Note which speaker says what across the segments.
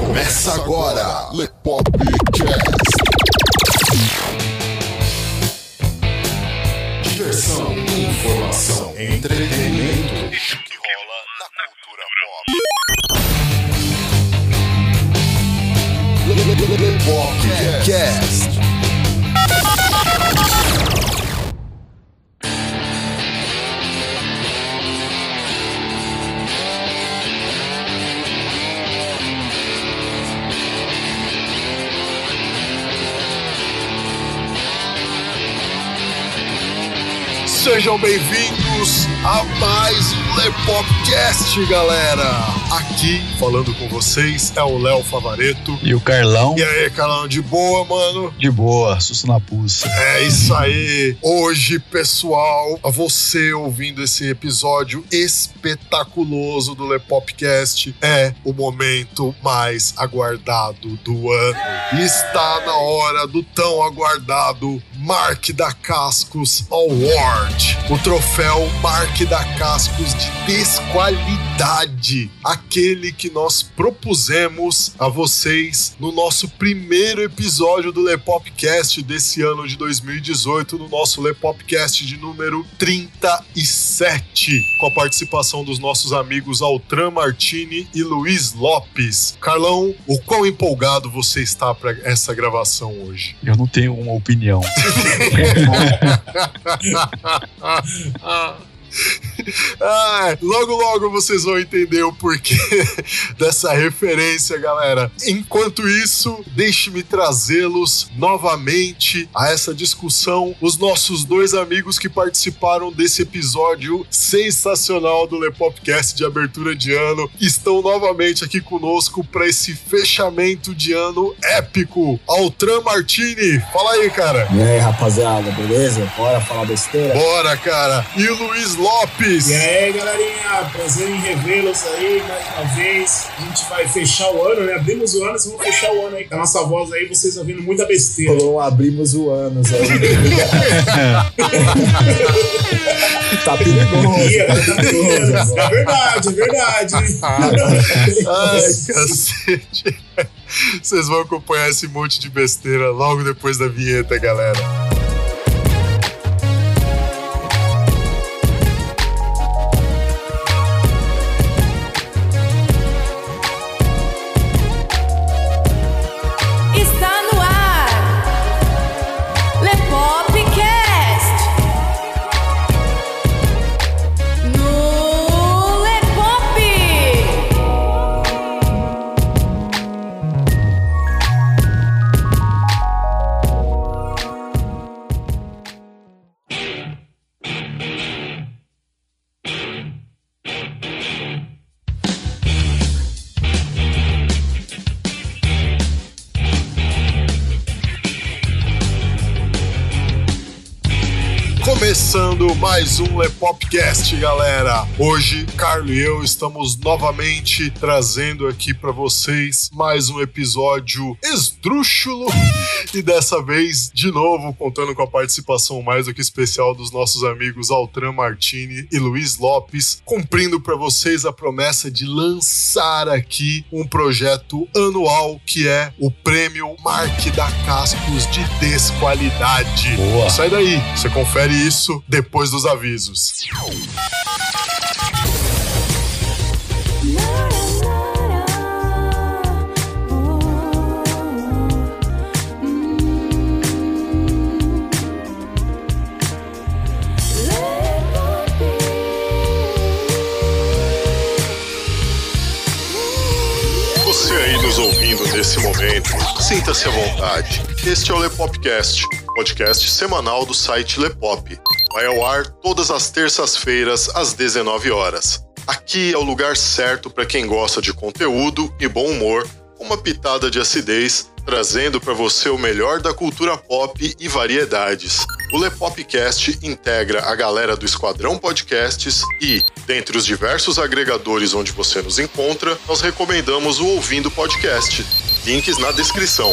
Speaker 1: Começa agora, Lepopcast. Diversão, informação, entretenimento. Isso que rola na cultura pop. Lepopcast. Sejam bem-vindos a mais um Lepopcast, galera! Aqui, falando com vocês, é o Léo Favareto.
Speaker 2: E o Carlão?
Speaker 1: E aí, Carlão, de boa, mano?
Speaker 2: De boa, susto na pulsa.
Speaker 1: É isso aí! Hoje, pessoal, a você ouvindo esse episódio espetaculoso do Lepopcast, é o momento mais aguardado do ano. Está na hora do tão aguardado Mark da Cascos Award. O troféu Mark da Cascos de desqualidade. Aquele que nós propusemos a vocês no nosso primeiro episódio do Lepopcast desse ano de 2018, no nosso Lepopcast de número 37, com a participação dos nossos amigos Altran Martini e Luiz Lopes. Carlão, o quão empolgado você está para essa gravação hoje?
Speaker 2: Eu não tenho uma opinião.
Speaker 1: Ah, logo, logo vocês vão entender o porquê dessa referência, galera. Enquanto isso, deixe-me trazê-los novamente a essa discussão. Os nossos dois amigos que participaram desse episódio sensacional do Lepopcast de abertura de ano estão novamente aqui conosco para esse fechamento de ano épico. Altran Martini, fala aí, cara.
Speaker 3: E aí, rapaziada, beleza? Bora falar besteira?
Speaker 1: Bora, cara. E o Luiz Lopes.
Speaker 4: E aí, galerinha, prazer em revê-los aí mais uma vez. A gente vai fechar o ano, né? Abrimos o ano, vocês vão fechar o ano aí. Com a nossa voz aí, vocês ouvindo muita besteira.
Speaker 3: Falou, abrimos o anos aí. tá
Speaker 4: agora tá perigoso. É verdade, é verdade.
Speaker 1: Ai, cacete. Vocês vão acompanhar esse monte de besteira logo depois da vinheta, galera. Começando mais um Lepopcast, galera. Hoje, Carlos e eu estamos novamente trazendo aqui para vocês mais um episódio esdrúxulo e dessa vez, de novo, contando com a participação mais do que especial dos nossos amigos Altran Martini e Luiz Lopes, cumprindo para vocês a promessa de lançar aqui um projeto anual que é o Prêmio Mark da Cascos de Desqualidade.
Speaker 2: Boa.
Speaker 1: Sai daí, você confere isso depois dos avisos. Você aí nos ouvindo nesse momento, sinta-se à vontade. Este é o Lepopcast, podcast semanal do site Lepop. Vai ao ar todas as terças-feiras às 19 horas. Aqui é o lugar certo para quem gosta de conteúdo e bom humor, uma pitada de acidez, trazendo para você o melhor da cultura pop e variedades. O Lepopcast integra a galera do Esquadrão Podcasts e, dentre os diversos agregadores onde você nos encontra, nós recomendamos o Ouvindo Podcast. Links na descrição.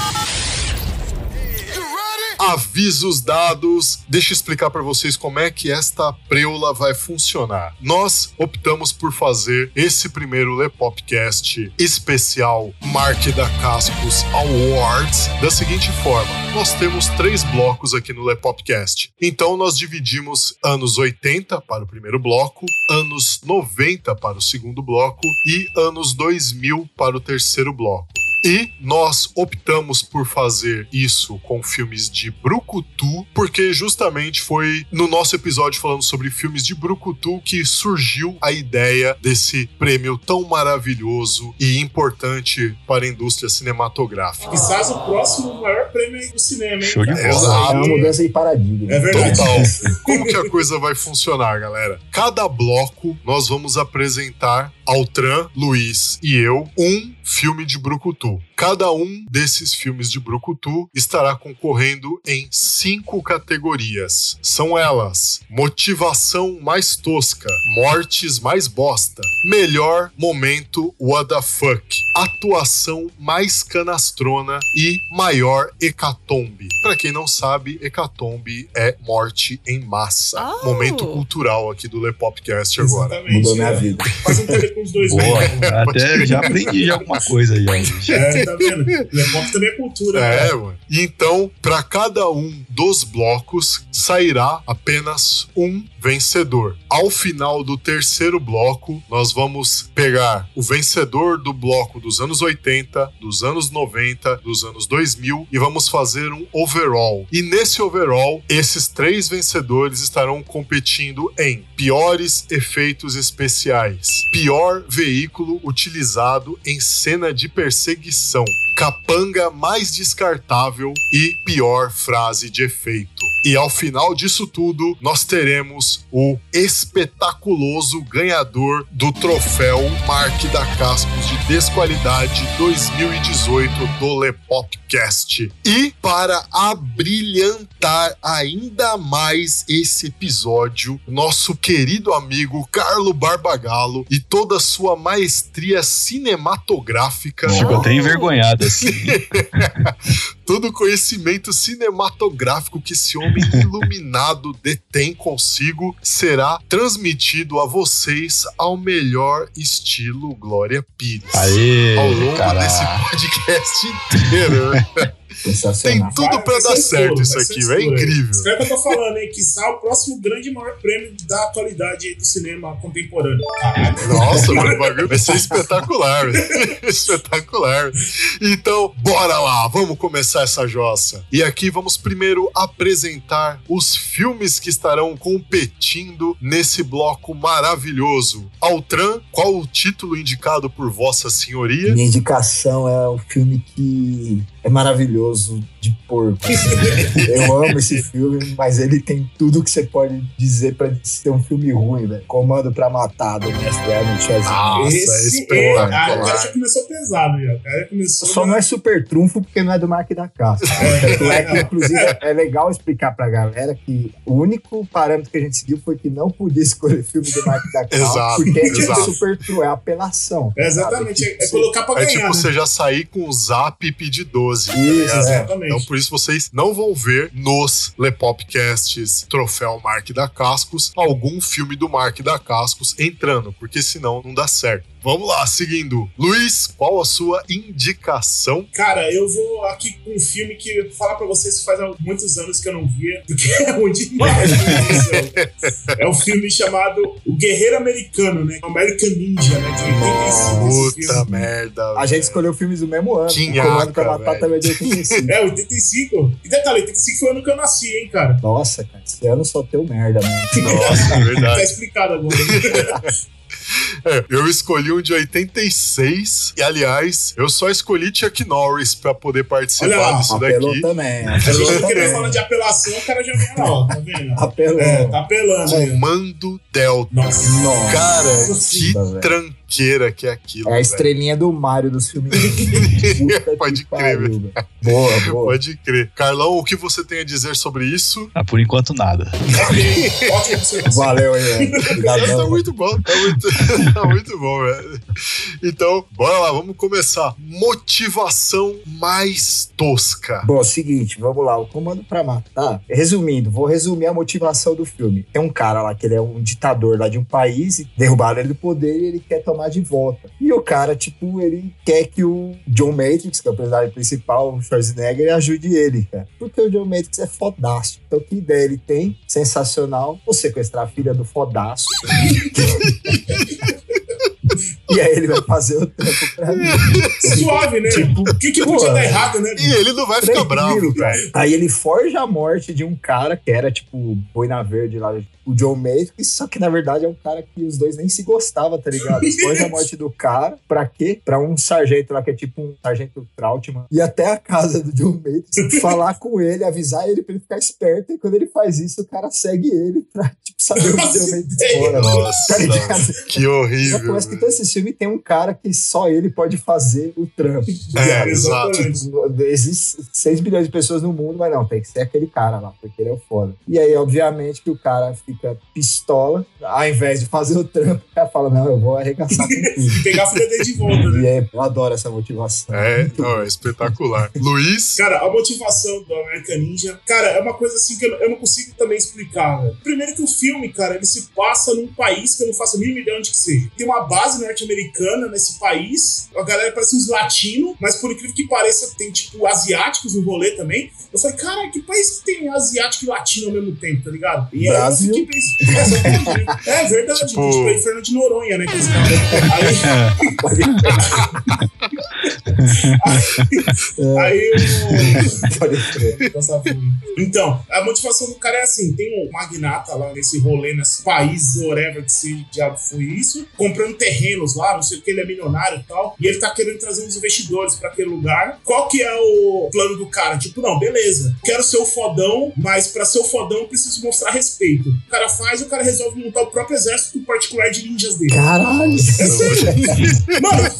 Speaker 1: Avisos dados. Deixa eu explicar para vocês como é que esta preula vai funcionar. Nós optamos por fazer esse primeiro Lepopcast especial Mark da Cascos Awards da seguinte forma: nós temos três blocos aqui no Lepopcast. Então nós dividimos anos 80 para o primeiro bloco, anos 90 para o segundo bloco e anos 2000 para o terceiro bloco. E nós optamos por fazer isso com filmes de Brucutu, porque justamente foi no nosso episódio falando sobre filmes de Brucutu que surgiu a ideia desse prêmio tão maravilhoso e importante para a indústria cinematográfica.
Speaker 4: Quizás o próximo maior prêmio aí do cinema, hein?
Speaker 2: Show de bola.
Speaker 3: É
Speaker 1: Exato.
Speaker 3: uma mudança de paradigma.
Speaker 4: É verdade.
Speaker 1: Total. Como que a coisa vai funcionar, galera? Cada bloco nós vamos apresentar Altran, Luiz e eu um filme de Brucutu. Cada um desses filmes de Brucutu estará concorrendo em cinco categorias. São elas: motivação mais tosca, mortes mais bosta, melhor momento what the fuck, atuação mais canastrona e maior hecatombe. Pra quem não sabe, hecatombe é morte em massa.
Speaker 5: Oh.
Speaker 1: Momento cultural aqui do Lepopcast agora.
Speaker 4: Exatamente.
Speaker 3: Mudou minha vida.
Speaker 4: Faz um Telecurso 2
Speaker 2: Boa,
Speaker 4: né?
Speaker 2: até já aprendi alguma coisa aí.
Speaker 4: É, tá vendo? Lepop também é cultura.
Speaker 1: É,
Speaker 4: cara.
Speaker 1: mano. E então, para cada um dos blocos, sairá apenas um vencedor. Ao final do terceiro bloco, nós vamos pegar o vencedor do bloco dos anos 80, dos anos 90, dos anos 2000 e vamos fazer um overall. E nesse overall, esses três vencedores estarão competindo em piores efeitos especiais, pior veículo utilizado em cena de perseguição, capanga mais descartável e pior frase de efeito. E ao final disso tudo, nós teremos o espetaculoso ganhador do troféu Mark da Cascos de Desqualidade 2018 do Lepopcast. E para abrilhantar ainda mais esse episódio, nosso querido amigo Carlo Barbagallo e toda a sua maestria cinematográfica
Speaker 2: Ficou até envergonhado assim.
Speaker 1: todo o conhecimento cinematográfico que esse homem iluminado detém consigo será transmitido a vocês ao melhor estilo Glória Pires.
Speaker 2: Aê,
Speaker 1: ao longo
Speaker 2: caralho.
Speaker 1: desse podcast inteiro. Tem tudo
Speaker 4: vai
Speaker 1: dar certo isso aqui, velho. É incrível.
Speaker 4: Isso que eu tô falando, hein? Que o próximo grande maior prêmio da atualidade do cinema contemporâneo. Caralho.
Speaker 1: Nossa, o bagulho vai ser espetacular. velho. espetacular. Então, bora lá, vamos começar essa jossa. E aqui vamos primeiro apresentar os filmes que estarão competindo nesse bloco maravilhoso. Altran, qual o título indicado por Vossa Senhoria?
Speaker 3: Minha indicação é um filme que é maravilhoso de porco. assim. Eu amo esse filme, mas ele tem tudo que você pode dizer pra ser um filme ruim, velho. Comando pra matar do mestre Arnold Schwarzenegger.
Speaker 1: Nossa,
Speaker 4: Esse é,
Speaker 1: espetacular.
Speaker 4: ah, o cara já começou pesado, já. O cara começou.
Speaker 3: Só não é super trunfo porque não é do Mark da. Tanto é que, inclusive, é legal explicar pra galera que o único parâmetro que a gente seguiu foi que não podia escolher filme do Mark da
Speaker 1: Exato,
Speaker 3: porque é tipo super true, é apelação.
Speaker 4: É, exatamente, é, é colocar pra
Speaker 1: É
Speaker 4: ganhar.
Speaker 1: tipo
Speaker 4: né?
Speaker 1: você já sair com o zap e pedir 12. tá
Speaker 3: Isso,
Speaker 1: ligado?
Speaker 3: é.
Speaker 1: Então, por isso, vocês não vão ver nos Lepopcasts Troféu Mark da Cascos algum filme do Mark da Cascos entrando, porque senão não dá certo. Vamos lá, seguindo. Luiz, qual a sua indicação?
Speaker 4: Cara, eu vou aqui com um filme que eu vou falar pra vocês que faz há muitos anos que eu não via, porque é ruim demais. é um filme chamado O Guerreiro Americano, né? American Ninja, né? De 85. esse
Speaker 1: Puta
Speaker 4: filme.
Speaker 1: merda.
Speaker 3: A gente escolheu filmes do mesmo ano. O Comando pra Matar também é de 85.
Speaker 4: É, 85. E detalhe, 85 foi o ano que eu nasci, hein, cara?
Speaker 3: Nossa, cara, esse ano só deu merda, mano.
Speaker 1: Nossa, é
Speaker 4: Tá
Speaker 1: verdade.
Speaker 4: explicado agora.
Speaker 1: É, eu escolhi um de 86. E, aliás, eu só escolhi Chuck Norris pra poder
Speaker 4: Olha
Speaker 1: participar
Speaker 4: lá,
Speaker 1: disso
Speaker 3: Apelou
Speaker 1: daqui.
Speaker 3: também.
Speaker 4: A gente
Speaker 3: Apelou
Speaker 4: não queria
Speaker 3: também.
Speaker 4: falar de apelação, o cara já vem lá, tá vendo?
Speaker 3: Apelou.
Speaker 4: É, tá apelando.
Speaker 1: Comando Delta.
Speaker 4: Nossa.
Speaker 3: Nossa.
Speaker 1: Cara,
Speaker 4: Nossa,
Speaker 1: que
Speaker 3: velho.
Speaker 1: Tranqueira que é aquilo.
Speaker 3: É a
Speaker 1: velho.
Speaker 3: estrelinha do Mario dos filmes.
Speaker 1: Pode crer,
Speaker 3: velho. Boa, boa.
Speaker 1: Pode crer. Carlão, o que você tem a dizer sobre isso?
Speaker 2: Ah, por enquanto nada.
Speaker 3: Valeu aí, velho.
Speaker 1: tá muito bom, tá muito, tá muito bom, velho. Então, bora lá, vamos começar. Motivação mais tosca.
Speaker 3: Bom, seguinte, vamos lá. O Comando pra Matar. Resumindo, vou resumir a motivação do filme. Tem um cara lá que ele é um ditador lá de um país, derrubaram ele do poder e ele quer tomar de volta. E o cara, tipo, ele quer que o John Matrix, que é o personagem principal, o Schwarzenegger, ajude ele, cara. Porque o John Matrix é fodaço. Então, que ideia ele tem? Sensacional. Vou sequestrar a filha do fodaço. e aí ele vai fazer o trampo pra mim.
Speaker 4: Suave, né?
Speaker 3: Tipo,
Speaker 4: O que, que podia
Speaker 3: pô,
Speaker 4: dar errado, né?
Speaker 1: E ele não vai ficar
Speaker 3: Tranquilo,
Speaker 1: bravo, velho.
Speaker 3: Aí ele forja a morte de um cara que era, tipo, boina verde lá, o John Matrix, só que na verdade é um cara que os dois nem se gostavam, tá ligado? Forja a morte do cara, pra quê? Pra um sargento lá, que é tipo um sargento Trautmann, ir até a casa do John Matrix, falar com ele, avisar ele pra ele ficar esperto, e quando ele faz isso, o cara segue ele pra, tipo, saber o que o John Matrix fora.
Speaker 1: Nossa,
Speaker 3: Tá
Speaker 1: que
Speaker 3: Já
Speaker 1: horrível.
Speaker 3: começa que todo esse filme tem um cara que só ele pode fazer o trampo.
Speaker 1: É, exato.
Speaker 3: Existem 6 bilhões de pessoas no mundo, mas não, tem que ser aquele cara lá, porque ele é o foda. E aí, obviamente, que o cara fica pistola, ao invés de fazer o trampo, cara fala: Não, eu vou arregaçar com tudo.
Speaker 4: Pegar a filha dele de volta, né?
Speaker 3: E aí, eu adoro essa motivação.
Speaker 1: É, não, é espetacular. Luiz,
Speaker 4: Cara, a motivação do American Ninja, cara, é uma coisa assim que eu, eu não consigo também explicar, velho. Primeiro que o filme, cara, ele se passa num país que eu não faço a mínima ideia onde que seja. Tem uma base norte-americana nesse país, a galera parece uns latinos, mas por incrível que pareça, tem, tipo, asiáticos no rolê também. Eu falei, cara, que país que tem asiático e latino ao mesmo tempo, tá ligado? E
Speaker 3: Brasil.
Speaker 4: É. É verdade,
Speaker 1: Tipo-
Speaker 4: tipo, aí Fernando de Noronha, né? Que esse cara- Aí, aí eu... Então, a motivação do cara é assim: tem um magnata lá nesse rolê, nesse país, whatever que seja, diabo foi isso, comprando terrenos lá, não sei o que, ele é milionário e tal, e ele tá querendo trazer uns investidores pra aquele lugar. Qual que é o plano do cara? Tipo, não, beleza, quero ser o fodão, mas pra ser o fodão eu preciso mostrar respeito. O cara faz, o cara resolve montar o próprio exército particular de ninjas dele.
Speaker 3: Caralho,
Speaker 4: Mano,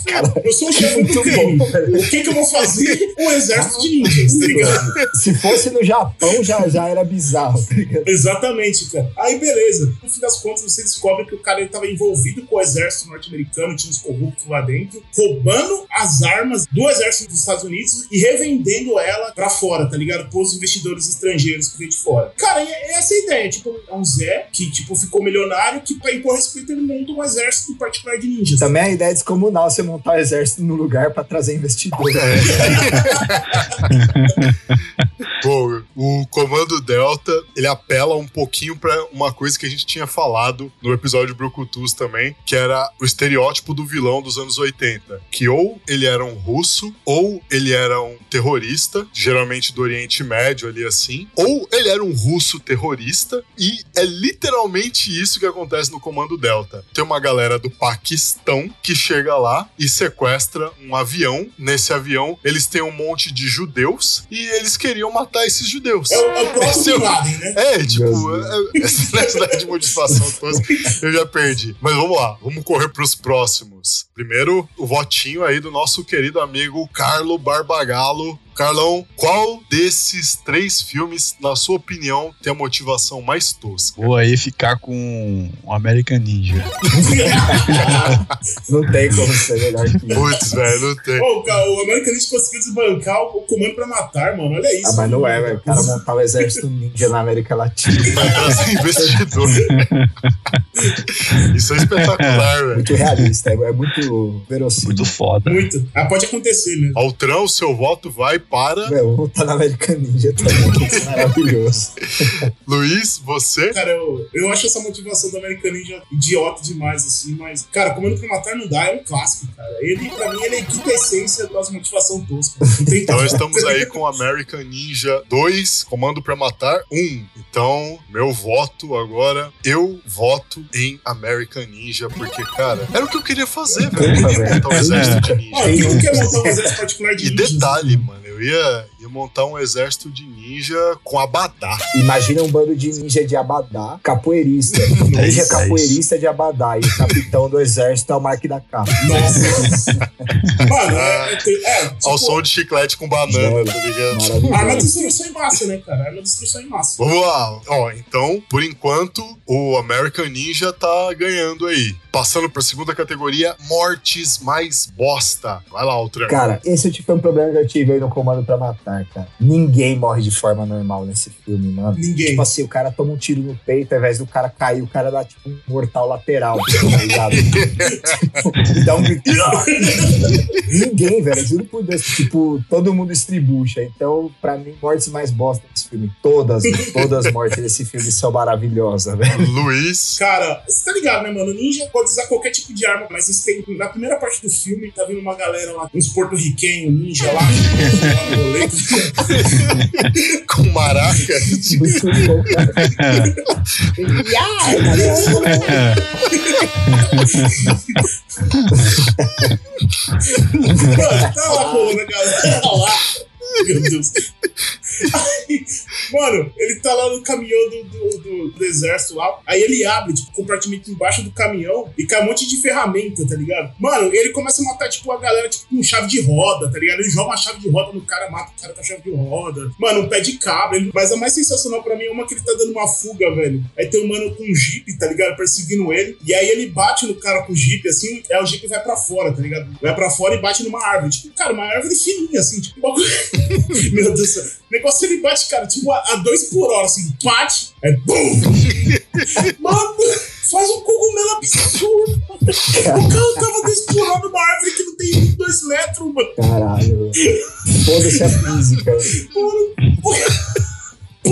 Speaker 4: eu sou o chefe do crime. O que que eu vou fazer? Um exército de ninjas, tá ligado?
Speaker 3: Se fosse no Japão, já, já era bizarro. tá ligado?
Speaker 4: Exatamente, cara. Aí, beleza. No fim das contas, você descobre que o cara estava envolvido com o exército norte-americano, tinha uns corruptos lá dentro, roubando as armas do exército dos Estados Unidos e revendendo ela pra fora, tá ligado? Pros investidores estrangeiros que vêm de fora. Cara, é essa a ideia. Tipo, é um Zé que, tipo, ficou milionário que, pra impor respeito, ele monta um exército particular de ninjas.
Speaker 3: Também é a ideia descomunal você montar o exército no lugar pra trazer investidor.
Speaker 1: Bom, o Comando Delta, ele apela um pouquinho pra uma coisa que a gente tinha falado no episódio Brucutus também, que era o estereótipo do vilão dos anos 80, que ou ele era um russo, ou ele era um terrorista, geralmente do Oriente Médio ali assim, ou ele era um russo terrorista, e é literalmente isso que acontece no Comando Delta. Tem uma galera do Paquistão que chega lá e sequestra um avião. Nesse avião, eles têm um monte de judeus e eles queriam matar esses judeus.
Speaker 4: É o, é
Speaker 1: Esse é
Speaker 4: né?
Speaker 1: É, tipo,
Speaker 3: Meu
Speaker 1: é- essa necessidade de motivação tosca, eu já perdi. Mas vamos lá, vamos correr pros próximos. Primeiro, o votinho aí do nosso querido amigo Carlo Barbagalo. Carlão, qual desses três filmes, na sua opinião, tem a motivação mais tosca?
Speaker 2: Vou aí ficar com o American Ninja.
Speaker 3: Não tem como ser melhor que isso.
Speaker 1: Putz, velho, não tem.
Speaker 4: Pô, o American Ninja conseguiu desbancar o comando pra matar, mano. Olha isso.
Speaker 3: Ah, mas não é, velho. O cara montar o exército ninja na América Latina.
Speaker 1: Vai trazer investidor. Isso é espetacular, velho.
Speaker 3: Muito realista, é, é muito verossímil.
Speaker 2: Muito foda.
Speaker 4: Muito. Ah, pode acontecer, né?
Speaker 1: Altrão, seu voto vai para.
Speaker 3: Meu, vou tá na American Ninja também. é maravilhoso.
Speaker 1: Luiz, você?
Speaker 4: Cara, eu, eu acho essa motivação do American Ninja idiota demais, assim, mas, cara, Comendo pra Matar não dá, é um clássico, cara. Ele, pra mim, ele é a quintessência das motivação tosca.
Speaker 1: Então estamos aí com American Ninja 2, Comando pra Matar 1. Então, meu voto agora, eu voto em American Ninja, porque, cara, era o que eu queria fazer, velho. Eu queria montar um exército de ninja.
Speaker 4: Mano, quem não quer montar um exército particular de
Speaker 1: E
Speaker 4: ninjas?
Speaker 1: detalhe, mano, eu ia, ia montar um exército de ninja com abadá.
Speaker 3: Imagina um bando de ninja de Abadá, capoeirista. Ninja
Speaker 2: isso, é
Speaker 3: capoeirista de Abadá. E o capitão do exército é o Mark da Capa.
Speaker 4: Nossa. Mano, é, é, é, tipo,
Speaker 1: Ao som de chiclete com banana, tá ligado?
Speaker 4: arma de destruição em massa, né, cara? Arma de destruição em massa.
Speaker 1: Vamos lá. Ó, então, por enquanto, o American Ninja tá ganhando aí. Passando pra segunda categoria, mortes mais bosta. Vai lá, Altran.
Speaker 3: Cara, esse tipo é um problema que eu tive aí no Comando pra Matar, cara. Ninguém morre de forma normal nesse filme, mano.
Speaker 4: Ninguém.
Speaker 3: Tipo assim, o cara toma um tiro no peito, ao invés do cara cair, o cara dá tipo um mortal lateral, tá ligado? tipo, e dá um grito. Ninguém, velho, juro por Deus. Tipo, todo mundo estribucha. Então, pra mim, mortes mais bosta desse filme. Todas, todas as mortes desse filme são maravilhosas, velho.
Speaker 1: Luiz.
Speaker 4: Cara, você tá ligado, né, mano? Ninja pode usar qualquer tipo de arma, mas eles têm. Na primeira parte do filme, tá vindo uma galera lá, uns porto-riquenhos, ninja lá.
Speaker 1: com maraca.
Speaker 3: Muito bom, cara.
Speaker 4: Tá lá lá. Meu Deus. Aí, mano, ele tá lá no caminhão do, do, do- do exército lá. Aí ele abre, tipo, o compartimento embaixo do caminhão e cai um monte de ferramenta, tá ligado? Mano, ele começa a matar, tipo, a galera, tipo, com chave de roda, tá ligado? Ele joga uma chave de roda no cara, mata o cara com a chave de roda. Mano, um pé de cabra. Ele- Mas a mais sensacional pra mim é uma que ele tá dando uma fuga, velho. Aí tem um mano com um jeep, tá ligado? Perseguindo ele. E aí ele bate no cara com o jeep, assim, aí o jeep vai pra fora, tá ligado? Vai pra fora e bate numa árvore. Tipo, cara, uma árvore fininha, assim, tipo. Meu Deus do céu. O negócio ele bate, cara, tipo, a, a dois por hora, assim, bate, é BUM! Mano, faz um cogumelo absurdo. O cara tava dois por hora numa árvore que não tem dois metros, mano.
Speaker 3: Caralho. Foda-se a física.
Speaker 4: Mano,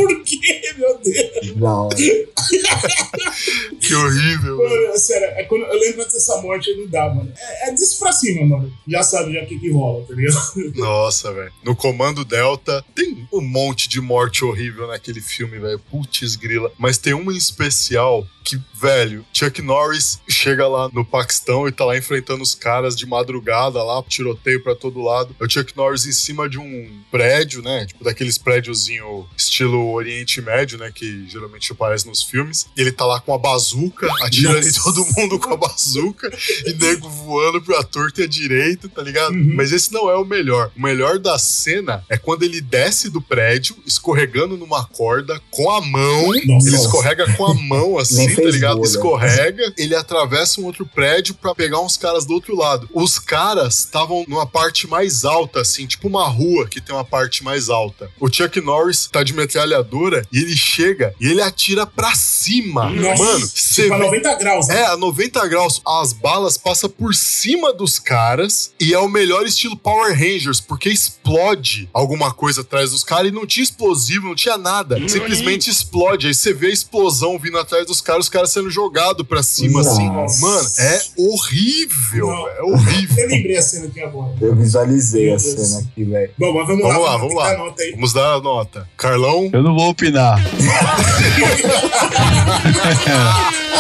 Speaker 4: por, quê, meu Deus?
Speaker 3: Não,
Speaker 1: Que horrível.
Speaker 4: Mano, é sério, é quando eu lembro dessa morte, eu não dá, mano. É, é disso pra cima, mano. Já sabe já o que que rola, tá ligado?
Speaker 1: Nossa, velho. No Comando Delta tem um monte de morte horrível naquele filme, velho. Putz, grila. Mas tem uma em especial que, velho, Chuck Norris chega lá no Paquistão e tá lá enfrentando os caras de madrugada lá, tiroteio pra todo lado. É o Chuck Norris em cima de um prédio, né? Tipo, daqueles prédiozinho estilo Oriente Médio, né? Que geralmente aparece nos filmes. E ele tá lá com a bazuca, atirando em todo mundo com a bazuca e nego voando pra torta e a direita, tá ligado?
Speaker 4: Uhum.
Speaker 1: Mas esse não é o melhor. O melhor da cena é quando ele desce do prédio, escorregando numa corda com a mão.
Speaker 4: Nossa.
Speaker 1: Ele escorrega com a mão assim, tá ligado?
Speaker 3: bolha.
Speaker 1: Escorrega, ele atravessa um outro prédio pra pegar uns caras do outro lado. Os caras estavam numa parte mais alta, assim, tipo uma rua que tem uma parte mais alta. O Chuck Norris tá de metralhadora e ele chega e ele atira pra cima.
Speaker 4: Nossa,
Speaker 1: Mano, você
Speaker 4: tipo a
Speaker 1: vê-
Speaker 4: 90 graus, né?
Speaker 1: é, a 90 graus, as balas passam por cima dos caras e é o melhor estilo Power Rangers, porque explode alguma coisa atrás dos caras e não tinha explosivo, não tinha nada. Simplesmente explode. Aí você vê a explosão vindo atrás dos caras, os caras sendo jogados pra cima, assim.
Speaker 3: Nossa.
Speaker 1: Mano, é horrível,
Speaker 4: Não.
Speaker 1: é horrível.
Speaker 4: Eu lembrei a cena aqui agora.
Speaker 3: eu visualizei
Speaker 4: Meu
Speaker 3: a
Speaker 4: Deus.
Speaker 3: cena aqui, velho.
Speaker 4: Bom, mas vamos,
Speaker 1: Vamos
Speaker 4: lá,
Speaker 1: lá, vamos lá.
Speaker 4: nota aí.
Speaker 1: Vamos dar a nota. Carlão,
Speaker 2: Eu não vou opinar.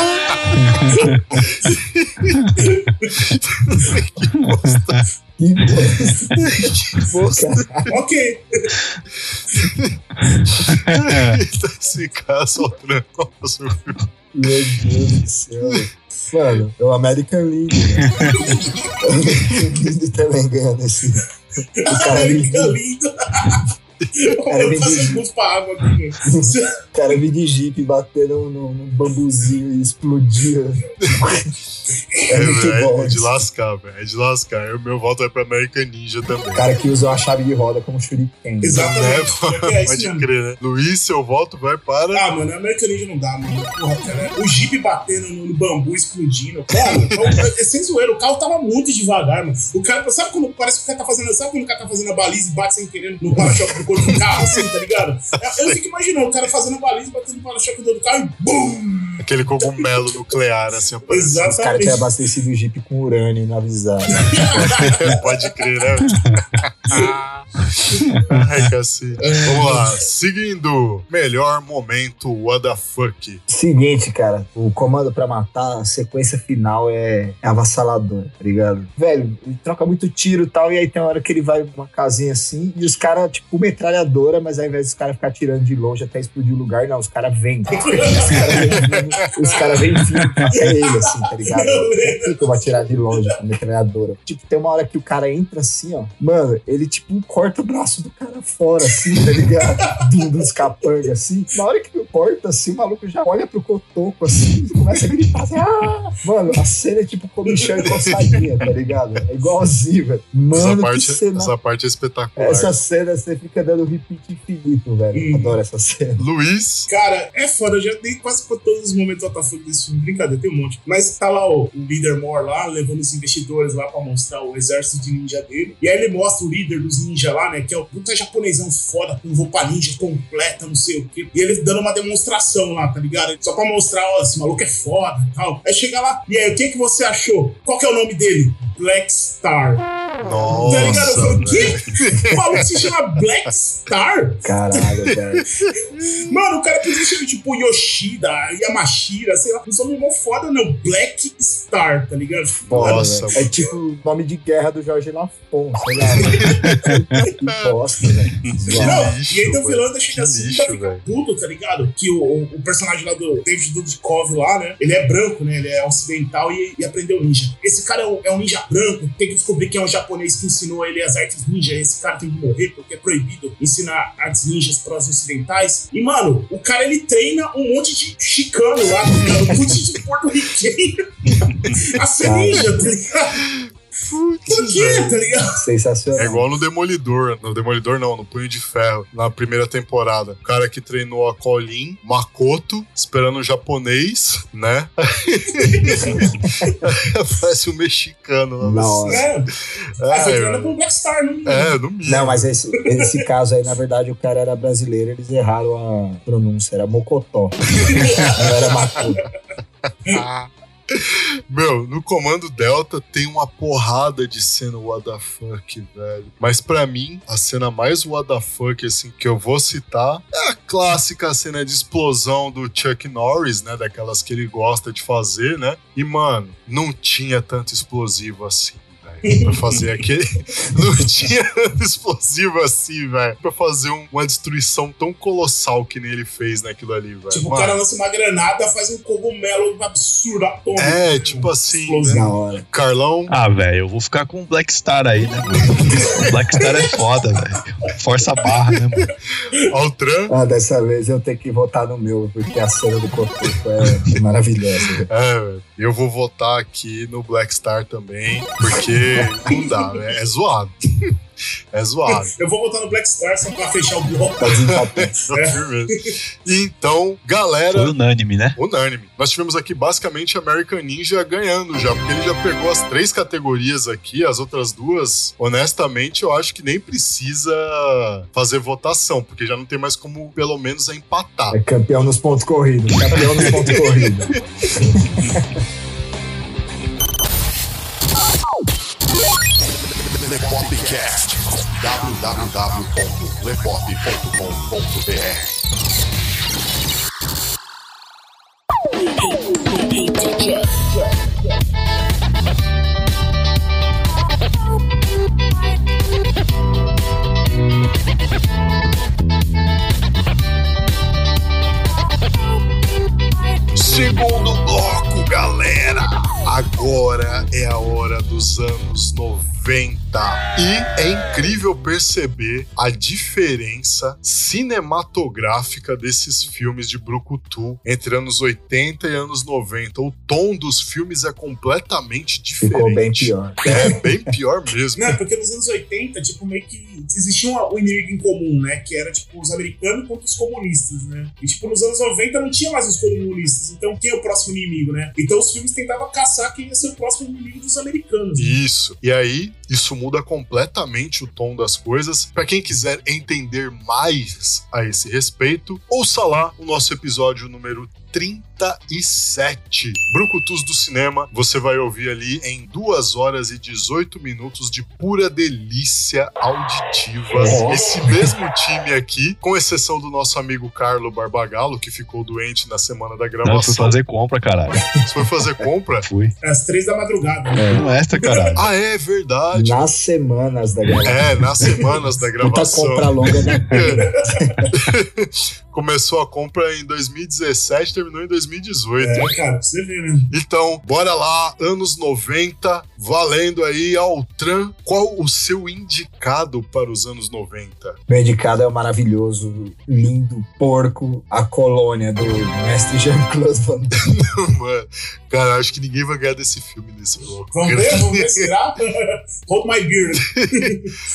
Speaker 3: Que bosta.
Speaker 4: Ok.
Speaker 1: esse cara só tranca o seu filme.
Speaker 3: Meu Deus do céu. Mano, é o American League. né? League também ganha nesse. O cara é lindo. Cara,
Speaker 4: Eu faço gosto pra água aqui.
Speaker 3: O cara vir de jipe, bater no, no, bambuzinho e explodir. É,
Speaker 1: É,
Speaker 3: muito
Speaker 1: velho,
Speaker 3: bom.
Speaker 1: é de lascar, velho. É de lascar. O meu voto é pra American Ninja também.
Speaker 3: O cara que usa uma chave de roda como shuriken.
Speaker 4: Exatamente.
Speaker 1: Né?
Speaker 4: É
Speaker 1: Pode crer, né? Luiz, seu voto vai para.
Speaker 4: Ah, mano, American Ninja não dá, mano. Porra, cara. O Jeep batendo no, no bambu, explodindo. Mano, é sem zoeira. O carro tava muito devagar, mano. O cara, sabe quando parece que o cara tá fazendo. Sabe quando o cara tá fazendo a baliza e bate sem querer no para-choque do corpo do carro, assim, tá ligado? Eu, eu fico imaginando o cara fazendo a baliza, batendo no para-choque do outro carro e BUM!
Speaker 1: Aquele cogumelo nuclear, assim, aparece.
Speaker 3: Os caras
Speaker 4: Exatamente.
Speaker 3: tinham abastecido o jipe com urânio na avisada.
Speaker 1: Pode crer, né? Ai, cacete. Vamos lá. Seguindo. Melhor momento, what the fuck.
Speaker 3: Seguinte, cara, o comando pra matar, a sequência final é, é avassaladora, tá ligado? Velho, ele troca muito tiro e tal, e aí tem uma hora que ele vai pra uma casinha assim, e os caras, tipo, metralhadora, mas ao invés dos caras ficar tirando de longe até explodir o lugar, não, os caras vêm. Os caras vêm vindo, vindo até ele, assim, tá ligado? Não tem como atirar de longe com metralhadora. Tipo, tem uma hora que o cara entra assim, ó, mano, ele, tipo, corta o braço do cara fora, assim, tá ligado? Do- Dos capangas, assim. Na hora que ele corta, assim, o maluco já olha pro cotoco, assim, e começa a gritar assim, ah! Mano, a cena é tipo comichão e coçadinha, tá ligado? É igualzinho, velho.
Speaker 1: Essa
Speaker 3: Mano, que
Speaker 1: parte,
Speaker 3: cena...
Speaker 1: essa parte é espetacular.
Speaker 3: Essa cena, você fica dando repeat infinito, velho.
Speaker 4: Hum.
Speaker 3: Adoro essa cena.
Speaker 1: Luiz.
Speaker 4: Cara, é foda, eu já dei quase pra todos os momentos do WTF desse filme. Brincadeira, tem um monte. Mas tá lá o, o líder Mor lá, levando os investidores lá pra mostrar o exército de ninja dele. E aí ele mostra o líder dos ninja lá, né? Que é o puta japonesão foda, com roupa ninja completa, não sei o quê. E ele dando uma demonstração lá, tá ligado? Só pra mostrar, ó, esse maluco é foda e tal. Aí chega lá, e aí, o que que você achou? Qual que é o nome dele? Black Star. tá ligado? Eu
Speaker 1: Nossa,
Speaker 4: falei, o quê? O maluco se chama Black Star?
Speaker 3: Caralho, velho.
Speaker 4: Mano, o cara podia ser tipo Yoshida, Yamashira, sei lá. Não sou meu foda, não. Black Star, tá ligado?
Speaker 1: Nossa,
Speaker 3: velho. É tipo o nome de guerra do Jorge Lafon, sei lá. que bosta, velho.
Speaker 4: Não,
Speaker 1: lixo,
Speaker 4: e aí tem o vilão da
Speaker 1: Que
Speaker 4: chega assim, tá fica
Speaker 1: velho.
Speaker 4: puto, tá ligado? Que o, o, o personagem lá do David Dudkov lá, né? Ele é branco, né? Ele é ocidental e, e aprendeu ninja. Esse cara é um, é um ninja branco, tem que descobrir quem é um japonês que ensinou ele as artes ninja. Esse cara tem que morrer porque é proibido ensinar artes ninjas para os ocidentais. E, mano, o cara ele treina um monte de chicano lá, tá? Um monte de porto-riquenho a ser ninja, tá ligado? Por quê,
Speaker 1: velho.
Speaker 4: tá ligado?
Speaker 3: Sensacional.
Speaker 1: É igual no Demolidor. No Demolidor, não, no Punho de Ferro, na primeira temporada. O cara que treinou a Colin, Makoto, esperando um japonês, né? Parece um mexicano lá
Speaker 3: Na
Speaker 1: no-
Speaker 3: hora.
Speaker 4: É, ah, foi
Speaker 1: É,
Speaker 4: treinando com o Black Star, não
Speaker 1: é, no mínimo.
Speaker 3: Não, mas esse, esse caso aí, na verdade, o cara era brasileiro, eles erraram a pronúncia, era Mocotó. Não era Macoto.
Speaker 1: Meu, no comando Delta tem uma porrada de cena fuck, velho. Mas pra mim, a cena mais fuck, assim, que eu vou citar é a clássica cena de explosão do Chuck Norris, né? Daquelas que ele gosta de fazer, né? E, mano, não tinha tanto explosivo assim. Pra fazer aquele. Não tinha explosivo assim, velho. Pra fazer um- uma destruição tão colossal que nem ele fez naquilo ali, velho.
Speaker 4: Tipo, o
Speaker 1: Mano,
Speaker 4: cara lança uma granada, faz um cogumelo absurdo atômico.
Speaker 1: É, tipo assim,
Speaker 4: Explosivo.
Speaker 1: né?
Speaker 3: Na hora.
Speaker 1: Carlão,
Speaker 2: Ah, velho, eu vou ficar com o Black Star aí, né, mano? Black Star é foda, velho. Força a barra, né, mano?
Speaker 1: Altran.
Speaker 3: Ah, dessa vez eu tenho que votar no meu, porque a cena do Cotoco é maravilhosa.
Speaker 1: É, velho. eu vou votar aqui no Black Star também, porque não dá, né? é zoado. É zoado.
Speaker 4: Eu vou botar no Black Star só pra fechar o bloco.
Speaker 1: Firmeza. Então,
Speaker 2: Foi
Speaker 1: galera,
Speaker 2: unânime, né?
Speaker 1: unânime. Nós tivemos aqui basicamente American Ninja ganhando já, porque ele já pegou as três categorias aqui, as outras duas, honestamente, eu acho que nem precisa fazer votação, porque já não tem mais como, pelo menos, empatar.
Speaker 3: É campeão nos pontos corridos. Campeão nos pontos corridos.
Speaker 6: Lepopcast. www.lepop.com.br
Speaker 1: Segundo bloco, galera. Agora é a hora dos anos 90. E é incrível perceber a diferença cinematográfica desses filmes de Brucutu entre anos 80 e anos 90. O tom dos filmes é completamente diferente.
Speaker 3: Ficou bem pior.
Speaker 1: É bem pior mesmo.
Speaker 4: Não, porque nos anos 80, tipo, meio que existia um, um inimigo em comum, né? Que era, tipo, os americanos contra os comunistas, né? E, tipo, nos anos 90 não tinha mais os comunistas. Então, quem é o próximo inimigo, né? Então, os filmes tentavam caçar quem ia ser o próximo inimigo dos americanos.
Speaker 1: Isso. E aí, isso muda completamente o tom das coisas. Pra quem quiser entender mais a esse respeito, ouça lá o nosso episódio número 37. Brucutus do Cinema, você vai ouvir ali em 2 horas e 18 minutos de pura delícia auditiva.
Speaker 3: Nossa.
Speaker 1: Esse mesmo time aqui, com exceção do nosso amigo Carlo Barbagallo, que ficou doente na semana da
Speaker 2: Não, eu fui
Speaker 1: gravação.
Speaker 2: fazer compra, caralho.
Speaker 1: Você foi fazer compra?
Speaker 2: Fui.
Speaker 4: Às três da madrugada. né?
Speaker 2: Não extra, caralho.
Speaker 1: Ah, é verdade.
Speaker 3: Nas semanas da gravação.
Speaker 1: É, nas semanas da
Speaker 3: Puta
Speaker 1: gravação.
Speaker 3: compra longa da
Speaker 1: Começou a compra em 2017, terminou em 2018.
Speaker 4: É, cara, pra você ver, né?
Speaker 1: Então, bora lá, anos 90, valendo aí Altran. Qual o seu indicado para os anos 90?
Speaker 3: Meu indicado é o maravilhoso, lindo, porco, a colônia do mestre Jean-Claude Van Damme.
Speaker 1: Mano, cara, acho que ninguém vai ganhar desse filme nesse bloco.
Speaker 4: Vamos ver? Vamos ver, será? Hold my beer.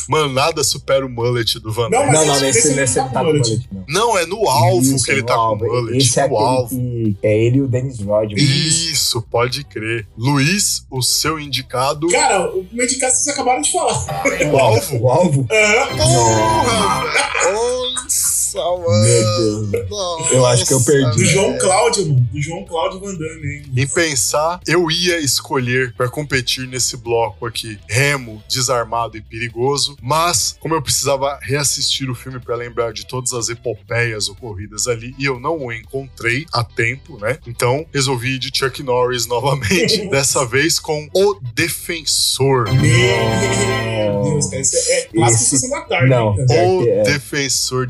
Speaker 1: Mano, nada supera o mullet do Van
Speaker 4: Não,
Speaker 1: Damme.
Speaker 3: Não, não,
Speaker 4: esse-
Speaker 3: nesse,
Speaker 4: esse
Speaker 3: nesse
Speaker 4: ele
Speaker 3: ele
Speaker 4: tá mullet,
Speaker 3: não.
Speaker 1: Não, é no alvo
Speaker 3: Isso,
Speaker 1: que ele tá
Speaker 3: alvo.
Speaker 1: com o mullet.
Speaker 3: Esse é
Speaker 1: no
Speaker 3: aquele
Speaker 1: alvo.
Speaker 3: que é ele e o Dennis Rodman.
Speaker 1: Isso, pode crer. Luiz, o seu indicado.
Speaker 4: Cara, o meu indicado vocês acabaram de falar.
Speaker 1: O alvo?
Speaker 3: O alvo?
Speaker 4: Aham.
Speaker 1: Porra, velho. Nossa, mano.
Speaker 3: Meu Deus. Eu acho que eu perdi.
Speaker 4: Do João Cláudio, mano. Do João Cláudio Van Damme, hein?
Speaker 1: Em pensar, eu ia escolher para competir nesse bloco aqui Remo, Desarmado e Perigoso, mas como eu precisava reassistir o filme para lembrar de todas as epopeias ocorridas ali e eu não o encontrei a tempo, né? Então resolvi ir de Chuck Norris novamente, dessa vez com O Defensor.
Speaker 4: Meu Deus, cara. Isso é, é clássico da Tarde.
Speaker 3: Não.
Speaker 4: hein, cara?
Speaker 1: O
Speaker 3: É.
Speaker 1: Defensor,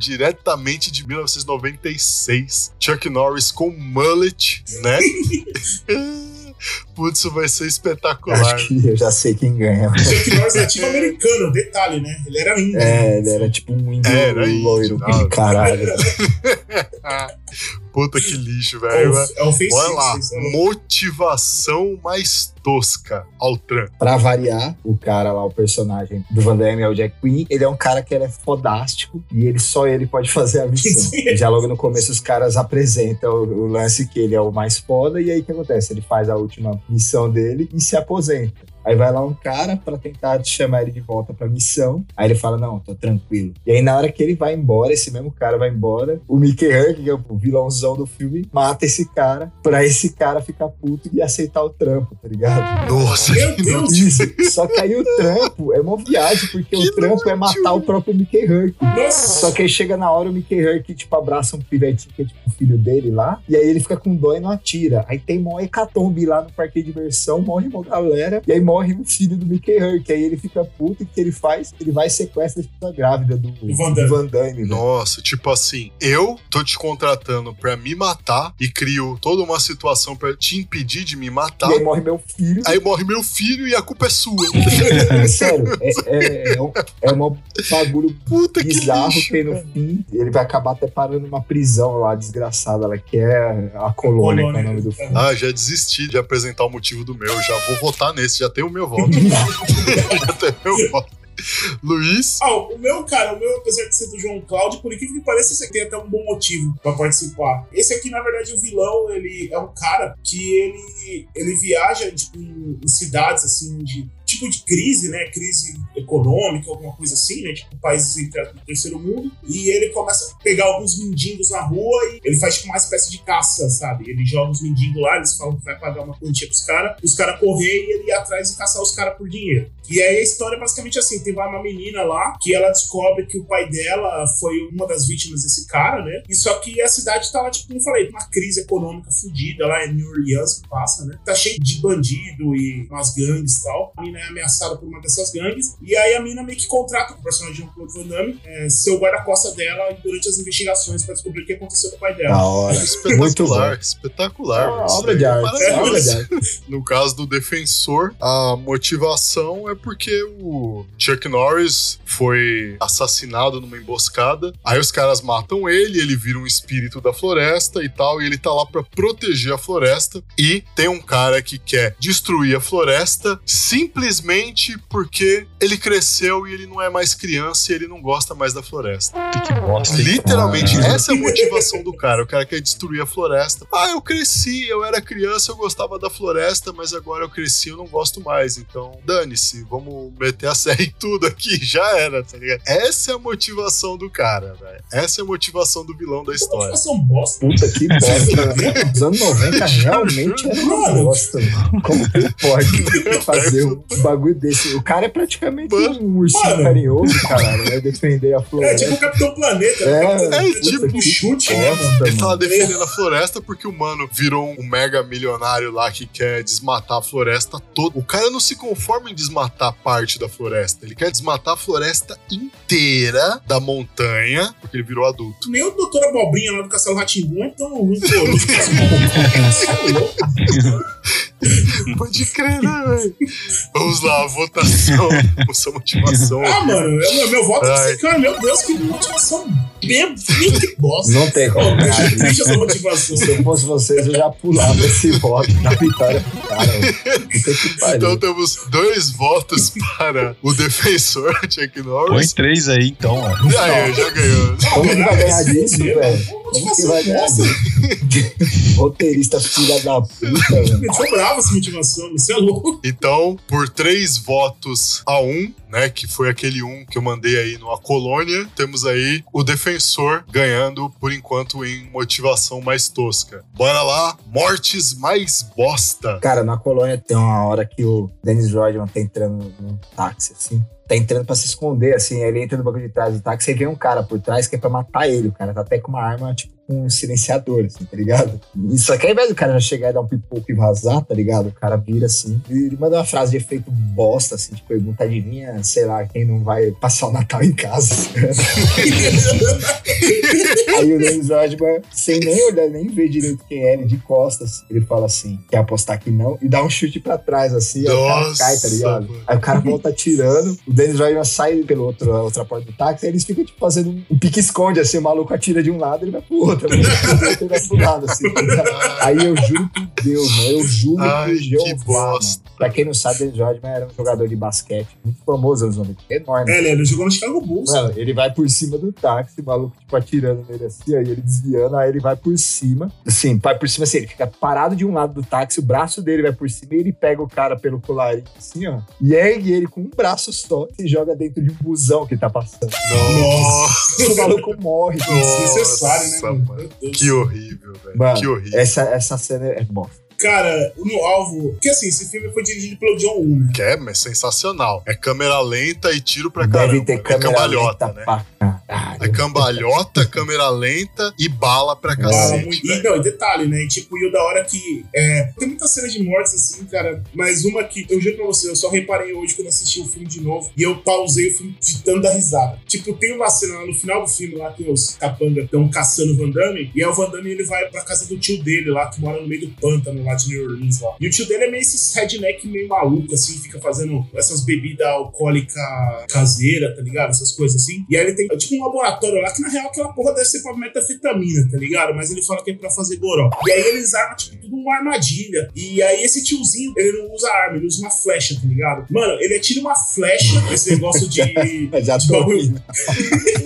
Speaker 1: diretamente de 1996. Chuck Norris com mullet, né? Putz, isso vai ser espetacular.
Speaker 3: acho que eu já sei quem ganha.
Speaker 4: Chuck Norris nativo americano, detalhe, né? Ele era índio.
Speaker 3: É, ele era tipo um índio
Speaker 1: Era índio,
Speaker 3: loiro.
Speaker 1: não.
Speaker 3: Caralho.
Speaker 1: Puta que lixo,
Speaker 4: É,
Speaker 1: velho.
Speaker 4: o- é ofensivo.
Speaker 1: Olha lá, motivação mais tosca ao Tran.
Speaker 3: Pra variar, o cara lá, o personagem do Van Damme é o Jack Quinn. Ele é um cara que ele é fodástico e ele só ele pode fazer a missão. E já logo no começo os caras apresentam o, o lance que ele é o mais foda e aí o que acontece? Ele faz a última missão dele e se aposenta. Aí vai lá um cara pra tentar chamar ele de volta pra missão. Aí ele fala: Não, tô tranquilo. E aí, na hora que ele vai embora, esse mesmo cara vai embora, o Mickey Huck, que é o vilãozão do filme, mata esse cara pra esse cara ficar puto e aceitar o trampo, tá ligado?
Speaker 1: Nossa,
Speaker 4: Meu
Speaker 1: que
Speaker 4: Deus,
Speaker 3: Isso. Só que aí o trampo é uma viagem, porque
Speaker 1: Que
Speaker 3: o trampo é matar o próprio Mickey.
Speaker 4: Nossa.
Speaker 3: Só que aí chega na hora o Mickey Huck, tipo, abraça um pivetinho que é tipo o filho dele lá, e aí ele fica com dó e não atira. Aí tem mó hecatombe lá no parque de diversão, morre uma galera, e aí morre o filho do Mickey Huck. Aí ele fica puto, e o que ele faz? Ele vai e sequestra a esposa grávida do, do
Speaker 4: Van Damme.
Speaker 3: Van Damme, velho.
Speaker 1: Nossa, tipo assim, eu tô te contratando pra me matar e crio toda uma situação pra te impedir de me matar.
Speaker 3: E aí morre meu filho.
Speaker 1: Aí morre meu filho e a culpa é sua.
Speaker 3: Sério, é, é, é, um, é um bagulho
Speaker 1: Puta que
Speaker 3: bizarro
Speaker 1: lixo.
Speaker 3: que no fim ele vai acabar até parando numa prisão lá, desgraçada, lá, que é a colônia, que é o nome do filme.
Speaker 1: Ah, já desisti de apresentar o motivo do meu. Já vou votar nesse, já tenho o meu voto. já tenho o meu voto. Luiz,
Speaker 4: Ah, o meu, cara, o meu, apesar de ser do João Cláudio, por incrível que pareça, esse aqui tem até um bom motivo pra participar. Esse aqui, na verdade, o vilão, ele é um cara que ele, ele viaja tipo, em, em cidades, assim, de tipo de crise, né? Crise econômica, alguma coisa assim, né? Tipo, países entre o terceiro mundo. E ele começa a pegar alguns mendigos na rua e ele faz tipo uma espécie de caça, sabe? Ele joga os mendigos lá, eles falam que vai pagar uma quantia pros caras, os caras correr e ele ir atrás e caçar os caras por dinheiro. E aí a história é basicamente assim: tem uma menina lá que ela descobre que o pai dela foi uma das vítimas desse cara, né? E só que a cidade tá lá, tipo, como eu falei, uma crise econômica fodida lá, é New Orleans que passa, né? Tá cheio de bandido e umas gangues e tal. A mina é ameaçada por uma dessas gangues. E aí a mina meio que contrata com o personagem de Claude Van Damme é, ser o guarda-costa dela durante as investigações pra descobrir o que aconteceu com o pai dela.
Speaker 3: Da hora. Muito bom.
Speaker 1: Espetacular, espetacular.
Speaker 3: Ah, obra de
Speaker 1: é
Speaker 3: arte. Obra de arte.
Speaker 1: No caso do defensor, a motivação é porque o Chuck Norris foi assassinado numa emboscada. Aí os caras matam ele, ele vira um espírito da floresta e tal, e ele tá lá pra proteger a floresta. E tem um cara que quer destruir a floresta simplesmente porque ele cresceu e ele não é mais criança e ele não gosta mais da floresta.
Speaker 2: Que bosta?
Speaker 1: Literalmente,
Speaker 3: Ah.
Speaker 1: essa é a motivação do cara. O cara quer destruir a floresta. Ah, eu cresci, eu era criança, eu gostava da floresta, mas agora eu cresci, eu não gosto mais. Então, dane-se, vamos meter a serra em tudo aqui. Já era, tá ligado? Essa é a motivação do cara, velho. Essa é a motivação do vilão da história.
Speaker 4: motivação bosta.
Speaker 3: Puta que bosta. Os anos 90 realmente era uma
Speaker 4: Mano.
Speaker 3: bosta. Como que pode fazer um bagulho desse? O cara é praticamente um ursinho
Speaker 4: Mano.
Speaker 3: carinhoso, caralho. Vai defender a
Speaker 4: É
Speaker 3: floresta.
Speaker 4: tipo o Capitão Planeta.
Speaker 3: É,
Speaker 4: né?
Speaker 1: É
Speaker 4: Planeta,
Speaker 1: tipo
Speaker 4: um chute, né?
Speaker 3: Bosta,
Speaker 1: Ele tava
Speaker 3: mano.
Speaker 1: defendendo a floresta porque o mano virou um mega milionário lá que quer desmatar a floresta toda. O cara não se conforma em desmatar parte da floresta. Ele quer desmatar a floresta inteira da montanha, porque ele virou adulto.
Speaker 4: Nem o Doutor Abobrinha lá do Castelo Ratimbun é tão ruim,
Speaker 1: Pode crer, né, velho? Vamos lá, votação. Essa motivação.
Speaker 4: Ah, mano, eu- meu, voto é esse cara. Meu Deus, que motivação bem, que bosta.
Speaker 3: Não tem como.
Speaker 4: Deixa, essa motivação.
Speaker 3: Se eu fosse vocês, eu já pulava esse voto da vitória pro cara. que.
Speaker 1: Então temos dois votos para o defensor, Chuck
Speaker 2: Põe
Speaker 1: Norris.
Speaker 2: três aí, então, ó.
Speaker 1: Aí, já ganhou.
Speaker 3: Como que vai ganhar disso, velho? Como que
Speaker 4: motivação
Speaker 3: vai ganhar
Speaker 4: bosta.
Speaker 3: disso? Roteirista filha da puta, velho.
Speaker 4: Deixou bravo essa motivação, você é louco.
Speaker 1: Então, por três votos a um, né, que foi aquele um que eu mandei aí numa colônia, temos aí o defensor ganhando, por enquanto, em motivação mais tosca. Bora lá, mortes mais bosta.
Speaker 3: Cara, na colônia tem uma hora que o Dennis Rodman tá entrando num táxi, assim. Tá entrando pra se esconder, assim. Aí ele entra no bagulho de trás do táxi e vem um cara por trás que é pra matar ele. O cara tá até com uma arma, tipo, com um silenciador, assim, tá ligado? E Só que ao invés do cara já chegar e dar um pipoco e vazar, tá ligado? O cara vira assim. E ele manda uma frase de efeito bosta, assim, de pergunta adivinha, sei lá, quem não vai passar o Natal em casa. Aí o Dennis Rodman, sem nem olhar, nem ver direito quem é ele, de costas, ele fala assim: quer apostar que não? E dá um chute pra trás, assim, aí o cara
Speaker 1: Nossa,
Speaker 3: cai, tá ligado?
Speaker 1: mano.
Speaker 3: Aí o cara volta atirando, o Dennis Rodman sai pela outra, outra porta do táxi, aí eles ficam, tipo, fazendo um, pique-esconde, assim, o maluco atira de um lado, ele vai pro outro, o maluco atira do outro, ele vai pro lado, assim. tá? Aí eu juro por Deus, mano, eu juro
Speaker 1: Ai,
Speaker 3: por
Speaker 1: que
Speaker 3: Jeová, mano. Pra quem não sabe, Dennis Rodman era um jogador de basquete muito famoso nos anos 90, enorme.
Speaker 4: É, ele jogou no Chicago Bulls.
Speaker 3: Mano, ele vai por cima do táxi, o maluco, tipo, atirando nele assim, aí ele desviando, aí ele vai por cima. Assim, vai por cima assim, ele fica parado de um lado do táxi, o braço dele vai por cima e ele pega o cara pelo colarinho, assim, ó, e ergue ele com um braço só e joga dentro de um busão que tá passando.
Speaker 1: Nossa,
Speaker 3: o maluco morre.
Speaker 4: Desnecessário, né, mano?
Speaker 1: que horrível, velho. Que horrível.
Speaker 3: Essa, essa cena é bosta.
Speaker 4: Cara, no alvo. Porque assim, esse filme foi dirigido pelo John Woo, né?
Speaker 1: Que é, mas sensacional. É câmera lenta e tiro pra
Speaker 3: Deve
Speaker 1: caramba.
Speaker 3: ter
Speaker 1: é
Speaker 3: câmera
Speaker 1: cambalhota,
Speaker 3: lenta
Speaker 1: né?
Speaker 3: pra caralho.
Speaker 1: É cambalhota, câmera lenta e bala pra cacete.
Speaker 4: E, não, e detalhe, né? E, tipo, e o da hora que. É, tem muitas cenas de mortes, assim, cara. Mas uma que eu juro pra você, eu só reparei hoje quando assisti o filme de novo. E eu pausei o filme de tanto dar risada. Tipo, tem uma cena lá no final do filme lá que os capanga estão caçando o Van Damme. E aí o Van Damme ele vai pra casa do tio dele lá, que mora no meio do pântano lá de New Orleans lá. E o tio dele é meio esses redneck meio maluco, assim, fica fazendo essas bebidas alcoólicas caseira, tá ligado? Essas coisas assim. E aí ele tem tipo um laboratório lá que na real aquela porra deve ser pra metafetamina, tá ligado? Mas ele fala que é pra fazer goró. E aí eles armam, tipo, tudo uma armadilha. E aí esse tiozinho, ele não usa arma, ele usa uma flecha, tá ligado? Mano, ele atira uma flecha, esse negócio de.
Speaker 3: Já
Speaker 4: de
Speaker 3: tô
Speaker 4: bagulho-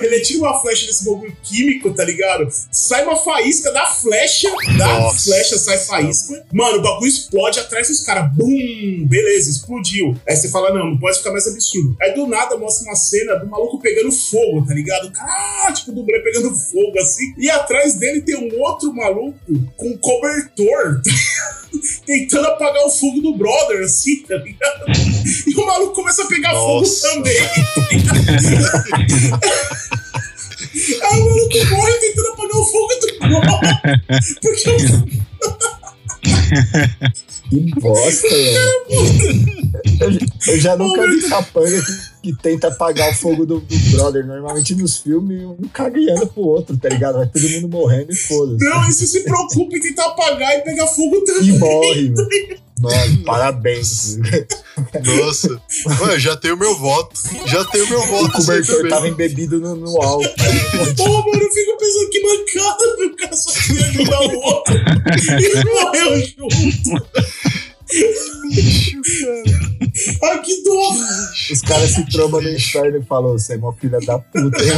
Speaker 4: ele tira uma flecha desse bagulho químico, tá ligado? Sai uma faísca da flecha, da
Speaker 1: Nossa.
Speaker 4: flecha sai faísca. Mano, o bagulho explode atrás dos caras. Bum! Beleza, explodiu. Aí você fala, não, não pode ficar mais absurdo. Aí do nada mostra uma cena do maluco pegando fogo, tá ligado? O ah, tipo, do dublê pegando fogo assim. E atrás dele tem um outro maluco com cobertor. tentando apagar o fogo do brother, assim, tá ligado? E o maluco começa a pegar
Speaker 1: Nossa.
Speaker 4: fogo também. Aí o maluco morre tentando apagar o fogo do brother. Porque o
Speaker 3: Que bosta, velho. Eu, eu já nunca vi capanga que, que tenta apagar o fogo do, do brother. Normalmente nos filmes, um cagando pro outro, tá ligado? Vai todo mundo morrendo e foda-se.
Speaker 4: Não, e você se preocupa em tentar apagar e pegar fogo
Speaker 3: E
Speaker 4: também.
Speaker 3: morre, mano. Mano, parabéns.
Speaker 1: Nossa. Mano, já tenho meu voto. Já tenho meu
Speaker 3: O
Speaker 1: voto. isso aí
Speaker 3: cobertor tava embebido no, no alto.
Speaker 4: Pô, mano, eu fico pensando que mancada, meu cara só queria ajudar o outro. E morreu junto. Ai, que dó.
Speaker 3: Os caras se trombam no inferno e falam: Você é uma filha da puta. hein?"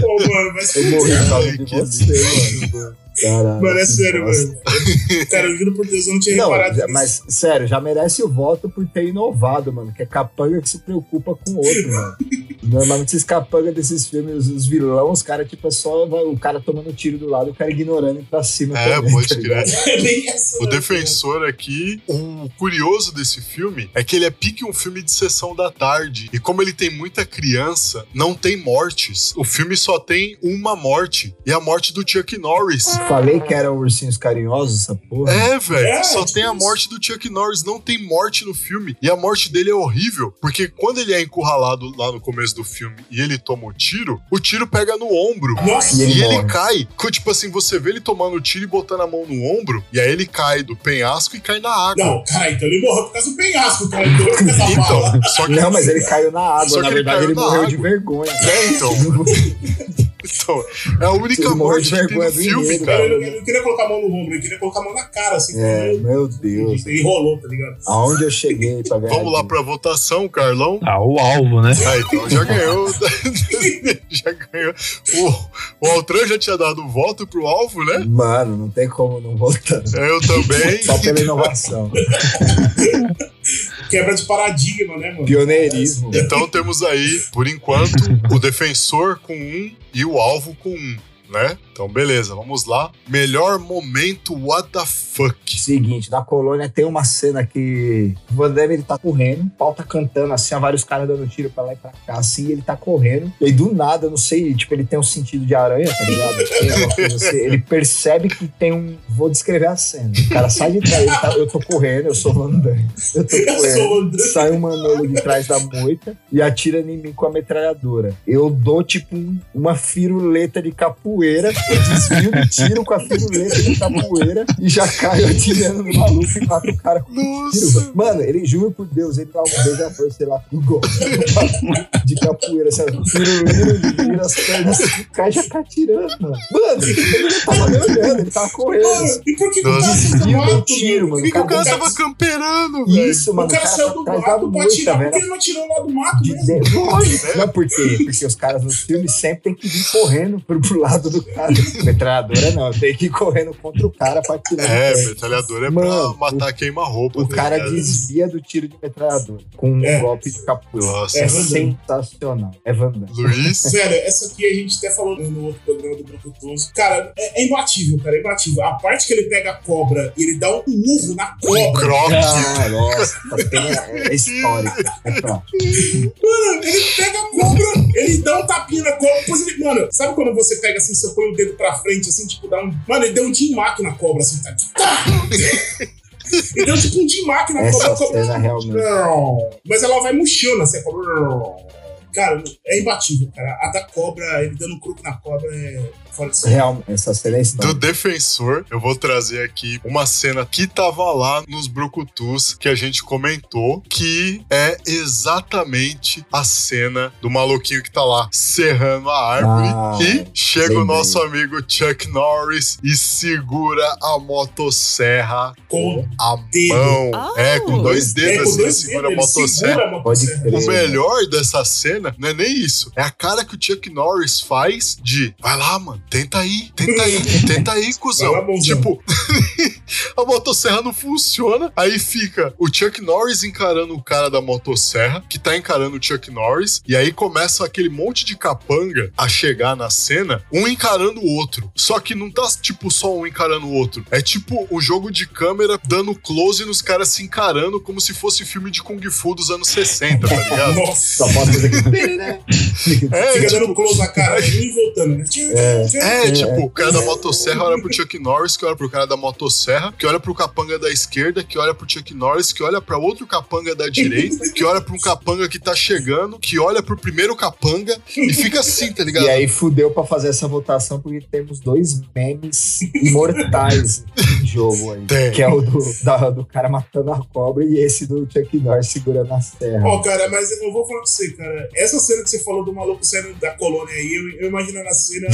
Speaker 4: Pô, mano, mas
Speaker 3: Eu morri por causa de
Speaker 1: Que
Speaker 3: você, mano. Caralho.
Speaker 4: Mano, é sério,
Speaker 3: bosta.
Speaker 4: mano. Cara, eu juro por Deus, eu não tinha
Speaker 3: Não,
Speaker 4: reparado
Speaker 3: já-
Speaker 4: nisso.
Speaker 3: mas sério, já merece o voto por ter inovado, mano. Que é capanga que se preocupa com o outro, mano. Normalmente esses capanga desses filmes, os, os vilão, os caras, tipo, é só vai- o cara tomando tiro do lado e o cara ignorando e pra cima.
Speaker 1: É,
Speaker 3: também,
Speaker 1: pode
Speaker 3: tá
Speaker 1: crer.
Speaker 4: É.
Speaker 1: O
Speaker 4: né,
Speaker 1: defensor aqui, o curioso desse filme é que ele é pique um filme de sessão da tarde. E como ele tem muita criança, não tem mortes. O filme só tem uma morte. E a morte do Chuck Norris.
Speaker 3: Falei que eram ursinhos carinhosos, essa porra.
Speaker 1: É, velho.
Speaker 4: É,
Speaker 1: só
Speaker 4: tipo
Speaker 1: tem a morte do Chuck Norris. Não tem morte no filme. E a morte dele é horrível. Porque quando ele é encurralado lá no começo do filme e ele toma o tiro, o tiro pega no ombro.
Speaker 4: Nossa,
Speaker 3: E
Speaker 1: E
Speaker 3: ele
Speaker 1: ele,
Speaker 3: morre.
Speaker 1: cai. Tipo assim, você vê ele tomando o tiro e botando a mão no ombro, e aí ele cai do penhasco e cai na água.
Speaker 4: Não, cara, então ele morreu por causa do penhasco, cara. Ele morreu por causa.
Speaker 1: Então, só que.
Speaker 3: Não, mas ele caiu na água.
Speaker 1: Só
Speaker 3: Na
Speaker 1: que ele
Speaker 3: verdade, ele
Speaker 1: na
Speaker 3: morreu
Speaker 1: água.
Speaker 3: de vergonha.
Speaker 1: É, então. Então, é a única morte
Speaker 3: de
Speaker 1: que tem no filme, cara.
Speaker 4: Ele, não- queria colocar a mão no ombro, ele queria colocar a mão na cara, assim.
Speaker 3: É,
Speaker 4: como-
Speaker 3: meu Deus.
Speaker 4: E enrolou, tá ligado?
Speaker 3: Aonde eu cheguei pra ganhar?
Speaker 1: Vamos lá pra votação, Carlão.
Speaker 2: Ah, o alvo, né?
Speaker 1: Ah, então já ganhou. já ganhou. O, o Altran já tinha dado voto pro alvo, né?
Speaker 3: Mano, não tem como não votar.
Speaker 1: Eu também.
Speaker 3: Só pela inovação.
Speaker 4: Quebra de paradigma, né, mano?
Speaker 3: Pioneirismo.
Speaker 1: Então temos aí, por enquanto, o defensor com um e o alvo com um, né? Então, beleza, vamos lá. Melhor momento, what the fuck?
Speaker 3: Seguinte, na colônia tem uma cena que o Van Damme ele tá correndo, o pau tá cantando assim, ó, vários caras dando tiro pra lá e pra cá, assim, e ele tá correndo. E aí do nada, eu não sei, tipo, ele tem um sentido de aranha, tá ligado? Assim, ele percebe que tem um. Vou descrever a cena. O cara sai de trás, tá- eu tô correndo, eu sou Van Damme. Eu tô
Speaker 4: Eu sou
Speaker 3: correndo.
Speaker 4: o.
Speaker 3: Sai um manolo de trás da moita e atira em mim com a metralhadora. Eu dou, tipo, um- uma firuleta de capoeira, desvio do tiro com a firuleta de capoeira e já caio atirando no maluco e mato o cara com o tiro.
Speaker 1: Nossa!
Speaker 3: Mano, ele juro por Deus, ele dá um beija-flor, sei lá, do gol de capoeira, sabe? Firulino, vira as pernas, o cara já tá atirando, mano. Mano, ele não tava nem olhando, ele tava correndo.
Speaker 4: Mano, e por que, que o cara
Speaker 1: Nossa.
Speaker 3: Desvio do tiro, mano.
Speaker 1: Por que, que o cara
Speaker 3: cara-
Speaker 1: tava camperando, velho?
Speaker 3: Isso, mano,
Speaker 4: O cara saiu do mato pra atirar, por que ele não atirou lá do mato
Speaker 3: De
Speaker 4: mesmo?
Speaker 3: Não, por quê? Porque os caras nos filmes sempre tem que vir correndo pro lado do cara. Metralhadora não, tem que ir correndo contra o cara pra atirar.
Speaker 1: É,
Speaker 3: no pé.
Speaker 1: metralhador é
Speaker 3: Mano,
Speaker 1: pra matar queima-roupa.
Speaker 3: O cara desvia do tiro de metralhador com um
Speaker 4: É.
Speaker 3: golpe de capoeira.
Speaker 1: Nossa.
Speaker 3: É,
Speaker 4: É
Speaker 3: sensacional. É Van Damme.
Speaker 1: Luiz,
Speaker 4: Sério, essa aqui a gente até falou no outro programa do Branco Tonso. Cara, é, é imbatível, cara, é imbatível. A parte que ele pega a cobra e ele dá um urro na
Speaker 1: um
Speaker 4: cobra.
Speaker 1: croque.
Speaker 3: Ah, nossa, é histórico. É.
Speaker 4: Mano, ele pega a cobra, ele dá um tapinha na cobra, depois ele. Mano, sabe quando você pega assim, você põe o dedo pra frente, assim, tipo, dá um. Mano, ele deu um Jim Mack na cobra, assim, tá? tá. Ele deu tipo um Jim Mack na cobra.
Speaker 3: Essa
Speaker 4: a cobra-
Speaker 3: cena realmente.
Speaker 4: Mas ela vai murchando assim, a cobra. Cara, é imbatível, cara. A da cobra, ele dando um croco na cobra é.
Speaker 3: Real, essa cena é
Speaker 1: Do defensor, eu vou trazer aqui uma cena que tava lá nos Brucutus que a gente comentou, que é exatamente a cena do maluquinho que tá lá serrando a árvore
Speaker 3: Ah,
Speaker 1: e chega o nosso amigo Chuck Norris e segura a motosserra
Speaker 4: Com
Speaker 1: a
Speaker 4: dedo.
Speaker 1: mão.
Speaker 5: Oh.
Speaker 1: É, com dois
Speaker 4: É,
Speaker 1: dedos
Speaker 4: com
Speaker 1: assim, ele
Speaker 4: dois
Speaker 1: segura a
Speaker 4: dedos,
Speaker 1: motosserra.
Speaker 4: segura a motosserra.
Speaker 3: crer.
Speaker 1: O melhor dessa cena não é nem isso. É a cara que o Chuck Norris faz de vai lá, mano, tenta aí, tenta aí, tenta aí, cuzão.
Speaker 4: Lá,
Speaker 1: tipo, a motosserra não funciona. Aí fica o Chuck Norris encarando o cara da motosserra, que tá encarando o Chuck Norris, e aí começa aquele monte de capanga a chegar na cena, um encarando o outro. Só que não tá tipo só um encarando o outro. É tipo o jogo de câmera dando close nos caras se encarando como se fosse filme de Kung Fu dos anos 60, tá ligado?
Speaker 4: Nossa.
Speaker 3: Fazer aqui.
Speaker 1: É,
Speaker 4: Fica
Speaker 1: tipo,
Speaker 4: dando close na cara, indo e voltando, né?
Speaker 1: É, tipo, o cara da motosserra olha pro Chuck Norris, que olha pro cara da motosserra, que olha pro capanga da esquerda, que olha pro Chuck Norris, que olha pra outro capanga da direita, que olha pra um capanga que tá chegando, que olha pro primeiro capanga e fica assim, tá ligado?
Speaker 3: E aí fudeu pra fazer essa votação porque temos dois memes imortais em jogo aí.
Speaker 1: Tem.
Speaker 3: Que é o do, da- do cara matando a cobra e esse do Chuck Norris segurando a serra.
Speaker 4: Ó, cara, mas eu vou falar pra você, cara. Essa cena que você falou do maluco saindo da colônia aí, eu, eu imaginando a cena,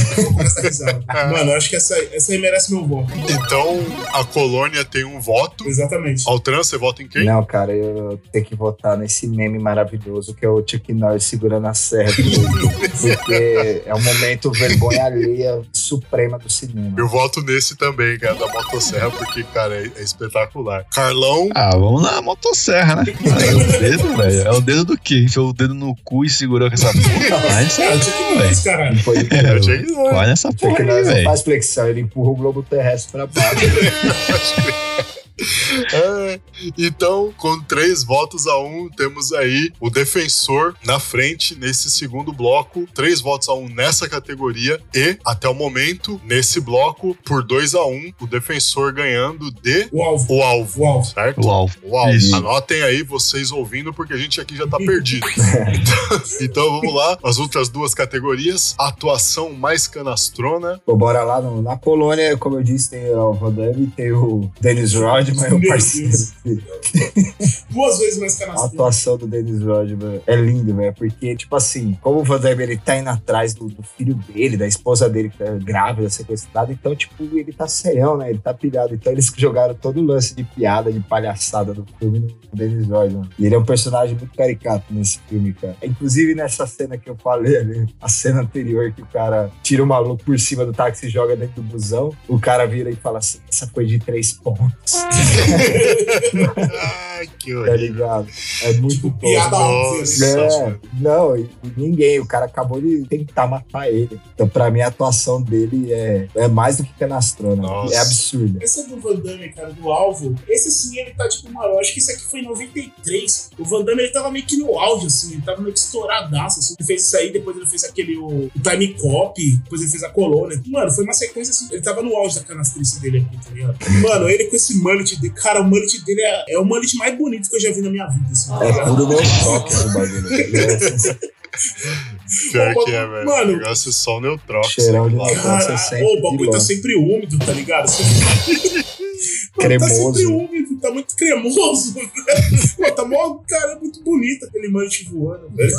Speaker 4: risada. Mano, eu acho que essa, essa aí merece meu voto.
Speaker 1: Então, a colônia tem um voto.
Speaker 4: Exatamente.
Speaker 1: Altran, você vota em quem?
Speaker 3: Não, cara, eu tenho que votar nesse meme maravilhoso que é o Chuck Norris segurando a serra. porque é um momento vergonha alheia suprema do cinema.
Speaker 1: Eu voto nesse também, cara, da motosserra, porque, cara, é, é espetacular. Carlão,
Speaker 2: Ah, vamos na motosserra, né? Ah, é o dedo, velho. É o dedo do quê? Enfiou o dedo no cu e segurou com essa porra. Vai nessa
Speaker 4: É,
Speaker 2: aí, velho.
Speaker 4: isso, caralho.
Speaker 3: Não foi
Speaker 1: é,
Speaker 2: nessa porra aí,
Speaker 3: não faz flexão, ele empurra o globo terrestre pra baixo.
Speaker 1: É, então, com três votos a um, temos aí o defensor na frente nesse segundo bloco. Três votos a um nessa categoria. E, até o momento, nesse bloco, por dois a um, o defensor ganhando de
Speaker 4: O alvo.
Speaker 1: o alvo.
Speaker 4: O alvo.
Speaker 1: Certo?
Speaker 2: O alvo.
Speaker 1: O alvo.
Speaker 2: Isso.
Speaker 1: Anotem aí vocês ouvindo, porque a gente aqui já tá perdido. então vamos lá. As outras duas categorias: atuação mais canastrona.
Speaker 3: Pô, bora lá no- na colônia, como eu disse, tem o Van Damme, tem o Dennis Rodman, o
Speaker 4: Meu
Speaker 3: parceiro.
Speaker 4: Duas vezes mais
Speaker 3: A
Speaker 4: canastrão.
Speaker 3: atuação do Dennis Rodman é lindo, velho. Porque, tipo assim, como o Van Damme ele tá indo atrás do, do filho dele, da esposa dele que tá grávida, sequestrada, então, tipo, ele tá serião, né? Ele tá pilhado. Então, eles jogaram todo o lance de piada, de palhaçada do filme no Dennis Rodman. E ele é um personagem muito caricato nesse filme, cara. Inclusive, nessa cena que eu falei ali, a cena anterior que o cara tira o maluco por cima do táxi e joga dentro do busão, o cara vira e fala assim: essa foi de três pontos.
Speaker 1: Ai, que
Speaker 3: tá
Speaker 1: horrível.
Speaker 3: ligado? É muito
Speaker 4: Tipo?
Speaker 3: É, não, e ninguém, o cara acabou de tentar matar ele. Então, pra mim, a atuação dele é, é mais do que canastrona. É absurda.
Speaker 4: Esse do Van Damme, cara, do alvo, esse sim, ele tá tipo, mano, eu acho que isso aqui foi em 93. O Van Damme, ele tava meio que no auge, assim, ele tava meio que estouradaço, assim. Ele fez isso aí, depois ele fez aquele, o, o Time Cop, depois ele fez a Colônia. Mano, foi uma sequência, assim, ele tava no auge da canastrice dele aqui, tá ligado? Mano, ele com esse mullet dele, cara, o mullet dele é, é o mullet mais bonito que eu já vi na minha vida, assim. tá
Speaker 3: É puro meu toque o bagulho. É,
Speaker 1: Pior que é, velho.
Speaker 4: Mano.
Speaker 1: O negócio é só o. Neutrox.
Speaker 4: Cara, ô, o bagulho tá sempre úmido, tá ligado? Mano, Tá
Speaker 3: Cremoso.
Speaker 4: sempre úmido, tá muito cremoso, velho. Pô, tá mó, cara, muito bonito aquele manche voando, velho.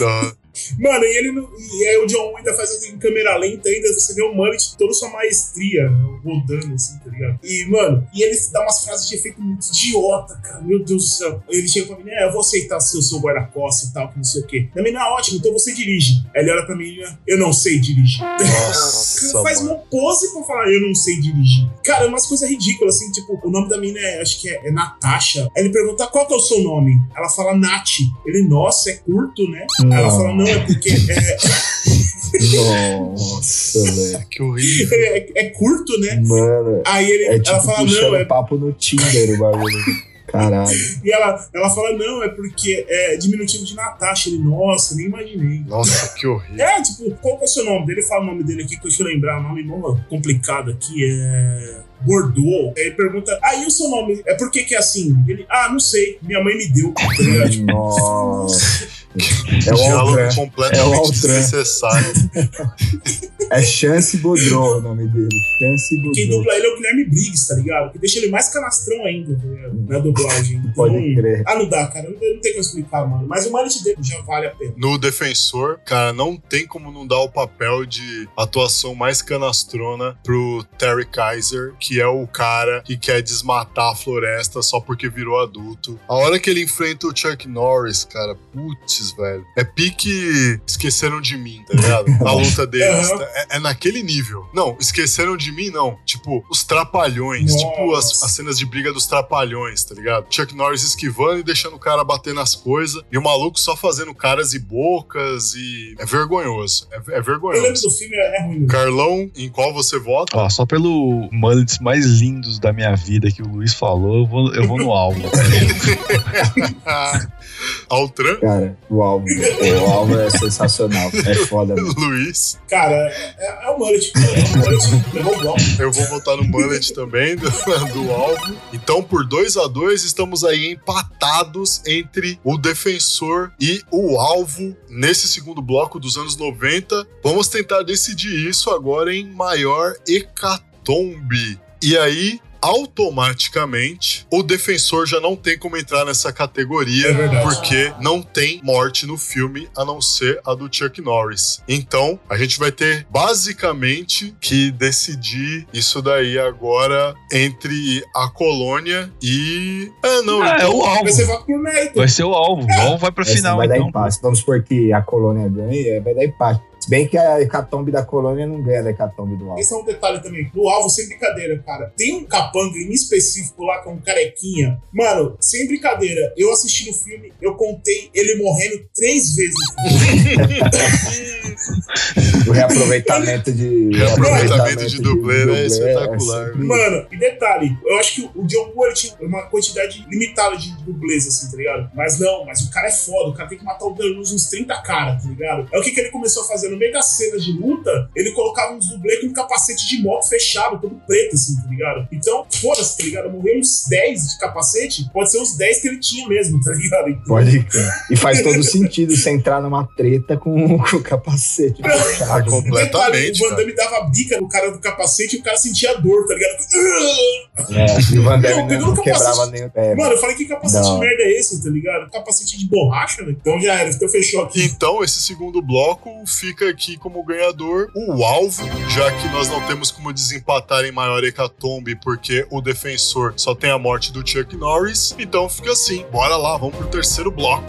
Speaker 1: Não.
Speaker 4: Mano, e ele não- e aí o John ainda faz assim, em câmera lenta, ainda você vê o Mullet toda sua maestria né, rodando, assim, tá ligado? E, mano, e ele dá umas frases de efeito muito idiota, cara. Meu Deus do céu. Ele chega pra mim, é, eu vou aceitar seu, seu guarda-costas e tal, que não sei o quê. A menina, ótimo, então você dirige. Aí ele olha pra mim, eu não sei dirigir.
Speaker 1: Nossa,
Speaker 4: faz
Speaker 1: mano.
Speaker 4: uma pose pra falar, eu não sei dirigir. Cara, é umas coisas ridículas, assim, tipo, o nome da mina é, acho que é, é Natasha. Aí ele pergunta, qual que é o seu nome? Ela fala, Nath. Ele, nossa, é curto, né? Aí ela
Speaker 3: Não.
Speaker 4: fala, não, é porque é,
Speaker 3: Nossa, velho.
Speaker 1: Que horrível.
Speaker 4: é, é curto, né?
Speaker 3: Mano,
Speaker 4: Aí ele,
Speaker 3: é tipo
Speaker 4: ela fala,
Speaker 3: puxando
Speaker 4: não, é.
Speaker 3: papo no Tinder o bagulho. Caralho.
Speaker 4: E ela, ela fala, não, é porque é diminutivo de Natasha. Ele, nossa, nem imaginei.
Speaker 1: Nossa, que horrível.
Speaker 4: É, tipo, qual que é o seu nome? Ele fala o nome dele aqui, que deixa eu lembrar, o nome mó complicado aqui, é. Bordeaux. Aí ele pergunta, ah, e o seu nome? É por que que é assim? Ele, ah, não sei, minha mãe me deu, tá? Tipo,
Speaker 3: Nossa. É o
Speaker 1: Diálogo
Speaker 3: Altran. É o
Speaker 1: completamente desnecessário.
Speaker 3: É Chance Bodron o nome dele. Chance
Speaker 4: Quem
Speaker 3: Bodron.
Speaker 4: dubla ele é o Guilherme Briggs, tá ligado? Que deixa ele mais canastrão ainda, ligado? Na dublagem. Então,
Speaker 3: Pode crer.
Speaker 4: Ah, não dá, cara. Não, não tem como explicar, mano. Mas o mallet dele já vale a pena.
Speaker 1: No defensor, cara, não tem como não dar o papel de atuação mais canastrona pro Terry Kaiser, que é o cara que quer desmatar a floresta só porque virou adulto. A hora que ele enfrenta o Chuck Norris, cara, putz, velho. É pique esqueceram de mim, tá ligado? A luta deles. Tá? é, é naquele nível. Não, esqueceram de mim, não. Tipo, os trapalhões.
Speaker 4: Nossa.
Speaker 1: Tipo, as, as cenas de briga dos trapalhões, tá ligado? Chuck Norris esquivando e deixando o cara bater nas coisas. E o maluco só fazendo caras e bocas. E é vergonhoso. É, é
Speaker 4: Eu lembro
Speaker 1: vergonhoso.
Speaker 4: do filme, é ruim.
Speaker 1: Carlão, em qual você vota?
Speaker 2: Ó, só pelo mullets mais lindos da minha vida que o Luiz falou, eu vou, eu vou no alvo.
Speaker 1: Altran,
Speaker 3: Cara, o álbum. O álbum é sensacional. É foda, mano.
Speaker 1: Luiz.
Speaker 4: Cara, é, é o Mullet. É o Mullet.
Speaker 1: Eu vou votar no Mullet também, do, do alvo. Então, por 2 a 2 estamos aí empatados entre o defensor e o alvo nesse segundo bloco dos anos 90. Vamos tentar decidir isso agora em maior hecatombe. E aí, automaticamente, o defensor já não tem como entrar nessa categoria,
Speaker 4: É
Speaker 1: porque não tem morte no filme a não ser a do Chuck Norris. Então, a gente vai ter basicamente que decidir isso daí agora entre a colônia e. É, não,
Speaker 2: Ah, é
Speaker 1: então.
Speaker 2: o alvo.
Speaker 4: Vai.
Speaker 2: Vai ser o alvo. O alvo vai pra
Speaker 3: Esse
Speaker 2: final,
Speaker 3: vai dar
Speaker 2: então.
Speaker 3: empate. Vamos supor que a colônia ganha, vai dar empate. Bem que a hecatombe da colônia não ganha da hecatombe do álbum.
Speaker 4: Esse é um detalhe também. Do alvo, sem brincadeira, cara. Tem um capanga em específico lá, que é um carequinha. Mano, sem brincadeira, eu assisti no filme, eu contei ele morrendo três vezes.
Speaker 3: O reaproveitamento de.
Speaker 1: Reaproveitamento de dublê, né?
Speaker 3: dublê
Speaker 1: Espetacular.
Speaker 3: sempre-
Speaker 4: Mano, e detalhe, eu acho que o John Woo ele tinha uma quantidade limitada de dublês, assim, tá ligado? Mas não, mas o cara é foda, o cara tem que matar o Danus uns 30 caras, tá ligado? É o que, que ele começou a fazer no meio das cenas de luta, ele colocava uns dublês com um capacete de moto fechado, todo preto, assim, tá ligado? Então, foda-se, tá ligado? Morreu uns 10 de capacete, pode ser os 10 que ele tinha mesmo, tá ligado? Então,
Speaker 3: Pode crer. E faz todo sentido você entrar numa treta com, com o capacete fechado.
Speaker 1: Ah, completamente,
Speaker 4: o Van Damme dava bica no cara do capacete e o cara sentia dor, tá ligado?
Speaker 3: É, e o Van
Speaker 4: Não,
Speaker 3: Damme não
Speaker 4: no
Speaker 3: quebrava nem o pé.
Speaker 4: Mano, eu falei que capacete
Speaker 3: Não.
Speaker 4: de merda é esse, tá ligado? Capacete de borracha, né? Então já era, então fechou aqui.
Speaker 1: Então, esse segundo bloco fica aqui como ganhador o alvo, já que nós não temos como desempatar em maior hecatombe, porque o defensor só tem a morte do Chuck Norris. Então fica assim. Bora lá, vamos pro terceiro bloco.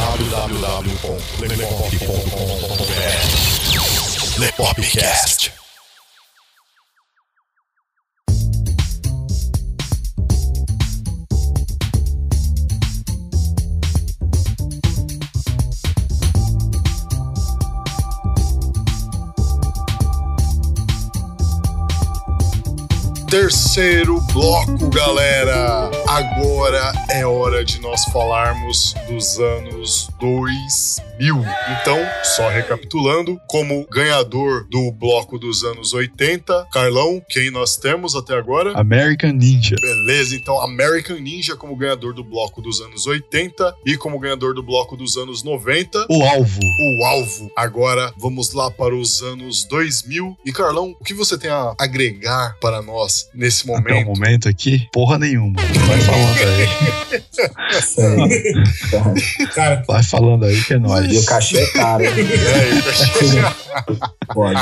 Speaker 6: www.lepop.com.br Lepopcast.
Speaker 1: Terceiro bloco, galera. Agora é hora de nós falarmos dos anos 2000. Então, só recapitulando, como ganhador do bloco dos anos 80, Carlão, quem nós temos até agora?
Speaker 2: American Ninja.
Speaker 1: Beleza, então American Ninja como ganhador do bloco dos anos 80 e como ganhador do bloco dos anos 90.
Speaker 2: O alvo.
Speaker 1: O alvo. Agora vamos lá para os anos 2000. E Carlão, o que você tem a agregar para nós nesse
Speaker 2: Até o
Speaker 1: momento?
Speaker 2: momento aqui, porra nenhuma. Vai falando aí.
Speaker 3: Isso aí.
Speaker 4: Cara,
Speaker 2: Vai falando aí que é nóis.
Speaker 3: E o cachê é caro, hein?
Speaker 1: É,
Speaker 3: Pode.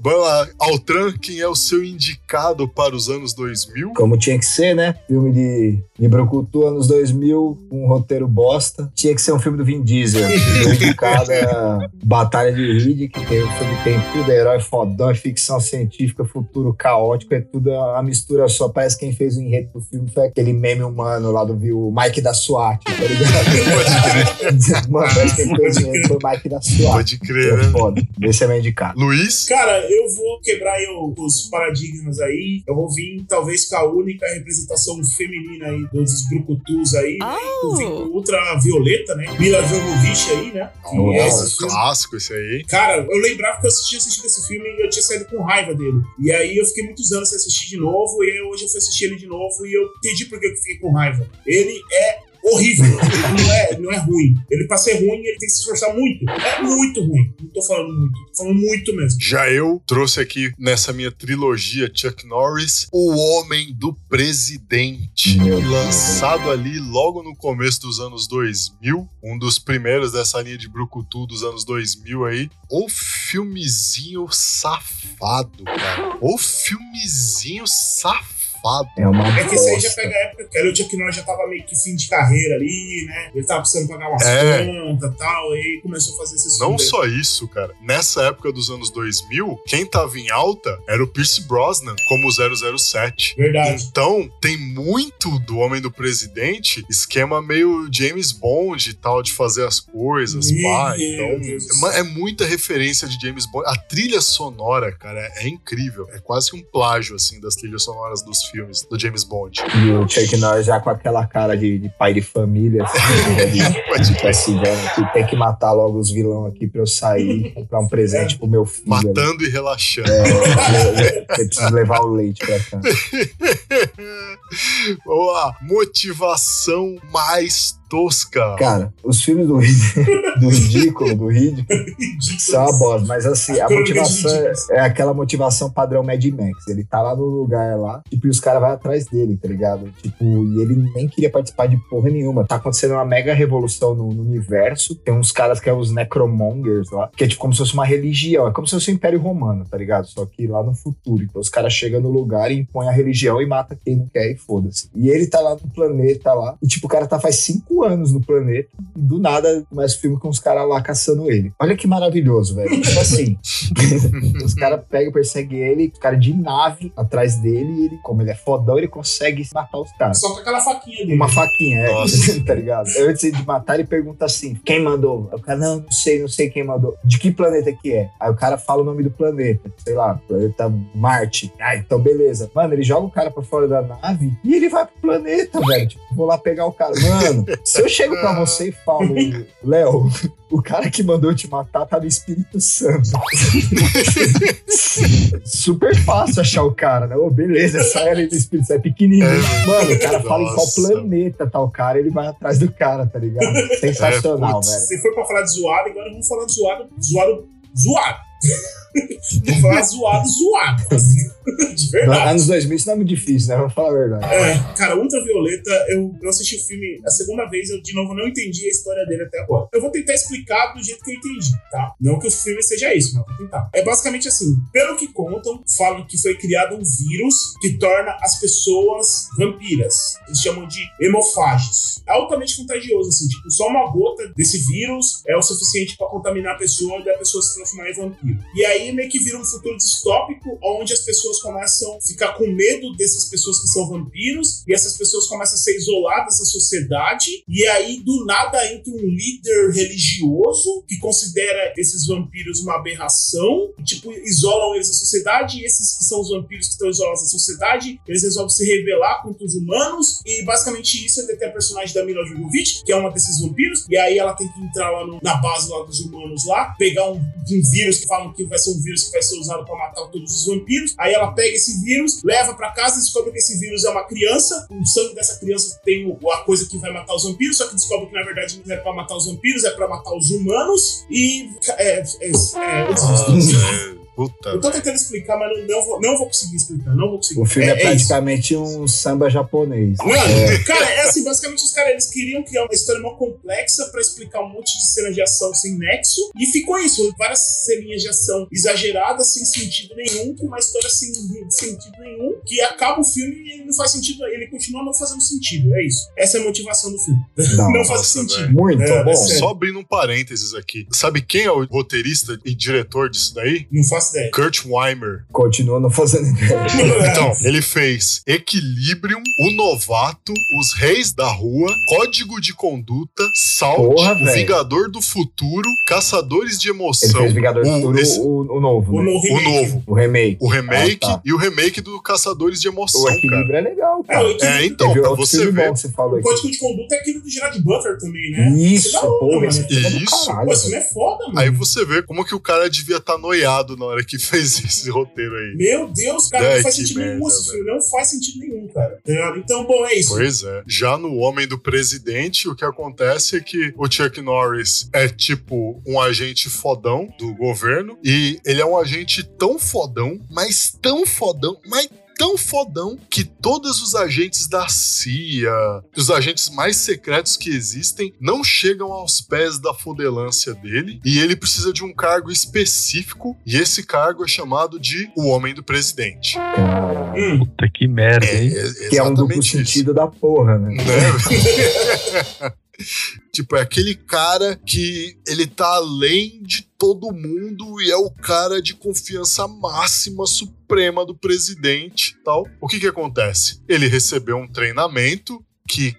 Speaker 1: Vamos lá, Altran, quem é o seu indicado para os anos 2000?
Speaker 3: Como tinha que ser, né? Filme de, de Brucutu, anos 2000, um roteiro bosta. Tinha que ser um filme do Vin Diesel. Dedicado a Batalha de Riddick, que tem, o filme tem tudo, é herói fodão, é ficção científica, futuro caótico, é tudo a mistura só. Parece que quem fez o enredo do filme foi aquele meme humano lá do viu, o Mike da SWAT, tá ligado? Mano, parece que quem fez o enredo foi o Mike da SWAT.
Speaker 1: Pode crer,
Speaker 3: É
Speaker 1: né?
Speaker 3: foda. Esse é meu indicado.
Speaker 1: Luiz?
Speaker 4: Cara, eu vou quebrar aí os paradigmas aí. Eu vou vir, talvez, com a única representação feminina aí dos brucutus aí. né? Eu vim com ultravioleta, né? Mila Jovovich aí, né?
Speaker 3: Oh,
Speaker 4: esse
Speaker 1: um clássico esse aí.
Speaker 4: Cara, eu lembrava que eu tinha assistido esse filme e eu tinha saído com raiva dele. E aí eu fiquei muitos anos sem assistir de novo, e aí hoje eu fui assistir ele de novo e eu entendi por que eu fiquei com raiva. Ele é horrível. Não é, não é ruim. Ele, pra ser ruim, ele tem que se esforçar muito. É muito ruim. Não tô falando muito, tô falando muito mesmo.
Speaker 1: Já eu trouxe aqui nessa minha trilogia Chuck Norris, O Homem do Presidente, lançado ali logo no começo dos anos 2000, um dos primeiros dessa linha de brucutu dos anos 2000 aí. O filmezinho safado, cara. O filmezinho safado. Safado.
Speaker 3: É uma
Speaker 4: É que esse aí já pega a época que ali o Chuck Norris já tava meio que fim de carreira ali, né? Ele tava precisando pagar umas
Speaker 1: É.
Speaker 4: contas e tal, e aí começou a fazer esses
Speaker 1: Não
Speaker 4: filmes.
Speaker 1: só isso, cara. Nessa época dos anos 2000, quem tava em alta era o Pierce Brosnan como 007.
Speaker 4: Verdade.
Speaker 1: Então, tem muito do Homem do Presidente, esquema meio James Bond e tal, de fazer as coisas,
Speaker 4: Meu
Speaker 1: pá. Então, é é muita referência de James Bond. A trilha sonora, cara, é, é incrível. É quase que um plágio, assim, das trilhas sonoras dos filmes do James Bond.
Speaker 3: E o Chuck Norris já com aquela cara de, de pai de família, assim, de,
Speaker 1: Pode
Speaker 3: de presidente, que tem que matar logo os vilão aqui pra eu sair, comprar um presente pro meu filho.
Speaker 1: Matando e relaxando.
Speaker 3: É, eu preciso levar o leite pra cá.
Speaker 1: Ou a motivação mais tosca.
Speaker 3: Cara, os filmes do, do ridículo, do ridículo, são a bosta. Mas assim, a motivação é, aquela motivação padrão Mad Max. Ele tá lá no lugar lá, tipo, e os caras vão atrás dele, tá ligado? Tipo, e ele nem queria participar de porra nenhuma. Tá acontecendo uma mega revolução no, no universo. Tem uns caras que é os Necromongers lá, que é tipo como se fosse uma religião. É como se fosse o Império Romano, tá ligado? Só que lá no futuro. Então os caras chegam no lugar e impõem a religião e mata quem não quer e foda-se. E ele tá lá no planeta lá. E tipo, o cara tá faz cinco anos no planeta. E do nada começa o filme com os caras lá caçando ele. Olha que maravilhoso, velho. Tipo assim. os caras pegam, perseguem ele, os caras de nave atrás dele. E ele, como ele é fodão, ele consegue matar os caras.
Speaker 4: Só com aquela faquinha dele.
Speaker 3: Uma faquinha, é. Tá ligado? Antes de matar, ele pergunta assim: quem mandou? Aí O cara, não, não sei, não sei quem mandou. De que planeta que é? Aí o cara fala o nome do planeta. Sei lá, planeta Marte. Ah, então beleza. Mano, ele joga o cara pra fora da nave e ele vai pro planeta, velho. Tipo, vou lá pegar o cara. Mano, se eu chego pra você e falo, Léo, o cara que mandou eu te matar tá no Espírito Santo. Super fácil achar o cara, né? Ô, beleza, sai ali do Espírito Santo, é pequenininho.
Speaker 1: É.
Speaker 3: Mano, o cara fala em qual
Speaker 1: Nossa.
Speaker 3: planeta tá o cara, ele vai atrás do cara, tá ligado? Sensacional,
Speaker 1: putz.
Speaker 3: velho.
Speaker 4: Se for pra falar de zoado, agora vamos falar de zoado, zoado, zoado. Vamos falar zoado, zoado. Assim, de verdade.
Speaker 3: anos 2000 isso não é muito difícil, né? Vamos falar a verdade.
Speaker 4: É, cara, Ultravioleta, eu, eu assisti o filme a segunda vez, eu de novo não entendi a história dele até agora. Eu vou tentar explicar do jeito que eu entendi, tá? Não que o filme seja isso, mas vou tentar. É basicamente assim: pelo que contam, falam que foi criado um vírus que torna as pessoas vampiras. Eles chamam de hemofágios. É altamente contagioso, assim, tipo, só uma gota desse vírus é o suficiente pra contaminar a pessoa e a pessoa se transformar em vampiro. E aí meio que vira um futuro distópico, onde as pessoas começam a ficar com medo dessas pessoas que são vampiros, e essas pessoas começam a ser isoladas da sociedade, e aí do nada entra um líder religioso que considera esses vampiros uma aberração, e, tipo, isolam eles da sociedade, e esses que são os vampiros que estão isolados da sociedade, eles resolvem se rebelar contra os humanos, e basicamente isso é tem a personagem da Mila Jovovich, que é uma desses vampiros, e aí ela tem que entrar lá no- na base lá dos humanos lá, pegar um, um vírus que falam que vai ser um vírus que vai ser usado pra matar todos os vampiros, aí ela pega esse vírus, leva pra casa e descobre que esse vírus é uma criança, o sangue dessa criança tem a coisa que vai matar os vampiros, só que descobre que na verdade não é pra matar os vampiros, é pra matar os humanos, e... É, é, é, é,
Speaker 1: Puta.
Speaker 4: eu tô tentando explicar, mas não, não, vou, não vou conseguir explicar, não vou conseguir.
Speaker 3: O filme é,
Speaker 4: é isso.
Speaker 3: praticamente um samba japonês.
Speaker 4: Mano, cara, é assim, basicamente os caras eles queriam criar uma história mó complexa pra explicar um monte de cenas de ação sem nexo, e ficou isso, várias ceninhas de ação exageradas, sem sentido nenhum, com uma história sem sentido nenhum, que acaba o filme e ele não faz sentido, ele continua não fazendo sentido, é isso. Essa é a motivação do filme.
Speaker 3: Não,
Speaker 4: não faz
Speaker 1: nossa,
Speaker 4: sentido.
Speaker 1: velho.
Speaker 3: Muito
Speaker 4: É,
Speaker 3: bom.
Speaker 4: é.
Speaker 1: Só abrindo um parênteses aqui. Sabe quem é o roteirista e diretor disso daí?
Speaker 4: Não faço ideia.
Speaker 1: Kurt Weimer.
Speaker 3: Continua não fazendo ideia.
Speaker 1: Então, ele fez Equilibrium, O Novato, Os Reis da Rua, Código de Conduta, Salt,
Speaker 3: Porra,
Speaker 1: O. Vingador do Futuro, Caçadores de
Speaker 3: Ele
Speaker 1: Emoção,
Speaker 3: fez Vingador do
Speaker 1: o,
Speaker 3: Futuro,
Speaker 1: esse-
Speaker 3: o, o novo,
Speaker 4: O
Speaker 3: né?
Speaker 4: no
Speaker 1: o
Speaker 4: remake.
Speaker 1: novo,
Speaker 3: O remake.
Speaker 1: o remake
Speaker 3: Ah, tá.
Speaker 1: e o remake do Caçadores de Emoção,
Speaker 3: O
Speaker 1: cara.
Speaker 3: equilíbrio é legal,
Speaker 4: É,
Speaker 3: cara.
Speaker 4: equilíbrio-
Speaker 1: É, então,
Speaker 3: Teve
Speaker 1: pra
Speaker 3: outro
Speaker 1: você
Speaker 3: filme
Speaker 1: ver.
Speaker 3: que você falou
Speaker 4: O
Speaker 3: aqui.
Speaker 4: código de conduta é aquilo do Gerard Butler também, né?
Speaker 3: Isso,
Speaker 4: Isso é da hora,
Speaker 3: porra,
Speaker 4: mano.
Speaker 3: esse filme é do
Speaker 1: Isso.
Speaker 3: caralho,
Speaker 4: Pô, esse
Speaker 3: velho.
Speaker 4: filme é foda, mano.
Speaker 1: Aí você vê como que o cara devia estar noiado na hora que fez esse roteiro aí.
Speaker 4: Meu Deus, cara,
Speaker 1: É,
Speaker 4: não faz
Speaker 1: que
Speaker 4: sentido nenhum
Speaker 1: merda,
Speaker 4: filme. Não faz sentido nenhum, cara. Tá? Então, bom, é isso.
Speaker 1: Pois é. Já no Homem do Presidente, o que acontece é que o Chuck Norris é tipo um agente fodão do governo e ele é um agente tão fodão, mas tão fodão, mas tão fodão que todos os agentes da CIA, os agentes mais secretos que existem, não chegam aos pés da fodelância dele e ele precisa de um cargo específico e esse cargo é chamado de o Homem do Presidente.
Speaker 4: Hum.
Speaker 2: Puta que merda, hein?
Speaker 3: Que é um duplo
Speaker 1: isso.
Speaker 3: sentido da porra, né?
Speaker 1: né? tipo, é aquele cara que ele tá além de todo mundo e é o cara de confiança máxima, suprema do presidente tal. O que que acontece? Ele recebeu um treinamento que...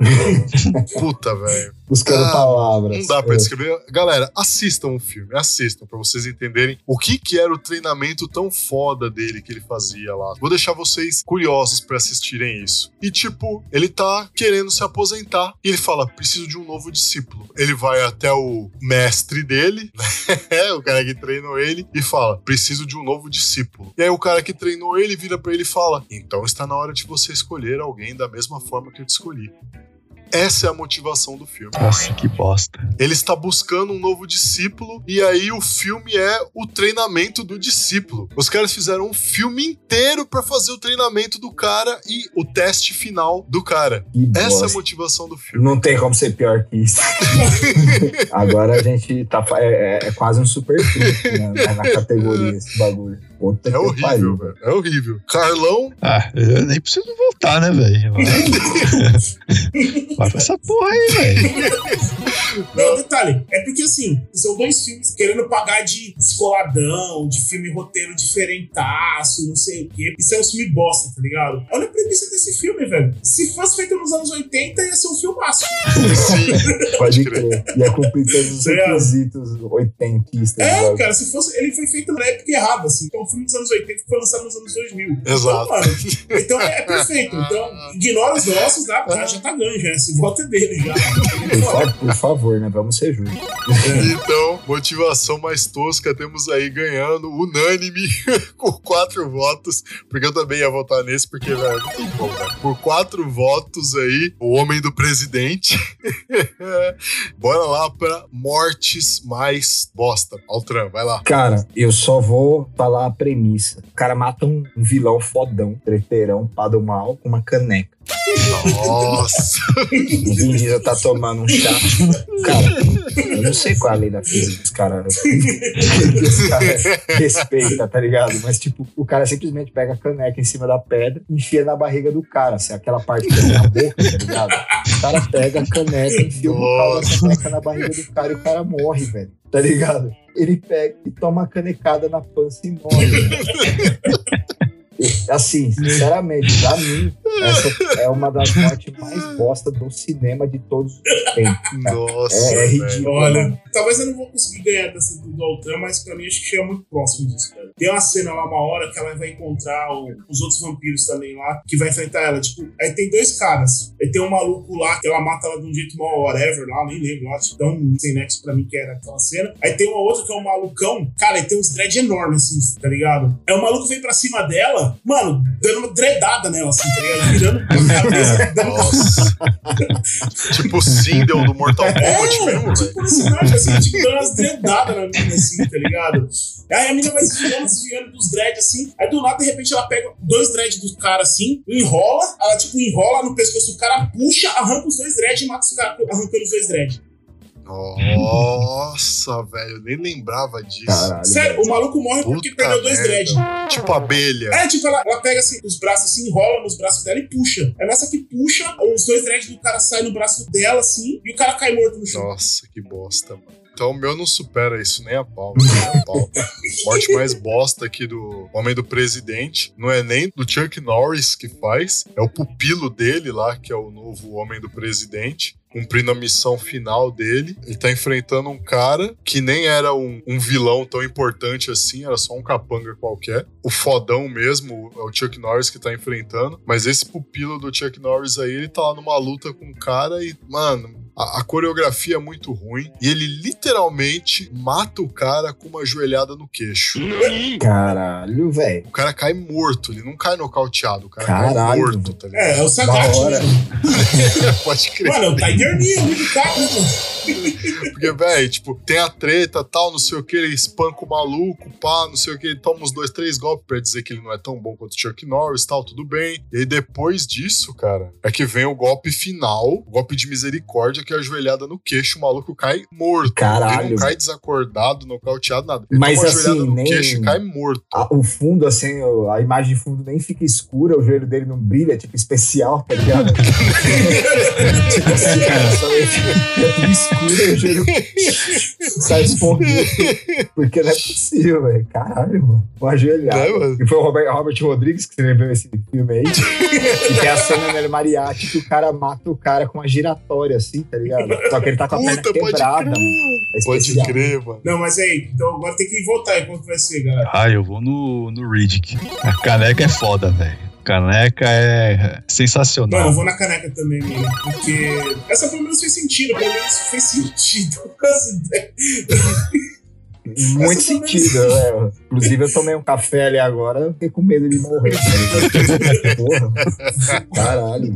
Speaker 1: Puta, velho.
Speaker 3: Buscando
Speaker 1: Ah,
Speaker 3: palavras.
Speaker 1: Não dá pra
Speaker 3: É.
Speaker 1: descrever. Galera, assistam o filme, assistam pra vocês entenderem o que que era o treinamento tão foda dele que ele fazia lá. Vou deixar vocês curiosos pra assistirem isso. E tipo, ele tá querendo se aposentar e ele fala: "Preciso de um novo discípulo". Ele vai até o mestre dele, né? o cara que treinou ele e fala: "Preciso de um novo discípulo". E aí o cara que treinou ele vira pra ele e fala: "Então está na hora de você escolher alguém da mesma forma que eu te escolhi". Essa é a motivação do filme.
Speaker 2: Nossa, que bosta.
Speaker 1: Ele está buscando um novo discípulo e aí o filme é o treinamento do discípulo. Os caras fizeram um filme inteiro pra fazer o treinamento do cara e o teste final do cara.
Speaker 3: Que
Speaker 1: Essa é a
Speaker 3: bosta.
Speaker 1: motivação do filme.
Speaker 3: Não tem como ser pior que isso. Agora a gente tá. É, é- é quase um super crítico né, na- na categoria esse bagulho. Puta
Speaker 1: É horrível, velho. É horrível. Carlão,
Speaker 2: Ah, eu nem preciso voltar, né, velho? Vai pra essa porra aí, velho.
Speaker 4: Não, detalhe, é porque assim, são dois filmes querendo pagar de descoladão, de filme roteiro diferentaço, não sei o quê. Isso é um filme bosta, tá ligado? Olha a premissa desse filme, velho. Se fosse feito nos anos 80, ia ser um filmaço.
Speaker 1: sim.
Speaker 3: Pode crer. Ia cumprir todos os
Speaker 4: É.
Speaker 3: requisitos oitentistas.
Speaker 4: É, cara, se fosse. Ele foi feito na época errada, assim. Então, um filme dos anos 80 que foi lançado nos anos 2000.
Speaker 1: Exato.
Speaker 4: Então, mano, então é perfeito. Então, ignora os nossos? Já, já tá ganho, já. Esse voto é dele, já.
Speaker 3: Por, por favor, né? Vamos ser justos.
Speaker 1: Então, motivação mais tosca, temos aí ganhando, unânime, com quatro votos, porque eu também ia votar nesse, porque, velho, não tem como, velho. Por quatro votos aí, o homem do presidente. Bora lá pra mortes mais bosta. Altran, vai lá.
Speaker 3: Cara, eu só vou falar premissa. O cara mata um, vilão fodão, treteirão, pá do mal, com uma caneca.
Speaker 1: Nossa.
Speaker 3: O Vin Diesel tá tomando um chá. Cara, eu não sei qual é a lei da física dos caras. os caras respeita, tá ligado? Mas, tipo, o cara simplesmente pega a caneca em cima da pedra e enfia na barriga do cara. Assim, aquela parte que tem na boca, tá ligado? O cara pega a caneca, enfia o bocal da caneca na barriga do cara e o cara morre, velho. Tá ligado? Ele pega e toma uma canecada na pança e morre. E, Assim, sinceramente, pra mim, essa é uma das mortes mais bosta do cinema de todos os tempos.
Speaker 1: Nossa.
Speaker 3: É, é ridículo.
Speaker 4: Olha, talvez eu não vou conseguir ganhar dessa do Altran, mas pra mim acho que chega muito próximo disso, cara. Tem uma cena lá, uma hora, que ela vai encontrar o- os outros vampiros também lá, que vai enfrentar ela. Tipo, aí tem dois caras. Aí tem um maluco lá, que ela mata ela de um jeito mal whatever lá, nem lembro lá, tipo, tão sem nexo pra mim que era aquela cena. Aí tem uma outra que é um malucão, cara, ele tem uns dread enormes, assim, tá ligado? Aí o maluco vem pra cima dela, mano, dando uma dreadada nela, assim, tá ligado? Virando a cabeça, dando
Speaker 1: Nossa. tipo o Sindel do Mortal Kombat
Speaker 4: é,
Speaker 1: mesmo, velho.
Speaker 4: tipo personagem, assim, tipo, dando umas dreadadas na mina, assim, tá ligado? Aí a mina vai se desviando, se desviando dos dreads, assim. Aí do nada, de repente, ela pega dois dreads do cara, assim, enrola, ela, tipo, enrola no pescoço do cara, puxa, arranca os dois dreads e mata os caras arrancando os dois dreads.
Speaker 1: Nossa, velho, eu nem lembrava disso.
Speaker 3: Caralho.
Speaker 4: Sério, o maluco morre porque
Speaker 1: Puta
Speaker 4: perdeu dois
Speaker 1: merda.
Speaker 4: dreads.
Speaker 1: Tipo abelha.
Speaker 4: É, tipo, ela, ela pega assim, os braços assim, enrola nos braços dela e puxa. É nessa que puxa, os dois dreads do cara saem no braço dela, assim, e o cara cai morto no chão.
Speaker 1: Nossa, que bosta, mano. Então o meu não supera isso nem a pau, nem a pau. Morte mais bosta aqui do Homem do Presidente não é nem do Chuck Norris que faz, é o pupilo dele lá, que é o novo Homem do Presidente. Cumprindo a missão final dele. Ele tá enfrentando um cara que nem era um, um vilão tão importante assim, era só um capanga qualquer. O fodão mesmo é o Chuck Norris que tá enfrentando. Mas esse pupilo do Chuck Norris aí, ele tá lá numa luta com um cara e, mano, a, a coreografia é muito ruim. E ele literalmente mata o cara com uma joelhada no queixo.
Speaker 3: Caralho, velho.
Speaker 1: O cara cai morto, ele não cai nocauteado, o cara
Speaker 3: Caralho.
Speaker 1: cai morto, tá ligado?
Speaker 4: É, é o Sagat, né?
Speaker 1: Pode crer.
Speaker 4: Mano, é o Tiger Neil, muito caro, mano?
Speaker 1: Porque, velho, tipo, tem a treta tal, não sei o que, ele espanca o maluco, pá, não sei o que, ele toma uns dois, três golpes pra dizer que ele não é tão bom quanto o Chuck Norris tal, tudo bem. E aí depois disso, cara, é que vem o golpe final, o golpe de misericórdia, que é a joelhada no queixo, o maluco cai morto. Ele
Speaker 3: Caralho.
Speaker 1: não cai desacordado, nocauteado, nada. Ele
Speaker 3: Mas assim,
Speaker 1: joelhada no
Speaker 3: nem-
Speaker 1: queixo cai morto.
Speaker 3: A- o fundo, assim, a imagem de fundo nem fica escura, o joelho dele não brilha, tipo especial, tá ligado? tipo assim, cara, só fica tudo escuro o joelho sai escondido. Porque não é possível, velho. Caralho, mano. Uma ajoelhada.
Speaker 1: Né, mano?
Speaker 3: E foi o Robert, Robert Rodrigues que escreveu esse filme aí. E tem a cena no El Mariachi que o cara mata o cara com uma giratória, assim, tá ligado? Só que ele tá com a perna
Speaker 1: Puta, pode
Speaker 3: quebrada,
Speaker 1: crer.
Speaker 3: mano. É
Speaker 1: Pode crer, mano.
Speaker 4: Não, mas aí, então agora tem que voltar que vai ser, galera?
Speaker 2: Ah, eu vou no, no Riddick. A caneca é foda, velho. Caneca é
Speaker 4: Mano, eu
Speaker 2: sensacional.
Speaker 4: vou na caneca também, mano. Porque essa pelo menos fez sentido. Pelo menos fez sentido. As ideias.
Speaker 3: Muito sentido, né? Inclusive, eu tomei um café ali agora, eu fiquei com medo de morrer. Porra. Caralho.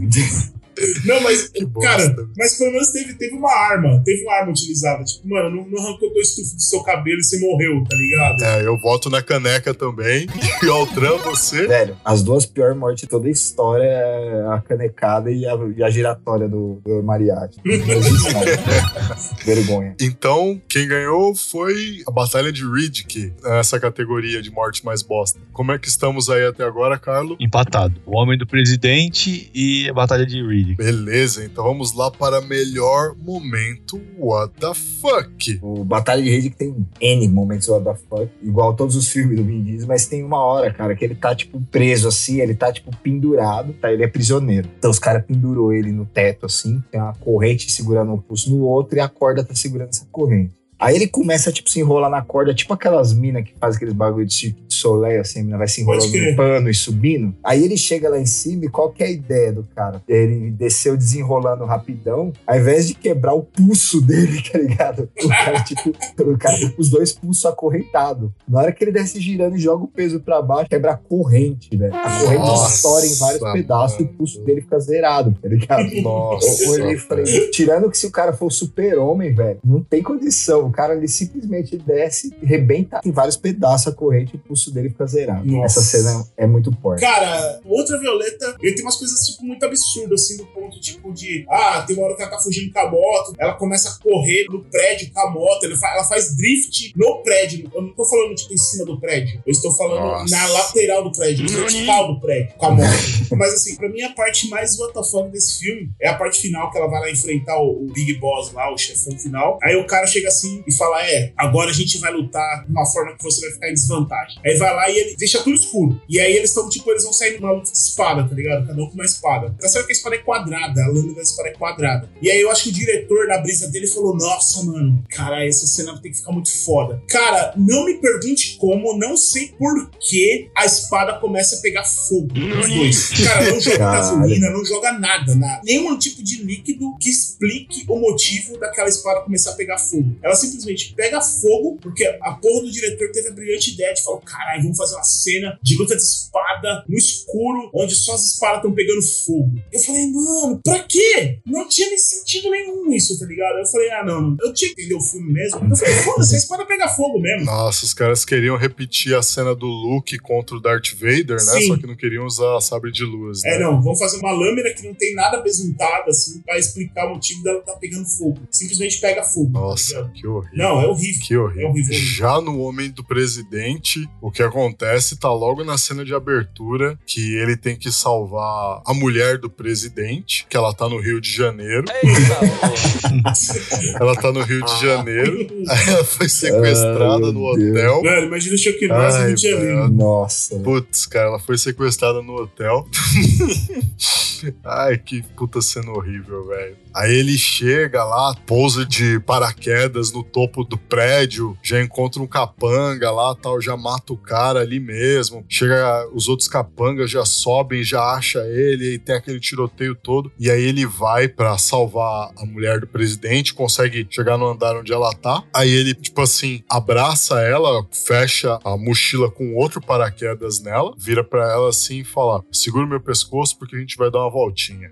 Speaker 4: Não, mas, cara, mas pelo menos teve, teve uma arma. Teve uma arma utilizada. Tipo, mano, não, não arrancou dois tufos do seu cabelo e você morreu, tá ligado?
Speaker 1: É, eu voto na caneca também. E Altran, você?
Speaker 3: Velho, as duas piores mortes de toda a história é a canecada e a, e a giratória do, do Mariachi. Vergonha.
Speaker 1: Então, quem ganhou foi a Batalha de Riddick, nessa categoria de morte mais bosta. Como é que estamos aí até agora, Carlo?
Speaker 2: Empatado. O Homem do Presidente e a Batalha de Riddick.
Speaker 1: Beleza, então vamos lá para melhor momento What the fuck?
Speaker 3: O Batalha de Rede que tem N momentos what the fuck, igual todos os filmes do Vin Diesel, mas tem uma hora, cara, que ele tá, tipo, preso assim, ele tá, tipo, pendurado, tá? Ele é prisioneiro. Então os caras pendurou ele no teto, assim, tem uma corrente segurando um pulso no outro e a corda tá segurando essa corrente. Aí ele começa, tipo, se enrolar na corda, tipo aquelas minas que fazem aqueles bagulho de Soleil, assim, a mina vai se enrolando no pano e subindo. Aí ele chega lá em cima e qual que é a ideia do cara? Ele desceu desenrolando rapidão, ao invés de quebrar o pulso dele, tá ligado? O cara, tipo, o cara com os dois pulsos acorrentados. Na hora que ele desce girando e joga o peso pra baixo, quebra a corrente, velho. A corrente
Speaker 1: Nossa,
Speaker 3: estoura em vários pedaços e o
Speaker 1: mano.
Speaker 3: pulso dele fica zerado, tá ligado?
Speaker 1: Nossa.
Speaker 3: Eu olhei e falei, tirando que se o cara for super-homem, velho, não tem condição. O cara ele simplesmente desce, rebenta em vários pedaços a corrente e o pulso dele fica zerado.
Speaker 4: Nossa.
Speaker 3: Essa cena é muito forte.
Speaker 4: Cara, outra Violeta, ele tem umas coisas, tipo, muito absurdas, assim, do ponto, tipo, de. Ah, tem uma hora que ela tá fugindo com a moto, ela começa a correr no prédio com a moto, ela faz, ela faz drift no prédio. Eu não tô falando, tipo, em cima do prédio. Eu estou falando
Speaker 1: Nossa.
Speaker 4: na lateral do prédio, no vertical do prédio, com a moto. Mas, assim, pra mim, a parte mais WTF desse filme é a parte final, que ela vai lá enfrentar o, o Big Boss lá, o chefão final. Aí o cara chega assim e fala: É, agora a gente vai lutar de uma forma que você vai ficar em desvantagem. Aí vai lá e ele deixa tudo escuro. E aí eles estão, tipo, eles vão sair numa luta de espada, tá ligado? Cada um com uma espada. Tá certo que a espada é quadrada, a lâmina da espada é quadrada. E aí eu acho que o diretor, na brisa dele, falou: Nossa, mano, cara, essa cena tem que ficar muito foda. Cara, não me pergunte como, não sei por que a espada começa a pegar fogo. Os dois. Cara, não joga gasolina, não joga nada, na, nenhum tipo de líquido que explique o motivo daquela espada começar a pegar fogo. Ela simplesmente pega fogo, porque a porra do diretor teve a brilhante ideia de falar: caralho, vamos fazer uma cena de luta de espada no escuro, onde só as espadas estão pegando fogo. Eu falei, mano, pra quê? Não tinha nem sentido nenhum isso, tá ligado? Eu falei, ah, não, eu tinha que entender o filme mesmo. Eu falei, foda-se, a espada pega fogo mesmo.
Speaker 1: Nossa, os caras queriam repetir a cena do Luke contra o Darth Vader, né?
Speaker 4: Sim.
Speaker 1: Só que não queriam usar sabre de luz, né?
Speaker 4: É, não, vamos fazer uma lâmina que não tem nada besuntada, assim, pra explicar o motivo dela tá pegando fogo. Simplesmente pega fogo. tá
Speaker 1: Nossa,
Speaker 4: ligado?
Speaker 1: que horrível.
Speaker 4: Não, é horrível.
Speaker 1: Que horrível.
Speaker 4: É horrível.
Speaker 1: Já no Homem do Presidente, o que acontece tá logo na cena de abertura, que ele tem que salvar a mulher do presidente, que ela tá no Rio de Janeiro. ela tá no Rio de Janeiro. Aí ela foi sequestrada
Speaker 3: Ai,
Speaker 1: no hotel.
Speaker 4: Mano, imagina o Chuck Norris no Rio de Janeiro.
Speaker 3: Nossa.
Speaker 1: Putz, cara, ela foi sequestrada no hotel. Ai, que puta cena horrível, velho. Aí ele chega lá, pousa de paraquedas no topo do prédio, já encontra um capanga lá, tal, já mata o cara ali mesmo. Chega, os outros capangas já sobem, já acha ele, e tem aquele tiroteio todo. E aí ele vai pra salvar a mulher do presidente, consegue chegar no andar onde ela tá. Aí ele, tipo assim, abraça ela, fecha a mochila com outro paraquedas nela, vira pra ela assim e fala: segura meu pescoço porque a gente vai dar uma voltinha.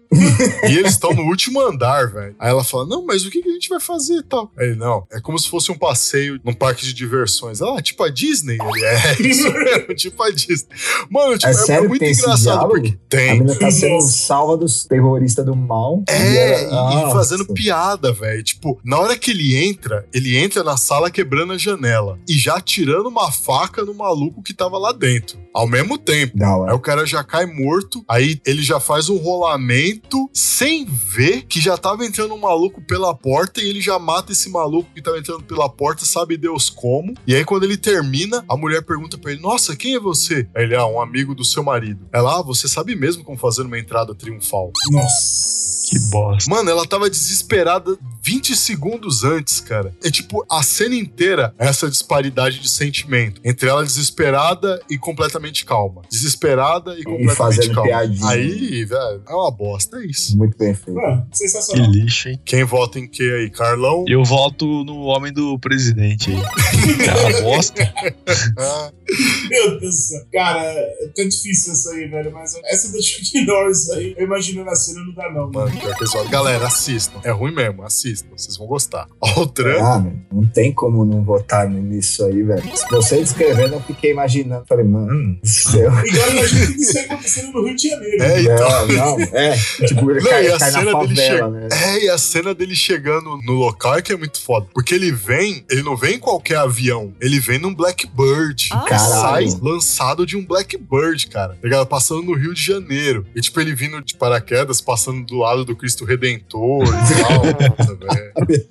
Speaker 1: E eles estão no último andar, velho. Aí ela fala: Não, mas o que, que a gente vai fazer e tal? Aí ele, não, é como se fosse um passeio num parque de diversões. Ah, tipo a Disney? Ele é isso mesmo, tipo a Disney. Mano, tipo,
Speaker 3: É
Speaker 1: é,
Speaker 3: sério
Speaker 1: muito
Speaker 3: tem esse
Speaker 1: engraçado porque
Speaker 3: A
Speaker 1: tem.
Speaker 3: menina tá sendo salva dos terroristas do mal.
Speaker 1: É,
Speaker 3: E ela-
Speaker 1: e fazendo piada, velho. Tipo, na hora que ele entra, ele entra na sala quebrando a janela e já tirando uma faca no maluco que tava lá dentro. Ao mesmo tempo.
Speaker 3: Da
Speaker 1: Aí
Speaker 3: hora.
Speaker 1: o cara já cai morto, aí ele já faz um rolamento sem ver que já tava entrando um maluco pela porta e ele já mata esse maluco que tava entrando pela porta, sabe Deus como. E aí quando ele termina, a mulher pergunta pra ele: Nossa, quem é você? Aí ele, ah, um amigo do seu marido. Ela, ah, você sabe mesmo como fazer uma entrada triunfal.
Speaker 4: Nossa.
Speaker 2: Que bosta.
Speaker 1: Mano, ela tava desesperada 20 segundos antes, cara. É tipo, a cena inteira, é essa disparidade de sentimento. Entre ela desesperada e completamente calma. Desesperada e completamente
Speaker 3: fazendo
Speaker 1: calma.
Speaker 3: piadinha.
Speaker 1: Aí, velho, é uma bosta, é isso.
Speaker 3: Muito bem feito.
Speaker 4: Mano,
Speaker 2: Que
Speaker 4: sensacional.
Speaker 2: lixo, hein?
Speaker 1: Quem vota em que aí? Carlão?
Speaker 2: Eu voto no homem do presidente aí. É uma bosta.
Speaker 4: Meu Deus do céu. Cara, é tão difícil essa aí, velho. Mas essa do Chuck Norris aí, eu imagino na cena, não dá não.
Speaker 1: mano, eles falam. Galera, assistam. É ruim mesmo, assistam. Vocês vão gostar. Outra.
Speaker 3: Ah, meu, não tem como não votar nisso aí, velho. Se você descrevendo, eu fiquei imaginando. Falei, mano, do céu.
Speaker 4: Igual imagina isso acontecendo no Rio de Janeiro.
Speaker 1: É, então.
Speaker 3: Não, não, é. Tipo, ele
Speaker 1: Não,
Speaker 3: cai,
Speaker 1: e a
Speaker 3: cai na
Speaker 1: cena dele
Speaker 3: favela, né?
Speaker 1: É, e a cena dele chegando no local é que é muito foda. Porque ele vem, ele não vem em qualquer avião, ele vem num Blackbird.
Speaker 5: Ah.
Speaker 1: Que sai
Speaker 3: Caralho.
Speaker 1: lançado de um Blackbird, cara. Tá ligado? Passando no Rio de Janeiro. E tipo, ele vindo de paraquedas, passando do lado do Cristo Redentor e tal. Velho.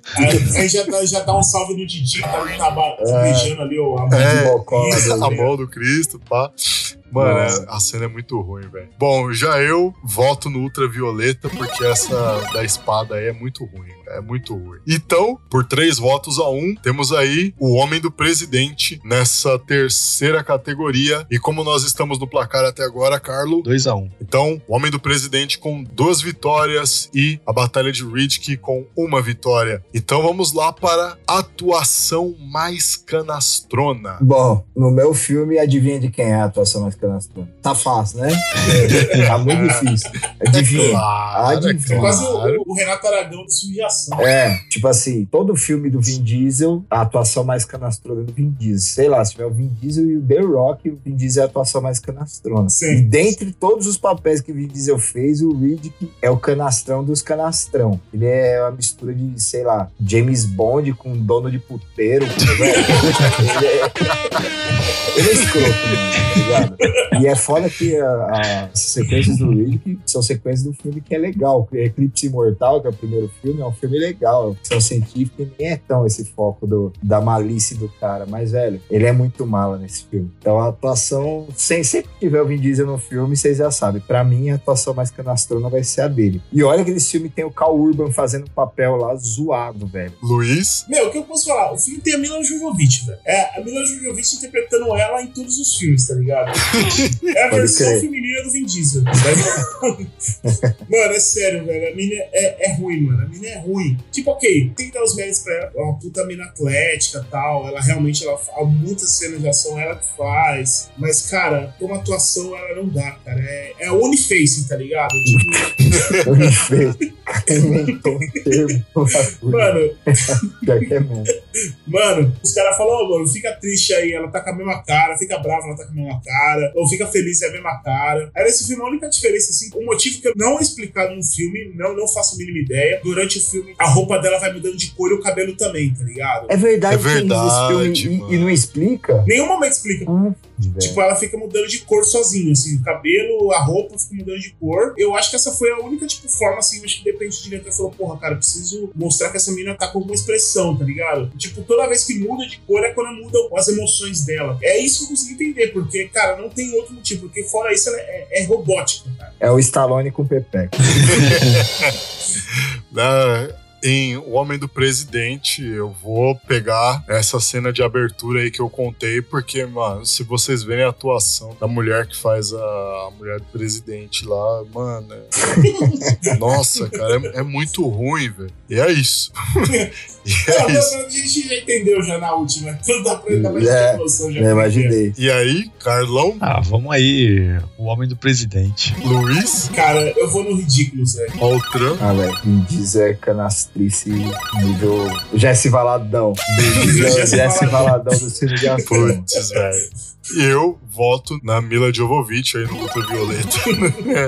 Speaker 4: Aí, já, dá, já dá um salve no Didi, que tá ali na ba-
Speaker 3: É.
Speaker 4: beijando ali ó, a mão
Speaker 1: É,
Speaker 4: Isso,
Speaker 1: a
Speaker 4: tá
Speaker 1: mão do Cristo, pá. Mano,
Speaker 3: Nossa.
Speaker 1: é- a cena é muito ruim, velho. Bom, já eu voto no Ultravioleta, porque essa da espada aí é muito ruim. É muito ruim. Então, por três votos a um, temos aí o Homem do Presidente nessa terceira categoria. E como nós estamos no placar até agora, Carlo,
Speaker 2: 2x1.
Speaker 1: então, o Homem do Presidente com duas vitórias e a Batalha de Riddick com uma vitória. Então vamos lá para a atuação mais canastrona.
Speaker 3: Bom, no meu filme, adivinha de quem é a atuação mais canastrona? Tá fácil, né? tá muito difícil. Adivinha.
Speaker 1: Claro,
Speaker 3: Adivinha.
Speaker 4: É quase
Speaker 1: claro.
Speaker 4: o, o Renato Aragão de ação.
Speaker 3: É, tipo assim, todo filme do Vin Diesel, a atuação mais canastrona é do Vin Diesel. Sei lá, se tiver o Vin Diesel e o The Rock, o Vin Diesel é a atuação mais canastrona.
Speaker 4: Sim.
Speaker 3: E dentre todos os papéis que o Vin Diesel fez, o Riddick é o canastrão dos canastrão. Ele é uma mistura de, sei lá, James Bond com dono de puteiro. velho. ele, é... ele é escroto, mano, tá ligado? E é foda que as sequências do Riddick são sequências do filme que é legal. Eclipse Imortal, que é o primeiro filme, é um filme legal. Ficção científica e nem é tão esse foco do, da malícia do cara. Mas, velho, ele é muito mala nesse filme. Então a atuação, sem, sempre que tiver o Vin Diesel no filme, vocês já sabem. Pra mim, a atuação mais canastrona vai ser a dele. E olha que esse filme tem o Cal Urban fazendo um papel lá zoado, velho.
Speaker 1: Luiz,
Speaker 4: Meu, o que eu posso falar? O filme tem a Mila Jovovich, velho. É a Mila Jovovich interpretando ela em todos os filmes, tá ligado? É a versão feminina do Vin Diesel. tá mano, é sério, velho. A mina é, é ruim, mano. A mina é ruim. Tipo, ok, tem que dar os méritos pra ela. É uma puta mina atlética e tal. Ela realmente, ela, há muitas cenas de ação ela que faz. Mas, cara, como atuação, ela não dá, cara. É, é Uniface, tá ligado? Tipo.
Speaker 3: Inventou um termo.
Speaker 4: mano,
Speaker 3: é.
Speaker 4: Mano, os caras falam, ô, mano, fica triste aí, ela tá com a mesma cara, fica brava, ela tá com a mesma cara, ou fica feliz, é a mesma cara. Aí nesse filme, a única diferença, assim, o motivo que não é explicado no filme, não, não faço a mínima ideia. Durante o filme, a roupa dela vai mudando de cor e o cabelo também, tá ligado?
Speaker 3: É verdade,
Speaker 1: É
Speaker 3: que
Speaker 1: verdade,
Speaker 3: esse filme
Speaker 1: mano.
Speaker 3: e, e não explica?
Speaker 4: Nenhum momento explica.
Speaker 3: Ah,
Speaker 4: Tipo, ela fica mudando de cor sozinha, assim, o cabelo, a roupa fica mudando de cor. Eu acho que essa foi a única, tipo, forma, assim, acho que de repente o diretor falou, porra, cara, eu preciso mostrar que essa menina tá com alguma expressão, tá ligado? Tipo, toda vez que muda de cor é quando mudam as emoções dela. É isso que eu consegui entender, porque, cara, não tem outro motivo, porque fora isso ela é, é robótica, cara.
Speaker 3: É o Stallone com o Pepeca.
Speaker 1: né, em O Homem do Presidente, eu vou pegar essa cena de abertura aí que eu contei, porque, mano, se vocês verem a atuação da mulher que faz a, a mulher do presidente lá, mano. é- Nossa, cara, é, é muito ruim, velho. E é isso. e é
Speaker 4: não,
Speaker 1: isso.
Speaker 4: não, a gente já entendeu já na última. Não dá pra dar mais
Speaker 3: É,
Speaker 4: noção já.
Speaker 3: Eu imaginei.
Speaker 1: E aí, Carlão,
Speaker 2: Ah, vamos aí. O homem do presidente.
Speaker 1: Luiz,
Speaker 4: Cara, eu vou no ridículo, Zé.
Speaker 1: Altran,
Speaker 3: Ah, velho, Vin Diesel é canastrice nível Jesse Valadão. É
Speaker 4: Jesse Valadão.
Speaker 3: Do filme de.
Speaker 1: Putz, velho. Eu voto na Mila Jovovich aí no Ultravioleta.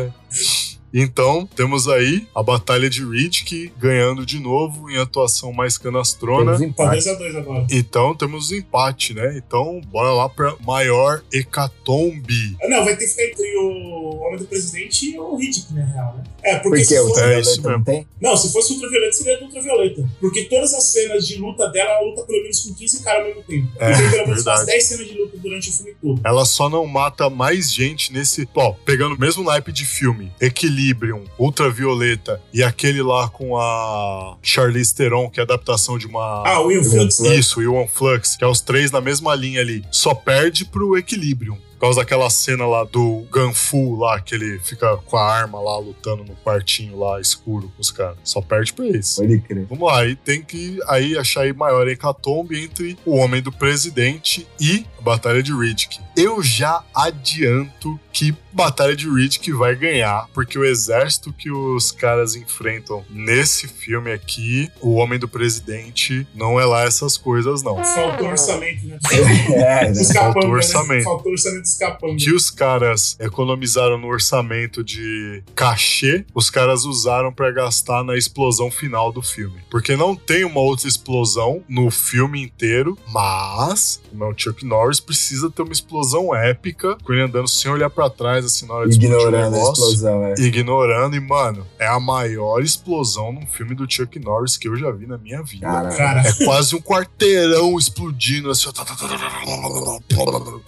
Speaker 1: Então, temos aí a Batalha de Riddick ganhando de novo em atuação mais canastrona.
Speaker 3: Temos empate.
Speaker 4: 2x2 agora.
Speaker 1: Então, temos empate, né? Então, bora lá pra maior hecatombe.
Speaker 4: Ah, Não, vai ter que ficar entre o Homem do Presidente e o Riddick, na real, né? É, porque
Speaker 3: Por
Speaker 4: se
Speaker 3: o
Speaker 4: fosse...
Speaker 1: É isso
Speaker 3: Ultravioleta não tem?
Speaker 4: Não, se fosse Ultravioleta, seria do Ultravioleta. Porque todas as cenas de luta dela, ela luta pelo menos com 15 caras ao mesmo tempo.
Speaker 1: É,
Speaker 4: e tem pelo menos umas
Speaker 1: verdade.
Speaker 4: 10 cenas de luta durante o filme todo.
Speaker 1: Ela só não mata mais gente nesse. Ó, pegando o mesmo naipe de filme: Equilibrium, Ultravioleta e aquele lá com a Charlize Theron, que é a adaptação de uma.
Speaker 4: Ah, o Will
Speaker 3: Will
Speaker 4: Flux.
Speaker 1: Isso, e Flux, que é os três na mesma linha ali. Só perde pro Equilibrium. Por causa daquela cena lá do Ganfu lá, que ele fica com a arma lá lutando no quartinho lá escuro com os caras. Só perde pra isso.
Speaker 3: Pode crer.
Speaker 1: Vamos lá, aí tem que aí achar aí maior hecatombe entre o Homem do Presidente e a Batalha de Riddick. Eu já adianto que Batalha de Riddick vai ganhar, porque o exército que os caras enfrentam nesse filme aqui, o Homem do Presidente, não é lá essas coisas, não.
Speaker 4: Faltou orçamento, né?
Speaker 3: É, né?
Speaker 4: Dos
Speaker 1: Faltou
Speaker 4: capanga,
Speaker 1: orçamento.
Speaker 4: Né? Faltou orçamento dos capanga.
Speaker 1: que os caras economizaram no orçamento de cachê, os caras usaram pra gastar na explosão final do filme. Porque não tem uma outra explosão no filme inteiro, mas é o Chuck Norris, precisa ter uma explosão épica, com ele andando sem olhar pra trás, assim, na hora de explodir o
Speaker 3: Ignorando a
Speaker 1: negócio.
Speaker 3: explosão, é.
Speaker 1: Ignorando, e, mano, é a maior explosão num filme do Chuck Norris que eu já vi na minha vida.
Speaker 3: Cara,
Speaker 4: Cara,
Speaker 1: É quase um quarteirão explodindo assim.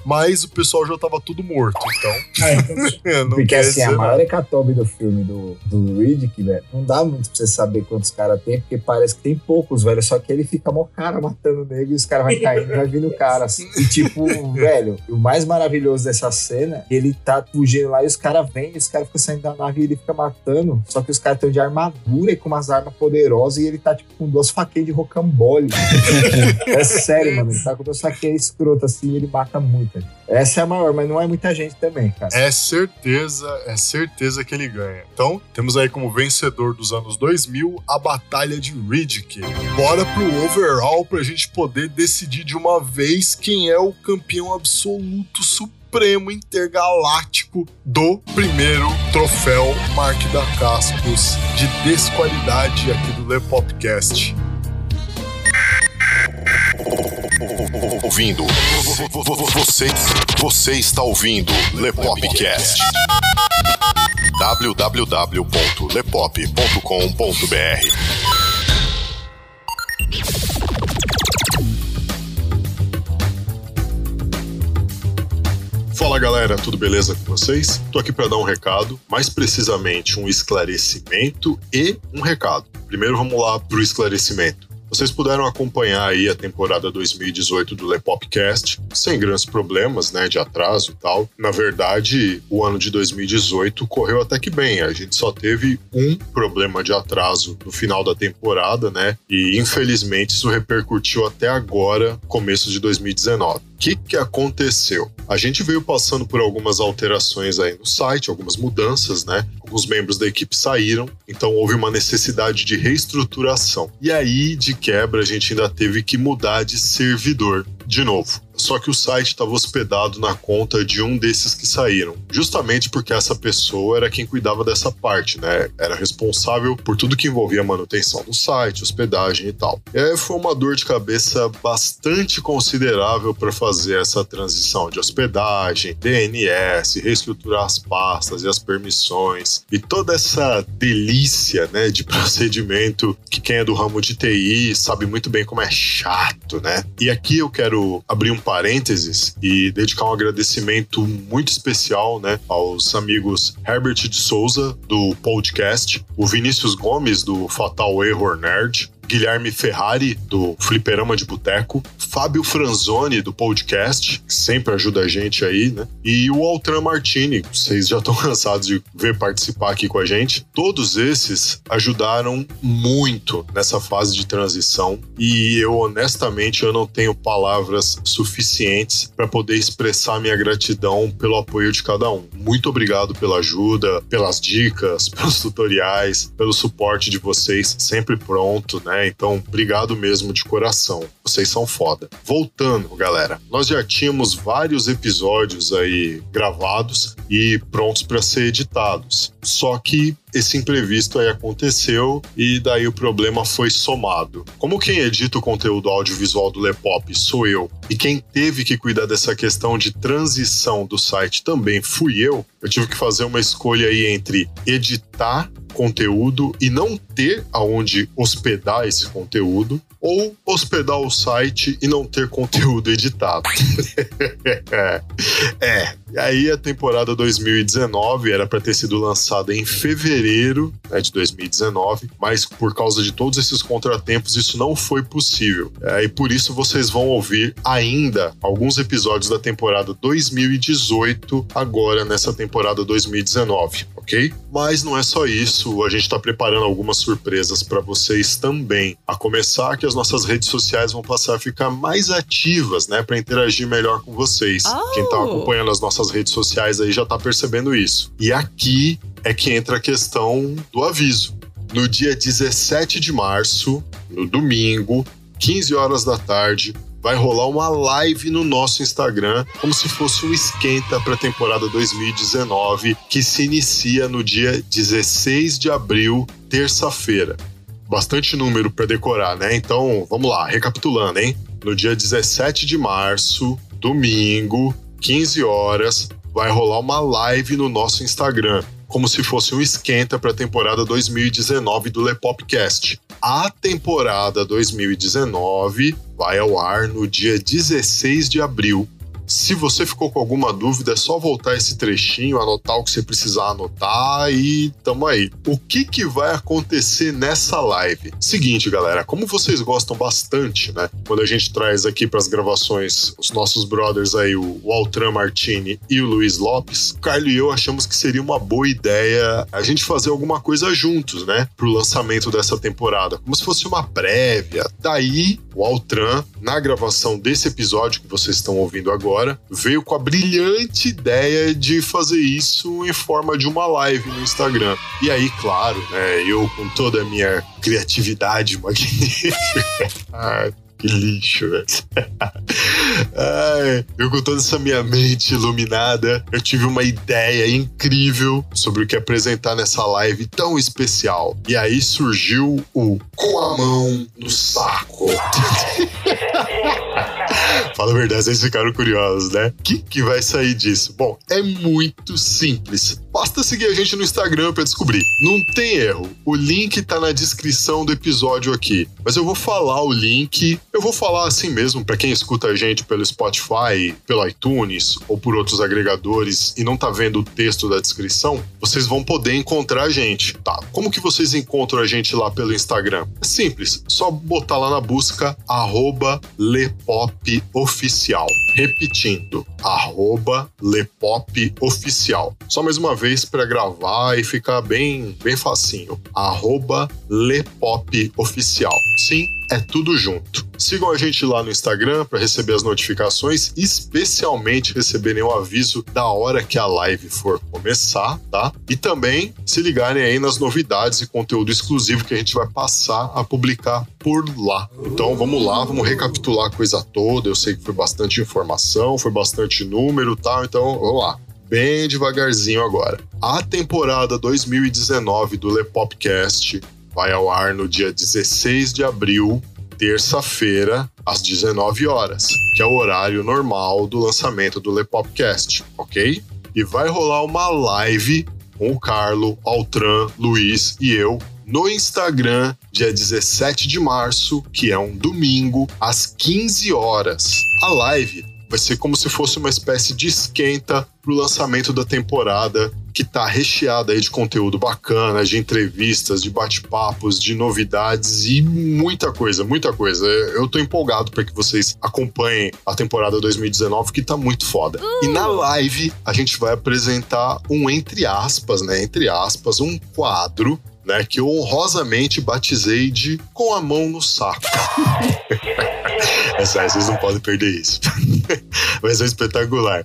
Speaker 1: Mas o pessoal já tava tudo morto, então.
Speaker 4: ah, então
Speaker 1: não
Speaker 3: Porque assim, a maior hecatombe do filme do, do Riddick, velho, não dá muito pra você saber quantos caras tem, porque parece que tem poucos, velho. Só que ele fica mó cara matando o nego e os caras vai caindo, vai vindo cara. Assim. E tipo, velho, o mais maravilhoso dessa cena, ele tá fugindo lá e os caras vêm, os caras ficam saindo da nave e ele fica matando. Só que os caras estão de armadura e com umas armas poderosas e ele tá, tipo, com duas faquinhas de rocambole. é sério, mano. Ele tá com duas faquinhas escrotas assim e ele mata muita gente. Essa é a maior, mas não é muita gente também, cara.
Speaker 1: É certeza, é certeza que ele ganha. Então, temos aí como vencedor dos anos 2000 a Batalha de Riddick. Bora pro overall pra gente poder decidir de uma vez quem é o campeão absoluto supremo intergaláctico do primeiro troféu Mark da Cascos de desqualidade aqui do Le Popcast.
Speaker 6: Ouvindo. Você, você está ouvindo Lepopcast. www.lepop.com.br
Speaker 1: galera, tudo beleza com vocês? Tô aqui para dar um recado, mais precisamente um esclarecimento e um recado. Primeiro vamos lá pro esclarecimento. Vocês puderam acompanhar aí a temporada 2018 do Lepopcast sem grandes problemas, né, de atraso e tal. Na verdade, o ano de 2018 correu até que bem. A gente só teve um problema de atraso no final da temporada, né? E infelizmente isso repercutiu até agora, começo de 2019. O que, que aconteceu? A gente veio passando por algumas alterações aí no site, algumas mudanças, né? Alguns membros da equipe saíram, então houve uma necessidade de reestruturação. E aí, de quebra, a gente ainda teve que mudar de servidor de novo. Só que o site estava hospedado na conta de um desses que saíram, justamente porque essa pessoa era quem cuidava dessa parte, né? Era responsável por tudo que envolvia manutenção do site, hospedagem e tal. E aí foi uma dor de cabeça bastante considerável para fazer essa transição de hospedagem, DNS, reestruturar as pastas e as permissões e toda essa delícia, né, de procedimento que quem é do ramo de TI sabe muito bem como é chato, né? E aqui eu quero abrir um parênteses e dedicar um agradecimento muito especial, né, aos amigos Herbert de Souza do podcast, o Vinícius Gomes do Fatal Error Nerd, Guilherme Ferrari, do Fliperama de Boteco, Fábio Franzoni, do podcast, que sempre ajuda a gente aí, né? E o Altran Martini, vocês já estão cansados de ver participar aqui com a gente. Todos esses ajudaram muito nessa fase de transição e eu, honestamente, eu não tenho palavras suficientes para poder expressar minha gratidão pelo apoio de cada um. Muito obrigado pela ajuda, pelas dicas, pelos tutoriais, pelo suporte de vocês, sempre pronto, né? Então, obrigado mesmo de coração. Vocês são foda. Voltando, galera, nós já tínhamos vários episódios aí gravados e prontos para ser editados. Só que esse imprevisto aí aconteceu e daí o problema foi somado. Como quem edita o conteúdo audiovisual do Lepop sou eu e quem teve que cuidar dessa questão de transição do site também fui eu, eu tive que fazer uma escolha aí entre editar conteúdo e não ter aonde hospedar esse conteúdo ou hospedar o site e não ter conteúdo editado. é, e aí a temporada 2019 era para ter sido lançada em fevereiro né, de 2019, mas por causa de todos esses contratempos isso não foi possível. É, e por isso vocês vão ouvir ainda alguns episódios da temporada 2018 agora nessa temporada 2019, ok? Mas não é só isso, a gente está preparando algumas surpresas para vocês também. A começar que as nossas redes sociais vão passar a ficar mais ativas, né, para interagir melhor com vocês.
Speaker 5: Oh.
Speaker 1: Quem tá acompanhando as nossas redes sociais aí já tá percebendo isso. E aqui é que entra a questão do aviso. No dia 17 de março, no domingo, 15 horas da tarde, vai rolar uma live no nosso Instagram, como se fosse um esquenta para a temporada 2019, que se inicia no dia 16 de abril, terça-feira. Bastante número para decorar, né? Então, vamos lá, recapitulando, hein? No dia 17 de março, domingo, 15 horas, vai rolar uma live no nosso Instagram, como se fosse um esquenta para a temporada 2019 do Lepopcast. A temporada 2019 vai ao ar no dia 16 de abril. Se você ficou com alguma dúvida, é só voltar esse trechinho, anotar o que você precisar anotar e tamo aí. O que que vai acontecer nessa live? Seguinte, galera, como vocês gostam bastante, né? Quando a gente traz aqui para as gravações os nossos brothers aí, o Altran Martini e o Luiz Lopes, o Carlos e eu achamos que seria uma boa ideia a gente fazer alguma coisa juntos, né? Pro lançamento dessa temporada, como se fosse uma prévia. Daí, o Altran, na gravação desse episódio que vocês estão ouvindo agora, veio com a brilhante ideia de fazer isso em forma de uma live no Instagram. E aí, claro, né, eu com toda a minha criatividade magnífica. Ai, que lixo, velho. Ai, eu com toda essa minha mente iluminada, eu tive uma ideia incrível sobre o que apresentar nessa live tão especial. E aí surgiu o Com a Mão no Saco. Fala a verdade, vocês ficaram curiosos, né? O que, que vai sair disso? Bom, é muito simples. Basta seguir a gente no Instagram para descobrir. Não tem erro. O link tá na descrição do episódio aqui. Mas eu vou falar o link. Eu vou falar assim mesmo para quem escuta a gente pelo Spotify, pelo iTunes ou por outros agregadores e não tá vendo o texto da descrição, vocês vão poder encontrar a gente. Tá? Como que vocês encontram a gente lá pelo Instagram? É simples, só botar lá na busca lepopoficial. Repetindo, lepopoficial. Só mais uma vez para gravar e ficar bem, bem facinho. Arroba lepopoficial. Sim, é tudo junto. Sigam a gente lá no Instagram para receber as notificações, especialmente receberem o aviso da hora que a live for começar, tá? E também se ligarem aí nas novidades e conteúdo exclusivo que a gente vai passar a publicar por lá. Então vamos lá, vamos recapitular a coisa toda. Eu sei que foi bastante informação, foi bastante número, tal, então vamos lá bem devagarzinho agora. A temporada 2019 do Lepopcast vai ao ar no dia 16 de abril, terça-feira, às 19 horas, que é o horário normal do lançamento do Lepopcast, ok? E vai rolar uma live com o Carlo, Altran, Luiz e eu no Instagram, dia 17 de março, que é um domingo, às 15 horas. A live vai ser como se fosse uma espécie de esquenta pro lançamento da temporada, que tá recheada aí de conteúdo bacana, de entrevistas, de bate-papos, de novidades e muita coisa, muita coisa. Eu tô empolgado para que vocês acompanhem a temporada 2019, que tá muito foda. E na live a gente vai apresentar um entre aspas, né, entre aspas, um quadro né, que eu honrosamente batizei de Com a Mão no Saco. é sério, vocês não podem perder isso. Vai ser espetacular.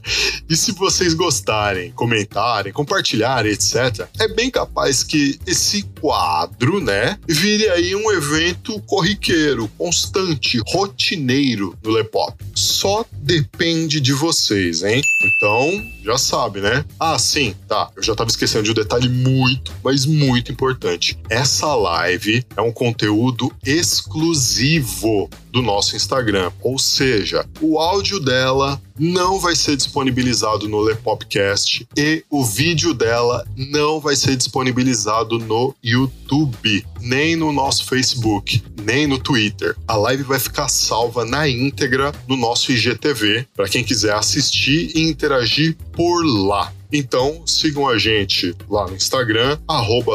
Speaker 1: E se vocês gostarem, comentarem, compartilharem, etc., é bem capaz que esse quadro, né, vire aí um evento corriqueiro, constante, rotineiro no Lepop. Só depende de vocês, hein? Então, já sabe, né? Ah, sim, tá. Eu já tava esquecendo de um detalhe muito, mas muito importante. Essa live é um conteúdo exclusivo do nosso Instagram. Ou seja, o áudio dela não vai ser disponibilizado no Lepopcast e o vídeo dela não vai ser disponibilizado no YouTube, nem no nosso Facebook, nem no Twitter. A live vai ficar salva na íntegra no nosso IGTV para quem quiser assistir e interagir por lá. Então sigam a gente lá no Instagram,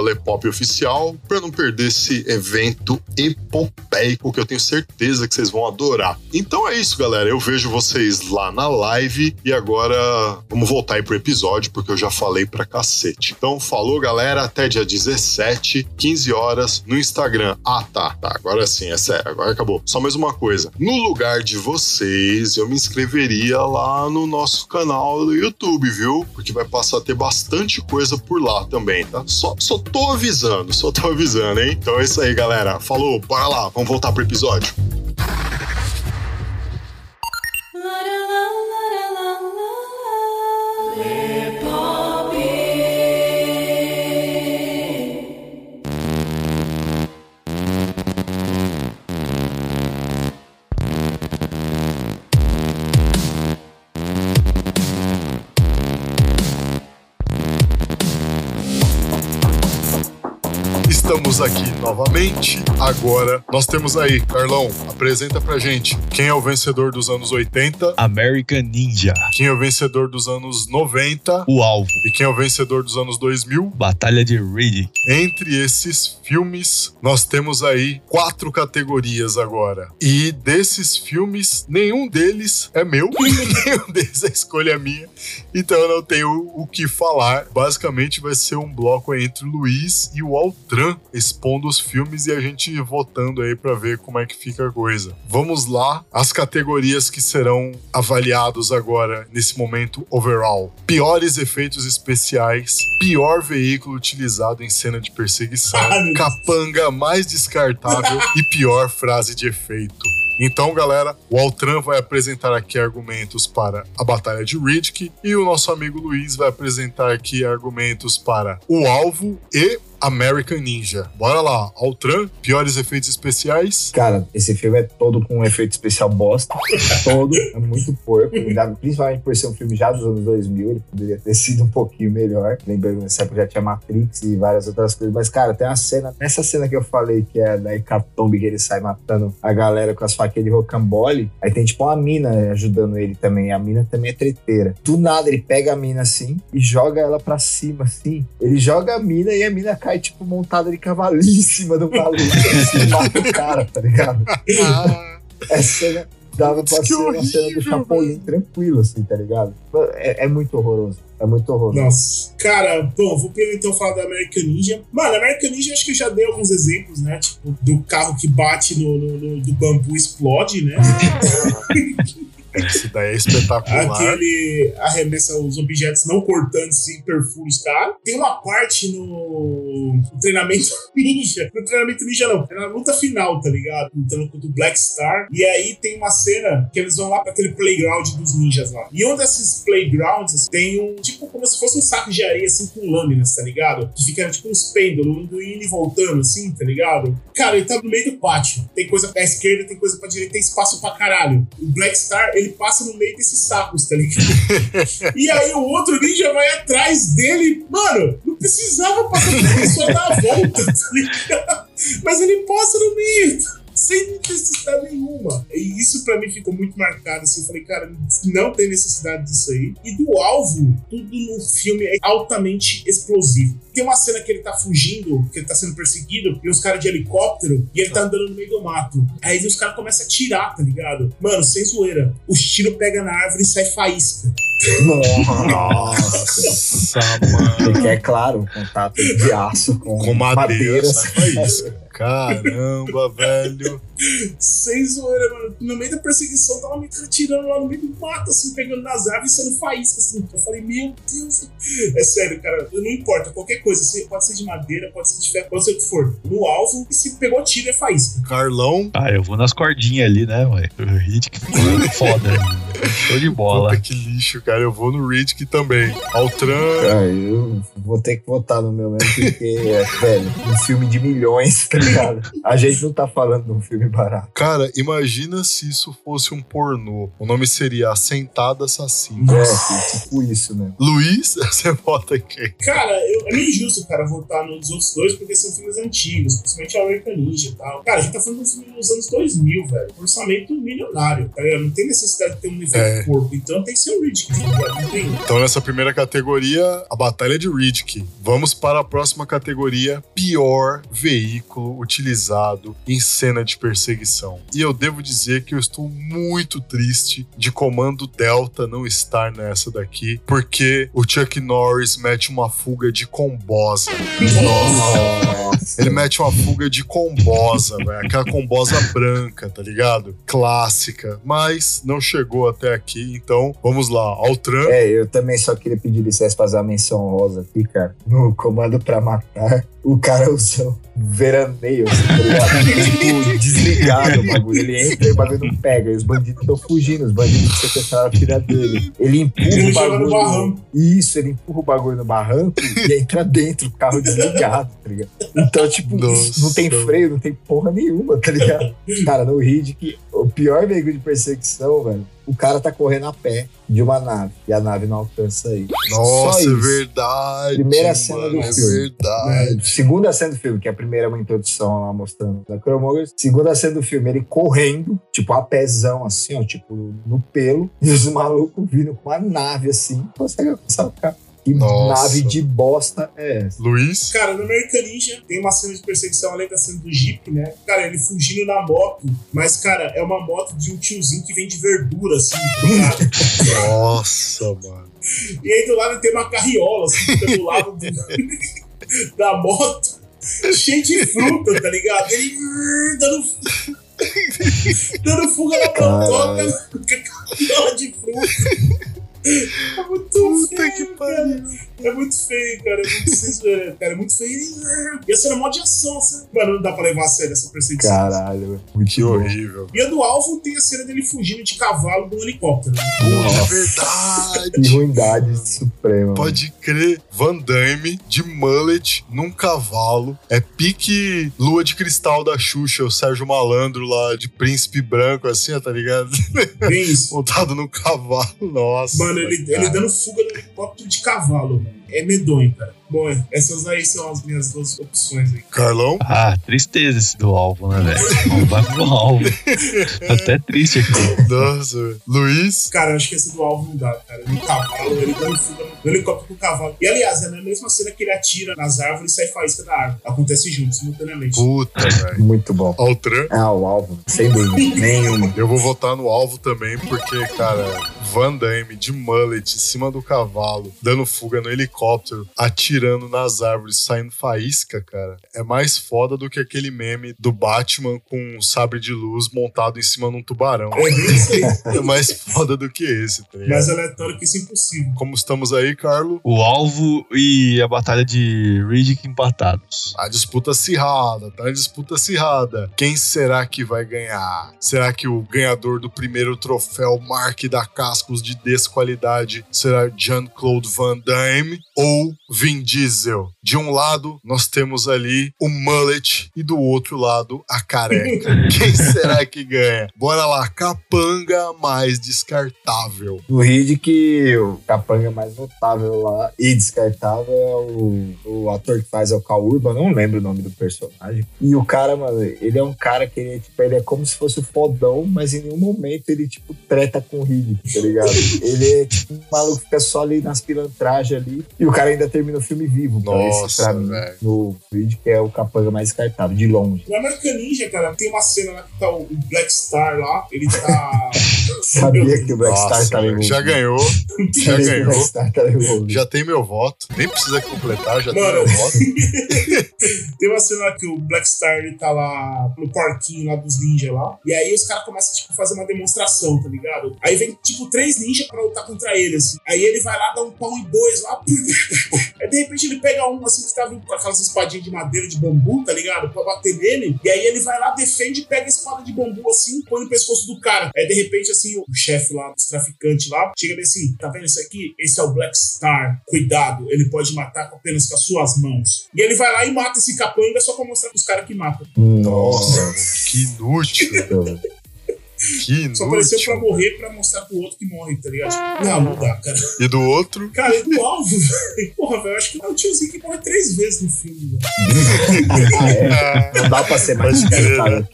Speaker 1: @lepopoficial, para não perder esse evento epopeico que eu tenho certeza que vocês vão adorar. Então é isso, galera. Eu vejo vocês lá na live e agora vamos voltar aí pro episódio porque eu já falei pra cacete. Então falou, galera, até dia 17, 15 horas no Instagram. Ah, tá, tá. Agora sim, é sério, agora acabou. Só mais uma coisa. No lugar de vocês, eu me inscreveria lá no nosso canal do YouTube, viu? Porque vai passar a ter bastante coisa por lá também, tá? Só, só tô avisando, só tô avisando, hein? Então é isso aí, galera. Falou, bora lá, vamos voltar pro episódio. Estamos aqui novamente. Agora nós temos aí, Carlão, apresenta pra gente quem é o vencedor dos anos 80,
Speaker 2: American Ninja.
Speaker 1: quem é o vencedor dos anos 90
Speaker 2: O alvo.
Speaker 1: e quem é o vencedor dos anos 2000.
Speaker 2: Batalha de Riddick.
Speaker 1: Entre esses filmes, nós temos aí quatro categorias agora. E desses filmes, nenhum deles é meu, nenhum deles é escolha minha. Então eu não tenho o que falar. Basicamente vai ser um bloco entre o Luiz e o Altran expondo os filmes e a gente votando aí pra ver como é que fica a coisa. Vamos lá, as categorias que serão avaliados agora nesse momento overall. Piores efeitos especiais, pior veículo utilizado em cena de perseguição,
Speaker 4: Ah,
Speaker 1: capanga mais descartável e pior frase de efeito. Então, galera, o Altran vai apresentar aqui argumentos para a Batalha de Riddick e o nosso amigo Luiz vai apresentar aqui argumentos para o Alvo e American Ninja. Bora lá, Altran, piores efeitos especiais.
Speaker 3: Cara, esse filme é todo com um efeito especial bosta. todo. É muito porco. Principalmente por ser um filme já dos anos 2000. Ele poderia ter sido um pouquinho melhor. Lembrando nessa época já tinha Matrix e várias outras coisas. Mas, cara, tem uma cena. Nessa cena que eu falei, que é da Hecatombe, que ele sai matando a galera com as faquinhas de rocambole. Aí tem tipo uma mina ajudando ele também. A mina também é treteira. Do nada, ele pega a mina assim e joga ela pra cima, assim. Ele joga a mina e a mina cai, tipo, montada de cavalinho em cima do maluco. Assim, mata o cara, tá ligado? Essa cena dava pra
Speaker 1: que
Speaker 3: ser uma cena do
Speaker 1: horrível,
Speaker 3: Chapolin tranquilo, assim, tá ligado? É, é muito horroroso. É muito horroroso.
Speaker 4: Nossa. Cara, bom, vou primeiro então falar da American Ninja. Mano, American Ninja acho que eu já dei alguns exemplos, né? Tipo, do carro que bate no, no- no- do bambu explode, né?
Speaker 1: Esse daí é espetacular.
Speaker 4: Aquele arremessa os objetos não cortantes e perfura os caras. Tem uma parte no, no treinamento ninja. No treinamento ninja, não. É na luta final, tá ligado? Lutando contra o Black Star. E aí tem uma cena que eles vão lá pra aquele playground dos ninjas lá. E um desses playgrounds tem um, tipo, como se fosse um saco de areia, assim, com lâminas, tá ligado? Que fica tipo uns pêndulos, indo e voltando, assim, tá ligado? Cara, ele tá no meio do pátio. Tem coisa pra esquerda, tem coisa pra direita, tem espaço pra caralho. O Black Star, ele passa no meio desses sacos, tá ligado? e aí o outro ninja vai atrás dele. Mano, não precisava passar por isso, só dar a volta, tá ligado? Mas ele passa no meio. Sem necessidade nenhuma. E isso pra mim ficou muito marcado, assim. Falei, cara, não tem necessidade disso aí. E do alvo, tudo no filme é altamente explosivo. Tem uma cena que ele tá fugindo, que ele tá sendo perseguido, e os caras de helicóptero, e ele tá andando no meio do mato. Aí os caras começam a tirar, tá ligado? Mano, sem zoeira. Os tiros pegam na árvore e sai faísca.
Speaker 1: Nossa, mano.
Speaker 3: Porque é claro, contato de aço com,
Speaker 1: Com madeira,
Speaker 3: madeiras.
Speaker 1: Caramba, velho.
Speaker 4: Sem zoeira, mano. No meio da perseguição, tava me atirando lá no meio do mato, assim, pegando nas árvores e sendo faísca, assim. Eu falei, meu Deus. É sério, cara. Não importa, qualquer coisa. se- Pode ser de madeira, pode ser de ferro, pode ser o que for. No alvo, e se pegou tiro, é faísca.
Speaker 1: Carlão.
Speaker 2: Ah, eu vou nas cordinhas ali, né, ué? O Riddick foda. Show de bola.
Speaker 1: Puta que lixo, cara. Eu vou no Riddick também. Altran.
Speaker 3: Ah, eu vou ter que votar no meu mesmo, porque, velho, um filme de milhões, tá ligado? A gente não tá falando de um filme barato.
Speaker 1: Cara, imagina se isso fosse um pornô. O nome seria A Sentada Assassina.
Speaker 3: É, tipo isso, né?
Speaker 1: Luiz, você vota em quem?
Speaker 4: Cara, eu, é meio injusto, cara, votar nos outros dois, porque são filmes antigos, principalmente o American Ninja e tal. Cara, a gente tá falando de um filme dos anos 2000, velho. Orçamento milionário, tá ligado? Não tem necessidade de ter um nível
Speaker 1: É.
Speaker 4: de corpo, então tem que ser o Riddick, tá ligado? Não tem.
Speaker 1: Então, nessa primeira categoria, a Batalha de Riddick. Vamos para a próxima categoria: pior veículo utilizado em cena de perseguição. E eu devo dizer que eu estou muito triste de Comando Delta não estar nessa daqui, porque o Chuck Norris mete uma fuga de combosa.
Speaker 3: Nossa.
Speaker 1: Ele mete uma fuga de combosa, velho. Aquela combosa branca, tá ligado? Clássica. Mas não chegou até aqui, então vamos lá. Altran.
Speaker 3: É, eu também só queria pedir licença pra fazer uma menção rosa aqui, cara. No comando pra matar, o cara usa veraneio, assim, tá ligado? tipo, desligado o bagulho. Ele entra e o bagulho não pega. E os bandidos estão fugindo, os bandidos sequestraram a filha dele. Ele empurra
Speaker 4: Ele
Speaker 3: o bagulho.
Speaker 4: barranco.
Speaker 3: Isso, ele empurra o bagulho no barranco e entra dentro, o carro desligado, tá ligado? Então, tipo,
Speaker 1: Nossa.
Speaker 3: não tem freio, não tem porra nenhuma, tá ligado? Cara, no Riddick, o pior veículo de perseguição, velho, o cara tá correndo a pé de uma nave e a nave não alcança ele.
Speaker 1: Nossa, é verdade.
Speaker 3: Primeira cena
Speaker 1: mano,
Speaker 3: do
Speaker 1: é
Speaker 3: filme.
Speaker 1: verdade.
Speaker 3: Segunda cena do filme, que a primeira é uma introdução lá mostrando da Chromogas. Segunda cena do filme, ele correndo, tipo, a pezão, assim, ó, tipo, no pelo. E os malucos vindo com uma nave, assim, consegue alcançar o carro. Que
Speaker 1: Nossa.
Speaker 3: nave de bosta é essa?
Speaker 1: Luiz.
Speaker 4: Cara, no American Ninja tem uma cena de perseguição além da cena do Jeep, né? Cara, ele fugindo na moto, mas, cara, é uma moto de um tiozinho que vende verdura, assim?
Speaker 1: Nossa, mano.
Speaker 4: E aí do lado tem uma carriola, assim, fica do lado do- da moto, cheio de fruta, tá ligado? Ele dando, dando fuga na motoca, com a carriola de fruta. É muito
Speaker 1: Puta
Speaker 4: feio,
Speaker 1: que
Speaker 4: cara.
Speaker 1: pariu.
Speaker 4: É muito feio, cara. É muito, feio, cara. É muito feio. E a cena é mó de ação, assim. Mano, não dá pra levar a sério essa perseguição.
Speaker 3: Caralho, velho. muito
Speaker 1: Que horrível.
Speaker 4: E a do alvo tem a cena dele fugindo de cavalo de um helicóptero.
Speaker 1: É
Speaker 3: Nossa,
Speaker 1: verdade.
Speaker 3: que ruindade suprema.
Speaker 1: Pode crer, Van Damme de mullet num cavalo. É pique lua de cristal da Xuxa, o Sérgio Malandro lá de príncipe branco, assim, ó, tá ligado?
Speaker 4: Bem isso.
Speaker 1: Montado num cavalo, nossa.
Speaker 4: Mano, ele,
Speaker 1: cara.
Speaker 4: ele dando fuga no helicóptero de cavalo, mano. É medonho, cara. Bom, essas aí são as minhas duas opções aí.
Speaker 1: Carlão?
Speaker 2: Ah, tristeza esse do alvo, né, velho? Não vai pro alvo. Até triste aqui.
Speaker 1: Nossa, velho. Luiz?
Speaker 4: Cara, eu acho que esse do alvo não dá, cara. No cavalo, ele dando fuga no, no helicóptero com o cavalo. E aliás, é na mesma cena que ele atira nas árvores e sai faísca da árvore. Acontece junto, simultaneamente.
Speaker 1: Puta, velho.
Speaker 3: Muito bom.
Speaker 1: Altran?
Speaker 3: Ah, o alvo, sem dúvida. Nenhuma.
Speaker 1: Eu vou votar no alvo também, porque, cara, Van Damme de mullet em cima do cavalo, dando fuga no helicóptero, atirando nas árvores, saindo faísca, cara. É mais foda do que aquele meme do Batman com um sabre de luz montado em cima de um tubarão.
Speaker 4: É bem isso aí.
Speaker 1: É mais foda do que esse, tá ligado?
Speaker 4: Mais aleatório que isso é impossível.
Speaker 1: Como estamos aí, Carlo?
Speaker 2: O alvo e a batalha de Riddick empatados.
Speaker 1: A disputa acirrada, tá? A disputa acirrada. Quem será que vai ganhar? Será que o ganhador do primeiro troféu Mark da Cascos de desqualidade será Jean-Claude Van Damme ou Vin Diesel. De um lado, nós temos ali o mullet e do outro lado, a careca. Quem será que ganha? Bora lá, capanga mais descartável.
Speaker 3: No Reed que o capanga mais notável lá e descartável é o, o ator que faz é o Cal Urban, não lembro o nome do personagem. E o cara, mano, ele é um cara que ele, é, tipo, ele é como se fosse o fodão, mas em nenhum momento ele, tipo, treta com o Reed, tá ligado? ele é tipo um maluco que fica só ali nas pilantragens ali. E o cara ainda termina o filme vivo. pra esse,
Speaker 1: Nossa,
Speaker 3: pra mim,
Speaker 1: velho.
Speaker 3: no Reed, que é o capanga mais descartável, de longe.
Speaker 4: No American Ninja, cara, tem uma cena lá que tá o o Black Star lá, ele tá.
Speaker 3: Sabia que o Black Star
Speaker 1: Nossa,
Speaker 3: tava
Speaker 1: velho,
Speaker 3: envolvido.
Speaker 1: já ganhou, já
Speaker 3: o
Speaker 1: ganhou.
Speaker 3: Star envolvido.
Speaker 1: Já tem meu voto. Nem precisa completar, já tem
Speaker 4: Mano.
Speaker 1: meu voto.
Speaker 4: Tem uma cena lá que o Black Star ele tá lá no parquinho lá dos ninjas lá. E aí os caras começam, tipo, a fazer uma demonstração, tá ligado? Aí vem, tipo, três ninjas pra lutar contra ele, assim. Aí ele vai lá, dá um pau em dois lá. Aí de repente ele pega um, assim, que tava com aquelas espadinhas de madeira de bambu, tá ligado? Pra bater nele. E aí ele vai lá, defende, pega a espada de bambu, assim, põe no pescoço do cara. Aí de repente, assim, o chefe lá, os traficantes lá, chega bem assim: tá vendo isso aqui? Esse é o Black Star. Cuidado, ele pode matar com apenas com as suas mãos. E ele vai lá e mata esse capanga só pra mostrar pros caras que matam.
Speaker 3: Nossa.
Speaker 1: Que inútil, que
Speaker 4: Só apareceu pra morrer pra mostrar pro outro que morre, tá ligado? Não, não dá, cara.
Speaker 1: E do outro,
Speaker 4: Cara, e do alvo, velho. Porra, velho, eu acho que é o tiozinho que morre três vezes no filme, velho.
Speaker 3: É? Não dá pra ser mais né?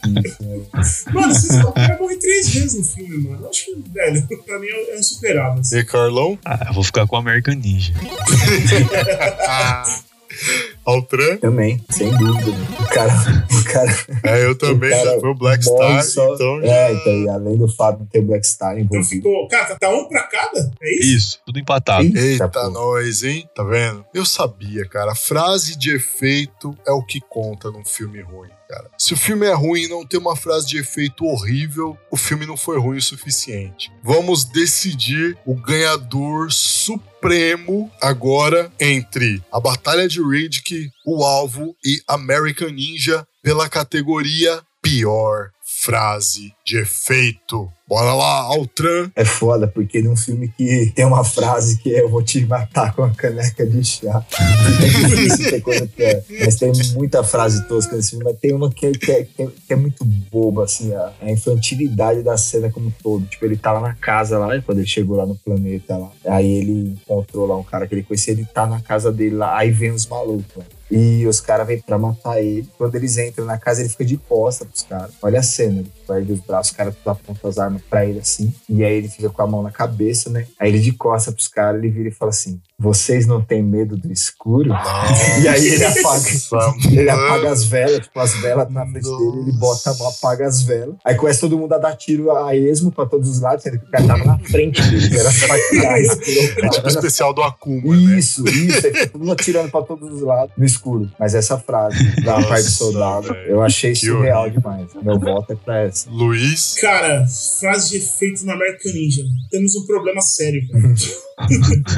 Speaker 4: Mano, esse o cara morre três vezes no filme, mano. Eu acho que, velho, pra mim é é insuperável. Assim.
Speaker 1: e Carlão?
Speaker 2: Ah, eu vou ficar com o American Ninja.
Speaker 1: Altran?
Speaker 3: Também, sem dúvida. O cara, o cara
Speaker 1: É, eu também,
Speaker 3: O cara
Speaker 1: já foi o Black Star,
Speaker 3: só-
Speaker 1: então já...
Speaker 3: É, então, e além do fato de ter o Black Star
Speaker 4: Então
Speaker 3: envolvido.
Speaker 4: ficou. Cara, tá um pra cada? É isso?
Speaker 2: Isso, tudo empatado.
Speaker 1: Eita,
Speaker 3: pô.
Speaker 1: nós, hein? Tá vendo? Eu sabia, cara. Frase de efeito é o que conta num filme ruim, cara. Se o filme é ruim e não tem uma frase de efeito horrível, o filme não foi ruim o suficiente. Vamos decidir o ganhador supremo agora entre a Batalha de Riddick, o Alvo e American Ninja pela categoria pior frase de efeito. Bora lá, Altran.
Speaker 3: É foda, porque num filme que tem uma frase que é eu vou te matar com a caneca de chá. É. Mas tem muita frase tosca nesse filme, mas tem uma que é, que é, que é- que é muito boba, assim, a, a infantilidade da cena como um todo. Tipo, ele tá lá na casa lá, quando ele chegou lá no planeta lá. Aí ele encontrou lá um cara que ele conhecia, ele tá na casa dele lá, aí vem os malucos, né? E os caras vêm pra matar ele. Quando eles entram na casa, ele fica de costa pros caras. Olha a cena, ele perde os braços, os caras apontam as armas pra ele assim. E aí ele fica com a mão na cabeça, né? Aí ele de costa pros caras, ele vira e fala assim: Vocês não têm medo do escuro? E aí ele apaga.
Speaker 1: Nossa,
Speaker 3: Ele apaga as velas, tipo, as velas na frente dele, ele bota a mão, apaga as velas. Aí começa todo mundo a dar tiro a esmo pra todos os lados, sendo que o cara tava na frente dele, que era só atirar, esse
Speaker 1: É tipo o especial do Akuma, né?
Speaker 3: isso, isso. Aí fica todo mundo atirando pra todos os lados no escuro. Mas essa frase da
Speaker 1: Nossa,
Speaker 3: parte do soldado,
Speaker 1: velho.
Speaker 3: eu achei
Speaker 1: Que
Speaker 3: surreal
Speaker 1: horrível.
Speaker 3: demais. Meu voto é pra essa.
Speaker 1: Luiz.
Speaker 4: Cara, frase de efeito no American Ninja. Temos um problema sério, velho.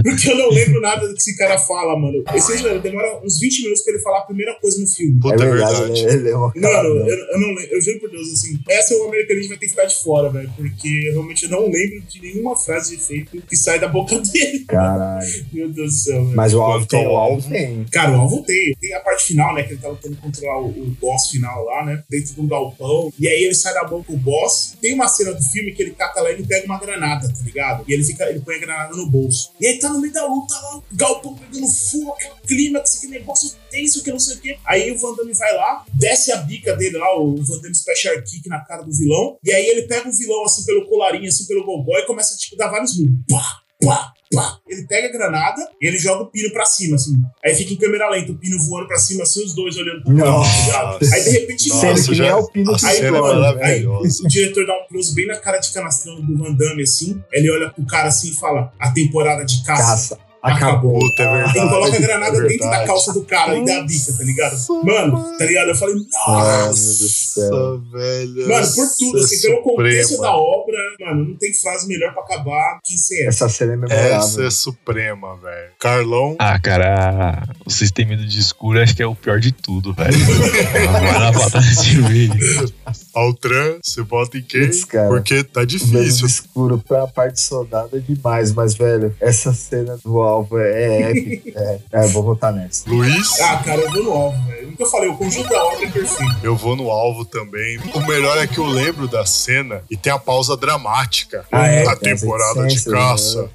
Speaker 4: Porque eu não lembro nada do que esse cara fala, mano. Esse velho, demora uns 20 minutos pra ele falar a primeira coisa no filme.
Speaker 1: Puta,
Speaker 3: é
Speaker 1: é
Speaker 3: verdade,
Speaker 1: verdade.
Speaker 3: né? Ele é uma
Speaker 4: Mano,
Speaker 3: caladão.
Speaker 4: eu, eu não lembro, eu juro por Deus, assim, essa o American Ninja vai ter que ficar de fora, velho, porque eu realmente não lembro de nenhuma frase de efeito que sai da boca dele.
Speaker 3: Caralho.
Speaker 4: Meu Deus do céu, velho.
Speaker 3: Mas o alvo
Speaker 1: Quanto
Speaker 3: tem, o alvo
Speaker 1: alvo,
Speaker 3: tem.
Speaker 4: Cara, o alvo tem. Tem a parte final, né? Que ele tá lutando contra o, o boss final lá, né? Dentro de um galpão. E aí ele sai da mão com o boss. Tem uma cena do filme que ele cata lá e ele pega uma granada, tá ligado? E ele fica, ele põe a granada no bolso. E aí tá no meio da luta lá, o galpão pegando fogo, aquele clímax, aquele negócio tenso que não sei o quê. Aí o Van Damme vai lá, desce a bica dele lá, o Van Damme Special Kick na cara do vilão. E aí ele pega o vilão assim pelo colarinho, assim pelo gogó e começa tipo, dar vários murros. Pá, pá. Ele pega a granada e ele joga o pino pra cima, assim. Aí fica em câmera lenta, o pino voando pra cima, assim, os dois olhando pro lado, tá? Aí de repente
Speaker 1: Nossa,
Speaker 3: Sendo que
Speaker 1: já-
Speaker 3: nem é o pino que
Speaker 4: Aí,
Speaker 1: cena é
Speaker 4: mano, aí o diretor dá um close bem na cara de canastrão do Van Damme, assim. Ele olha pro cara assim e fala: A temporada de caça.
Speaker 3: Caça. Acabou.
Speaker 1: Puta, é
Speaker 4: Ele
Speaker 1: verdade.
Speaker 4: coloca a granada
Speaker 1: é
Speaker 4: dentro da calça do cara e dá a bica, tá ligado?
Speaker 1: Nossa,
Speaker 4: Mano, tá ligado? Eu falei, nossa!
Speaker 1: velho.
Speaker 4: Mano, por tudo,
Speaker 1: essa
Speaker 4: assim, pelo contexto da obra, mano, não tem frase melhor pra acabar que sem essa.
Speaker 3: Essa cena é memorável.
Speaker 1: Essa é suprema, velho. Carlão.
Speaker 2: Ah, cara, o sistema de escuro acho que é o pior de tudo, velho. Vai na batalha de.
Speaker 1: Altran, você bota em quem?
Speaker 3: Putz, cara.
Speaker 1: Porque tá difícil.
Speaker 3: escuro pra parte soldado é demais, mas, velho, essa cena do alvo é épica. é, é, vou votar nessa.
Speaker 1: Luiz,
Speaker 4: Ah, cara, eu vou no alvo, velho. O que eu falei, o conjunto da obra é perfeito.
Speaker 1: eu vou no alvo também. O melhor é que eu lembro da cena e tem a pausa dramática.
Speaker 3: Ah, é,
Speaker 1: a temporada de caça.
Speaker 3: né?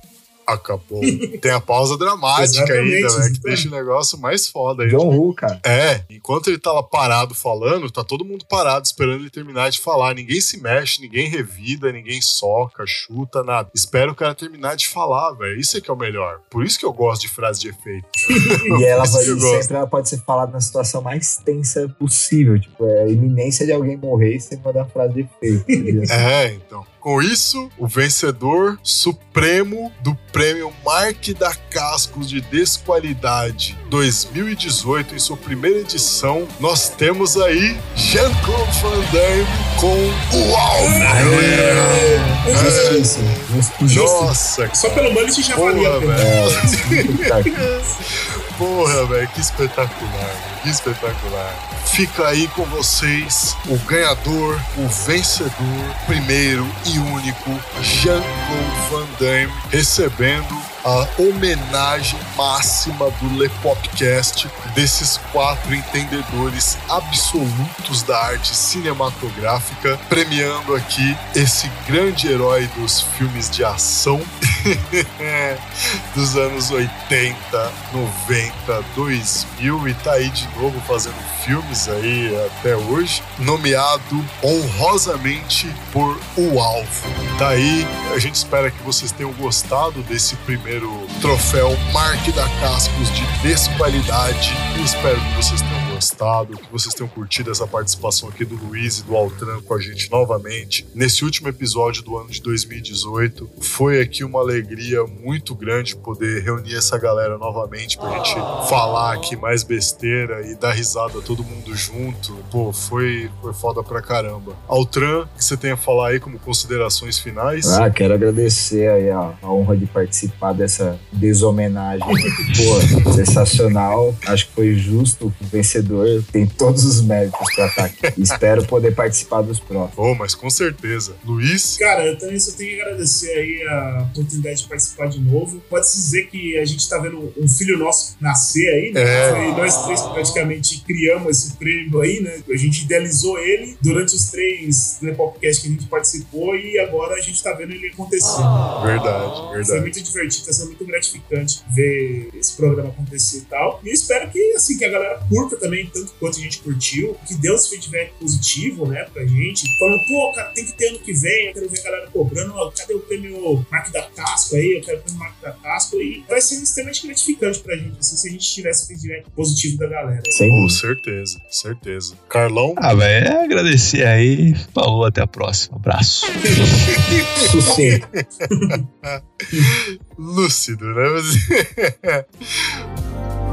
Speaker 1: Acabou. Tem a pausa dramática ainda, né? Que deixa o negócio mais foda ainda.
Speaker 3: John Woo, cara.
Speaker 1: É, enquanto ele tá lá parado falando, tá todo mundo parado esperando ele terminar de falar. Ninguém se mexe, ninguém revida, ninguém soca, chuta, nada. Espera o cara terminar de falar, velho. Isso é que é o melhor. Por isso que eu gosto de frase de efeito.
Speaker 3: E ela vai sempre ela pode ser falada na situação mais tensa possível. Tipo, é a iminência de alguém morrer e você mandar frase de efeito. tá?
Speaker 1: É, então. Com isso, o vencedor supremo do prêmio Mark da Cascos de Desqualidade 2018, em sua primeira edição, nós temos aí Jean-Claude Van Damme com o Alvo.
Speaker 3: Justíssimo.
Speaker 1: Nossa,
Speaker 4: Só pelo mullet já valia
Speaker 1: porra, velho.
Speaker 3: Que-
Speaker 1: espetacular, que espetacular. Fica aí com vocês o ganhador, o vencedor, primeiro e único, Jean-Claude Van Damme, recebendo a homenagem máxima do Le Popcast desses quatro entendedores absolutos da arte cinematográfica, premiando aqui esse grande herói dos filmes de ação dos anos 80, 90, 2000 e tá aí de novo fazendo filmes aí até hoje, nomeado honrosamente por O Alvo. Tá aí, a gente espera que vocês tenham gostado desse primeiro troféu Mark da Cascos de Desqualidade. Espero que vocês tenham gostado, que vocês tenham curtido essa participação aqui do Luiz e do Altran com a gente novamente nesse último episódio do ano de 2018. Foi aqui uma alegria muito grande poder reunir essa galera novamente pra gente falar aqui mais besteira e dar risada todo mundo junto. Pô, foi, foi foda pra caramba. Altran, que você tem a falar aí como considerações finais?
Speaker 3: Ah, quero agradecer aí a, a honra de participar dessa deshomenagem. Pô, sensacional. Acho que foi justo. O vencedor tem todos os méritos pra estar aqui. Espero poder participar dos próximos.
Speaker 1: Oh, mas com certeza. Luiz?
Speaker 4: Cara, eu também só tenho que agradecer aí a oportunidade de participar de novo. Pode-se dizer que a gente tá vendo um filho nosso nascer aí, né?
Speaker 1: É.
Speaker 4: Foi nós três que praticamente criamos esse prêmio aí, né? A gente idealizou ele durante os três né, podcast que a gente participou e agora a gente tá vendo ele acontecer.
Speaker 1: Verdade,
Speaker 4: Foi
Speaker 1: verdade.
Speaker 4: muito divertido, tá sendo muito gratificante ver esse programa acontecer e tal. E eu espero que, assim, que a galera curta também, tanto quanto a gente curtiu, que dê uns feedback positivo, né, pra gente. Falando, pô, cara, tem que ter ano que vem, eu quero ver a galera cobrando, ó, cadê o prêmio Marco da Casco aí? Eu quero o prêmio Marco da Casco. E vai ser extremamente gratificante pra gente, assim, se a gente tivesse feedback positivo da galera.
Speaker 3: Sem
Speaker 1: Com
Speaker 3: dúvida.
Speaker 1: certeza, certeza. Carlão?
Speaker 2: Ah, velho, é agradecer aí. Falou, até a próxima. Abraço.
Speaker 1: Lúcido, né? Mas-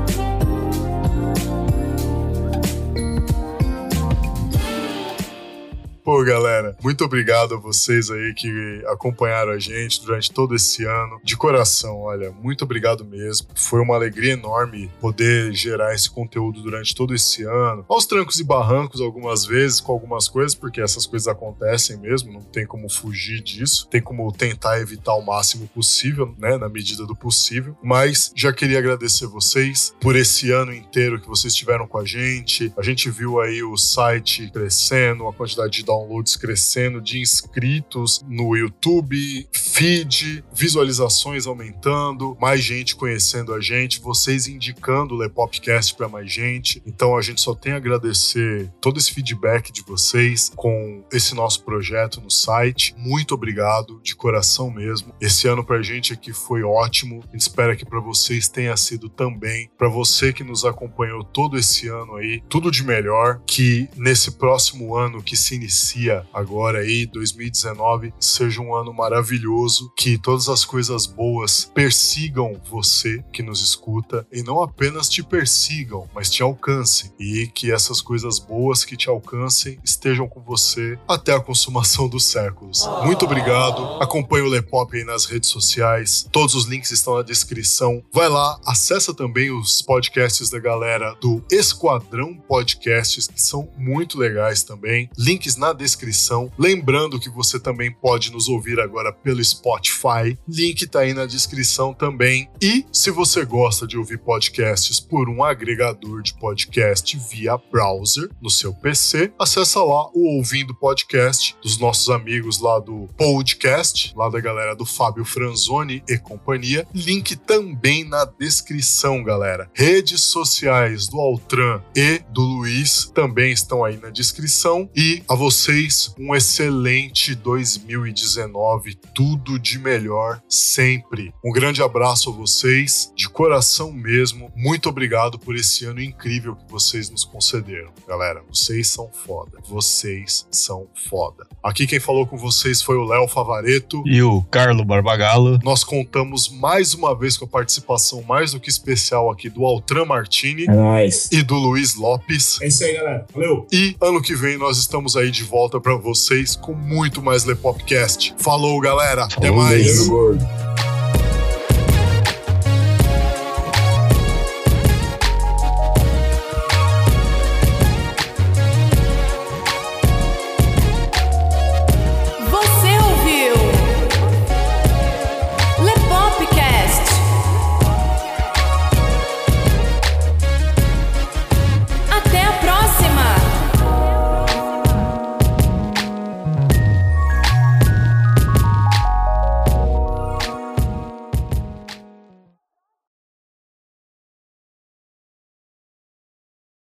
Speaker 1: Pô, galera, muito obrigado a vocês aí que acompanharam a gente durante todo esse ano. De coração, olha, muito obrigado mesmo. Foi uma alegria enorme poder gerar esse conteúdo durante todo esse ano. Aos trancos e barrancos, algumas vezes, com algumas coisas, porque essas coisas acontecem mesmo, não tem como fugir disso. Tem como tentar evitar o máximo possível, né, na medida do possível. Mas já queria agradecer vocês por esse ano inteiro que vocês estiveram com a gente. A gente viu aí o site crescendo, a quantidade de downloads crescendo, de inscritos no YouTube, feed, visualizações aumentando, mais gente conhecendo a gente, vocês indicando o Lepopcast para mais gente. Então a gente só tem a agradecer todo esse feedback de vocês com esse nosso projeto no site. Muito obrigado, de coração mesmo. Esse ano pra gente aqui foi ótimo. A gente espera que para vocês tenha sido também. Para você que nos acompanhou todo esse ano aí, tudo de melhor. Que nesse próximo ano que se inicia agora aí, 2019, seja um ano maravilhoso. Que todas as coisas boas persigam você que nos escuta e não apenas te persigam, mas te alcancem. E que essas coisas boas que te alcancem estejam com você até a consumação dos séculos. Muito obrigado. Acompanhe o Lepop aí nas redes sociais. Todos os links estão na descrição. Vai lá, acessa também os podcasts da galera do Esquadrão Podcasts, que são muito legais também. Links na na descrição. Lembrando que você também pode nos ouvir agora pelo Spotify. Link tá aí na descrição também. E se você gosta de ouvir podcasts por um agregador de podcast via browser no seu PC, acessa lá o Ouvindo Podcast dos nossos amigos lá do Podcast, lá da galera do Fábio Franzoni e companhia. Link também na descrição, galera. Redes sociais do Altran e do Luiz também estão aí na descrição. E a vocês, um excelente 2019, tudo de melhor sempre. Um grande abraço a vocês, de coração mesmo. Muito obrigado por esse ano incrível que vocês nos concederam. Galera, vocês são foda. Vocês são foda. Aqui quem falou com vocês foi o Léo Favareto.
Speaker 2: E o Carlo Barbagalo.
Speaker 1: Nós contamos mais uma vez com a participação mais do que especial aqui do Altran Martini
Speaker 3: É nóis.
Speaker 1: e do Luiz Lopes.
Speaker 4: É isso aí, galera. Valeu!
Speaker 1: E ano que vem nós estamos aí de volta pra vocês com muito mais Lepopcast. Falou, galera. Até
Speaker 2: Falou,
Speaker 1: mais.
Speaker 3: Beijo gordo.